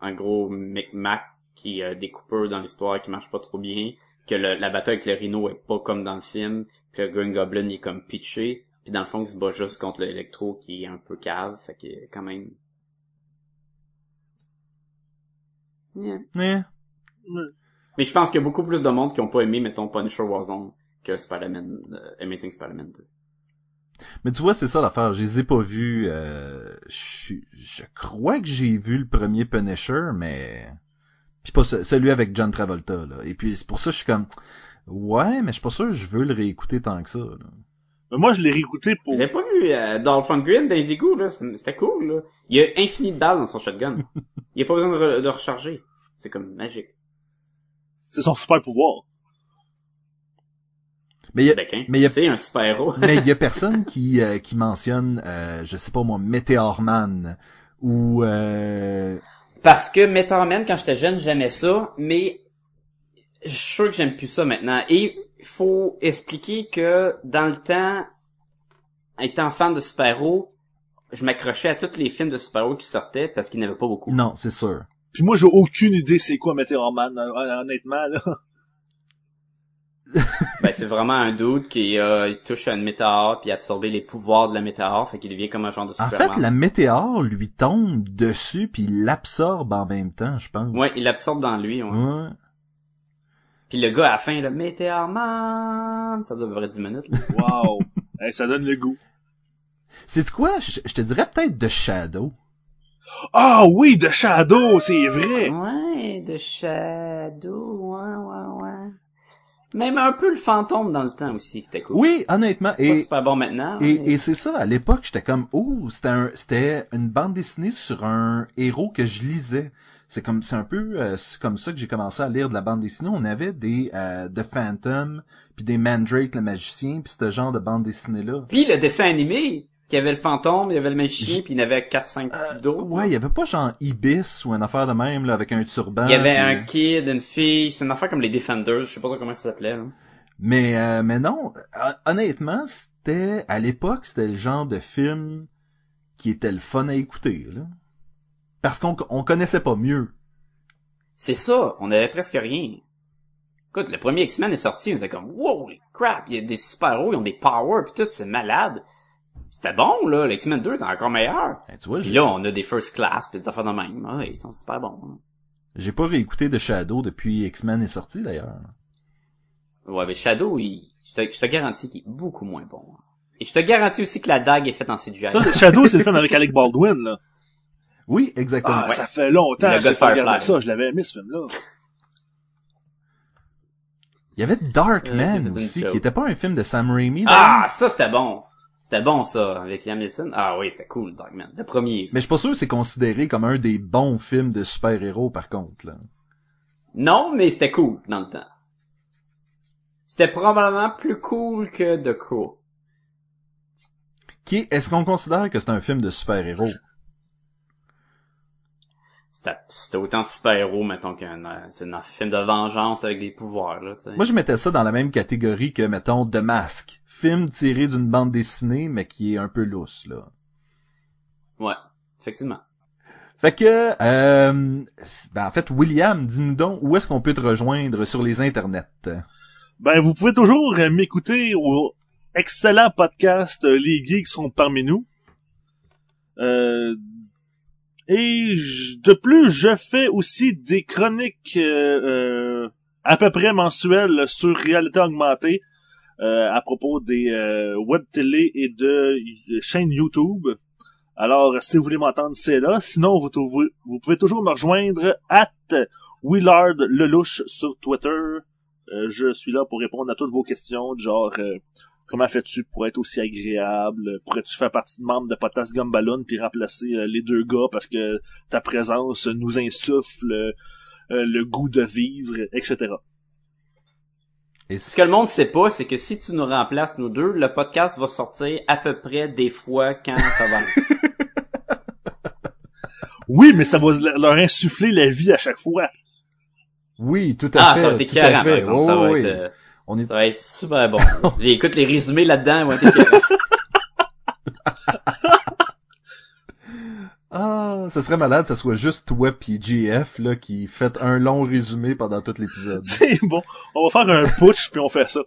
Speaker 3: un gros micmac qui a des coupeurs dans l'histoire qui marche pas trop bien, que le- la bataille avec le rhino est pas comme dans le film, puis le Green Goblin est comme pitché, puis dans le fond il se bat juste contre l'électro qui est un peu cave, fait que quand même. Yeah.
Speaker 2: Eh.
Speaker 3: Mais je pense qu'il y a beaucoup plus de monde qui ont pas aimé, mettons, Punisher Warzone que Spider-Man, euh, Amazing Spider-Man 2.
Speaker 2: Mais tu vois, c'est ça l'affaire. Je les ai pas vus. Euh, je, suis- je crois que j'ai vu le premier Punisher, mais puis pas ce- celui avec John Travolta là. Et puis c'est pour ça que je suis comme ouais, mais je suis pas sûr que je veux le réécouter tant que ça. là.
Speaker 1: Mais moi, je l'ai réécouté pour...
Speaker 3: Vous avez pas vu euh, Dolph Lundgren dans les égouts, là? C'était cool, là. Il y a infini de balles dans son shotgun. Il y a pas besoin de, re- de recharger. C'est comme magique.
Speaker 1: C'est son super pouvoir.
Speaker 2: Mais il y a,
Speaker 3: Bec, hein?
Speaker 2: mais il y a-
Speaker 3: C'est un super-héros.
Speaker 2: mais il y a personne qui euh, qui mentionne euh, je sais pas moi Meteor Man ou euh,
Speaker 3: Parce que Meteor Man, quand j'étais jeune, j'aimais ça, mais je suis sûr que j'aime plus ça maintenant. Et faut expliquer que dans le temps, étant fan de super-héros, je m'accrochais à tous les films de super-héros qui sortaient parce qu'il n'y avait pas beaucoup.
Speaker 2: non, c'est sûr.
Speaker 1: Puis moi, j'ai aucune idée c'est quoi Meteor Man, hon- honnêtement, là.
Speaker 3: Ben, c'est vraiment un dude qui euh, il touche à une météore puis absorbe les pouvoirs de la météore, fait qu'il devient comme un genre de
Speaker 2: En
Speaker 3: Superman.
Speaker 2: fait, la météore lui tombe dessus puis il l'absorbe en même temps, je pense.
Speaker 3: Ouais, il l'absorbe dans lui, ouais.
Speaker 2: Ouais.
Speaker 3: Puis le gars, à la fin, là, Météor Man, ça dure à peu près 10 minutes, là.
Speaker 1: Wow. Hey, ça donne le goût.
Speaker 2: C'est quoi? Je, je te dirais peut-être de Shadow.
Speaker 1: Ah oui, The Shadow, c'est vrai.
Speaker 3: Ouais, de Shadow, ouais, ouais, ouais. Même un peu le fantôme dans le temps aussi, c'était cool.
Speaker 2: Oui, honnêtement.
Speaker 3: Pas
Speaker 2: Et,
Speaker 3: super bon maintenant.
Speaker 2: et,
Speaker 3: mais-
Speaker 2: et c'est ça, à l'époque, j'étais comme, oh, c'était un, c'était une bande dessinée sur un héros que je lisais. C'est comme, c'est un peu euh, comme ça que j'ai commencé à lire de la bande dessinée. On avait des euh, The Phantom, puis des Mandrake le magicien, puis ce genre de bande dessinée là.
Speaker 3: Puis le dessin animé, qu'il y avait le fantôme, il y avait le magicien, puis il y en avait 4-5
Speaker 2: Euh,
Speaker 3: d'autres.
Speaker 2: ouais, il y avait pas genre Ibis ou une affaire de même là avec un turban.
Speaker 3: Il y avait
Speaker 2: puis-
Speaker 3: un kid, une fille, c'est une affaire comme les Defenders, je sais pas comment ça s'appelait. là.
Speaker 2: Mais euh, mais non, hon- honnêtement, c'était c'était, à l'époque, c'était le genre de film qui était le fun à écouter, là. Parce qu'on on connaissait pas mieux.
Speaker 3: C'est ça, on avait presque rien. Écoute, le premier X-Men est sorti, on était comme, wow, crap, il y a des super-héros, ils ont des powers pis tout, c'est malade. C'était bon, là, le X-Men 2 était encore meilleur.
Speaker 2: Ben, tu vois,
Speaker 3: Puis là, on a des first class pis des affaires de même. Ah, ils sont super bons. hein.
Speaker 2: j'ai pas réécouté de Shadow depuis X-Men est sorti, d'ailleurs.
Speaker 3: Ouais, mais Shadow, il, je te, je te garantis qu'il est beaucoup moins bon. hein. Et je te garantis aussi que la dague est faite en CGI.
Speaker 1: Shadow, c'est le film avec Alec Baldwin, là.
Speaker 2: Oui, exactement.
Speaker 1: Ah, ça fait longtemps
Speaker 3: Le
Speaker 1: que j'ai regardé ça. Je l'avais aimé, ce film-là.
Speaker 2: Il y avait Darkman
Speaker 3: Euh,
Speaker 2: aussi, qui était pas un film de Sam Raimi.
Speaker 3: Ah, ça c'était bon. C'était bon ça, avec Liam Neeson. Ah oui, c'était cool, Darkman. Le premier.
Speaker 2: Mais je suis pas sûr que c'est considéré comme un des bons films de super-héros, par contre, là.
Speaker 3: Non, mais c'était cool dans le temps. C'était probablement plus cool que The Crow.
Speaker 2: Qui, est-ce qu'on considère que c'est un film de super-héros?
Speaker 3: C'était autant super-héros, mettons, qu'un euh, c'est un film de vengeance avec des pouvoirs, là.
Speaker 2: Moi, je mettais ça dans la même catégorie que, mettons, The Mask. Film tiré d'une bande dessinée, mais qui est un peu lousse, là.
Speaker 3: Ouais, effectivement.
Speaker 2: Fait que, euh, ben, en fait, William, dis-nous donc, où est-ce qu'on peut te rejoindre sur les internets?
Speaker 1: Ben, vous pouvez toujours euh, m'écouter au excellent podcast euh, Les Geeks sont parmi nous. Euh, et de plus, je fais aussi des chroniques euh, à peu près mensuelles sur réalité augmentée euh, à propos des euh, web télé et de y- chaînes YouTube. Alors, si vous voulez m'entendre, c'est là. Sinon, vous, pouvez toujours me rejoindre at Willard Lelouch sur Twitter. Euh, je suis là pour répondre à toutes vos questions, genre euh, comment fais-tu pour être aussi agréable, pourrais-tu faire partie de membre de Potas Gumballoon puis remplacer euh, les deux gars parce que ta présence nous insuffle euh, euh, le goût de vivre, etc.
Speaker 2: Et
Speaker 3: Ce que le monde sait pas, c'est que si tu nous remplaces, nous deux, le podcast va sortir à peu près des fois quand ça va.
Speaker 1: Oui, mais ça va leur insuffler la vie à chaque fois.
Speaker 2: Oui, tout à
Speaker 3: ah,
Speaker 2: fait.
Speaker 3: ça va être écœurant, par exemple.
Speaker 2: Oh,
Speaker 3: ça, va
Speaker 2: oui.
Speaker 3: être, euh,
Speaker 2: On est
Speaker 3: ça va être super bon. Écoute, les résumés là-dedans vont être
Speaker 2: ce serait malade, ça soit juste toi pis GF, là, qui fait un long résumé pendant tout l'épisode.
Speaker 1: C'est bon, on va faire un putsch puis on fait ça.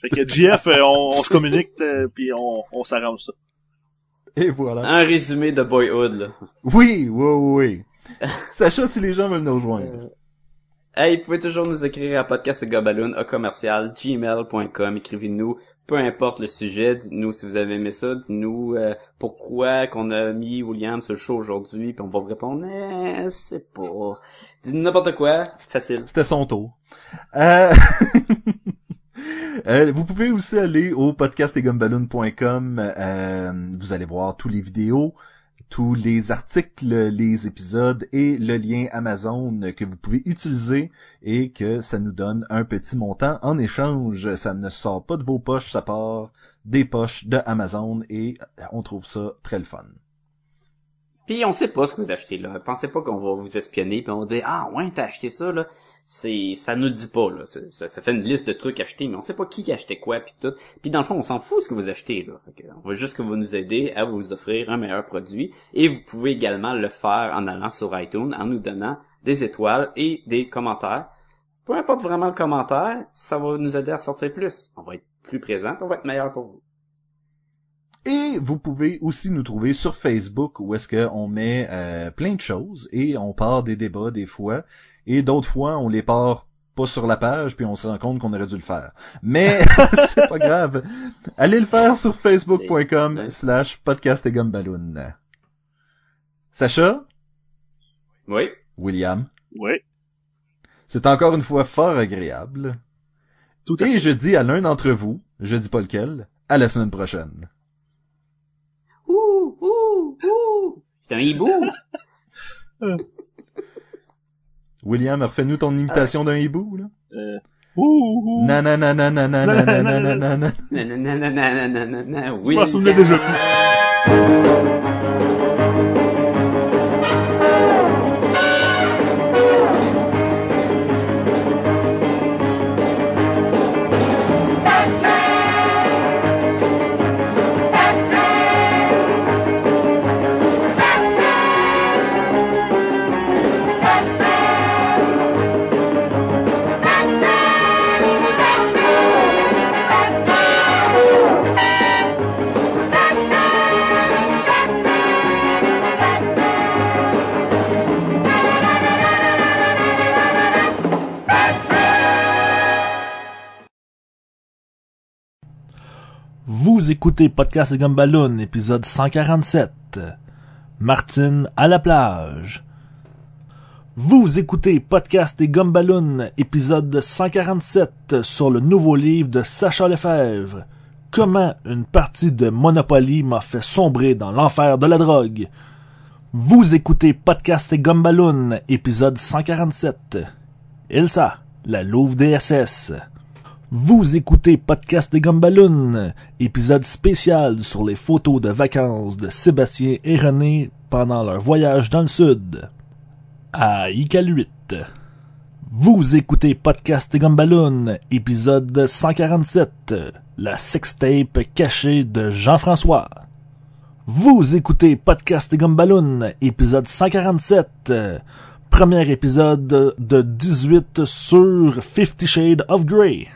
Speaker 1: Fait que GF, euh, on, on se communique euh, puis on, on s'arrange ça.
Speaker 2: Et voilà.
Speaker 3: Un résumé de Boyhood, là.
Speaker 2: Oui, oui, oui, oui. Sacha, si les gens veulent nous rejoindre.
Speaker 3: Hey, vous pouvez toujours nous écrire à podcastgobaloon, commercial, gmail.com, écrivez-nous, peu importe le sujet, dites-nous si vous avez aimé ça, dites-nous euh, pourquoi qu'on a mis William sur le show aujourd'hui, puis on va vous répondre, eh, c'est pas... Dites-nous n'importe quoi, c'est facile.
Speaker 2: C'était son tour. Euh... euh, vous pouvez aussi aller au podcastetgumballoon.com. Euh, vous allez voir tous les vidéos, tous les articles, les épisodes et le lien Amazon que vous pouvez utiliser et que ça nous donne un petit montant en échange. Ça ne sort pas de vos poches, ça part des poches de Amazon et on trouve ça très le fun.
Speaker 3: Puis on sait pas ce que vous achetez là. Pensez pas qu'on va vous espionner puis on va dire ah ouais t'as acheté ça là. C'est ça nous dit pas là. Ça, ça fait une liste de trucs achetés mais on sait pas qui a acheté quoi puis tout. Puis dans le fond on s'en fout ce que vous achetez là. On va juste que vous nous aider à vous offrir un meilleur produit et vous pouvez également le faire en allant sur iTunes en nous donnant des étoiles et des commentaires. Peu importe vraiment le commentaire, ça va nous aider à sortir plus. On va être plus présent, on va être meilleur pour vous.
Speaker 2: Et vous pouvez aussi nous trouver sur Facebook où est-ce qu'on met euh, plein de choses et on part des débats des fois et d'autres fois on les part pas sur la page puis on se rend compte qu'on aurait dû le faire. Mais c'est pas grave. Allez le faire sur facebook.com slash podcast et gumballoon. Sacha,
Speaker 3: Oui.
Speaker 2: William,
Speaker 1: Oui,
Speaker 2: c'est encore une fois fort agréable.
Speaker 1: tout à.
Speaker 2: Et je dis à l'un d'entre vous, je dis pas lequel, à la semaine prochaine.
Speaker 3: Ouh, ouh, ouh. C'est un hibou.
Speaker 2: William, refais-nous ton imitation euh, d'un hibou, là.
Speaker 1: Euh... Ouh, ouh.
Speaker 2: Nanana,
Speaker 3: nanana,
Speaker 1: nanana, nanana, nanana, nanana, nanana,
Speaker 3: oui.
Speaker 1: Je m'en souvenais déjà plus. Vous écoutez Podcast et Gumballoon, épisode 147. Martine à la plage. Vous écoutez Podcast et Gumballoon, épisode 147 sur le nouveau livre de Sacha Lefebvre. Comment une partie de Monopoly m'a fait sombrer dans l'enfer de la drogue. Vous écoutez Podcast et Gumballoon, épisode 147. Ilsa, la louve DSS. Vous écoutez Podcast des Gumballoon, épisode spécial sur les photos de vacances de Sébastien et René pendant leur voyage dans le sud. À Ical 8. Vous écoutez Podcast des Gumballoon, épisode 147, la sextape cachée de Jean-François. Vous écoutez Podcast des Gumballoon, épisode 147, premier épisode de 18 sur Fifty Shades of Grey.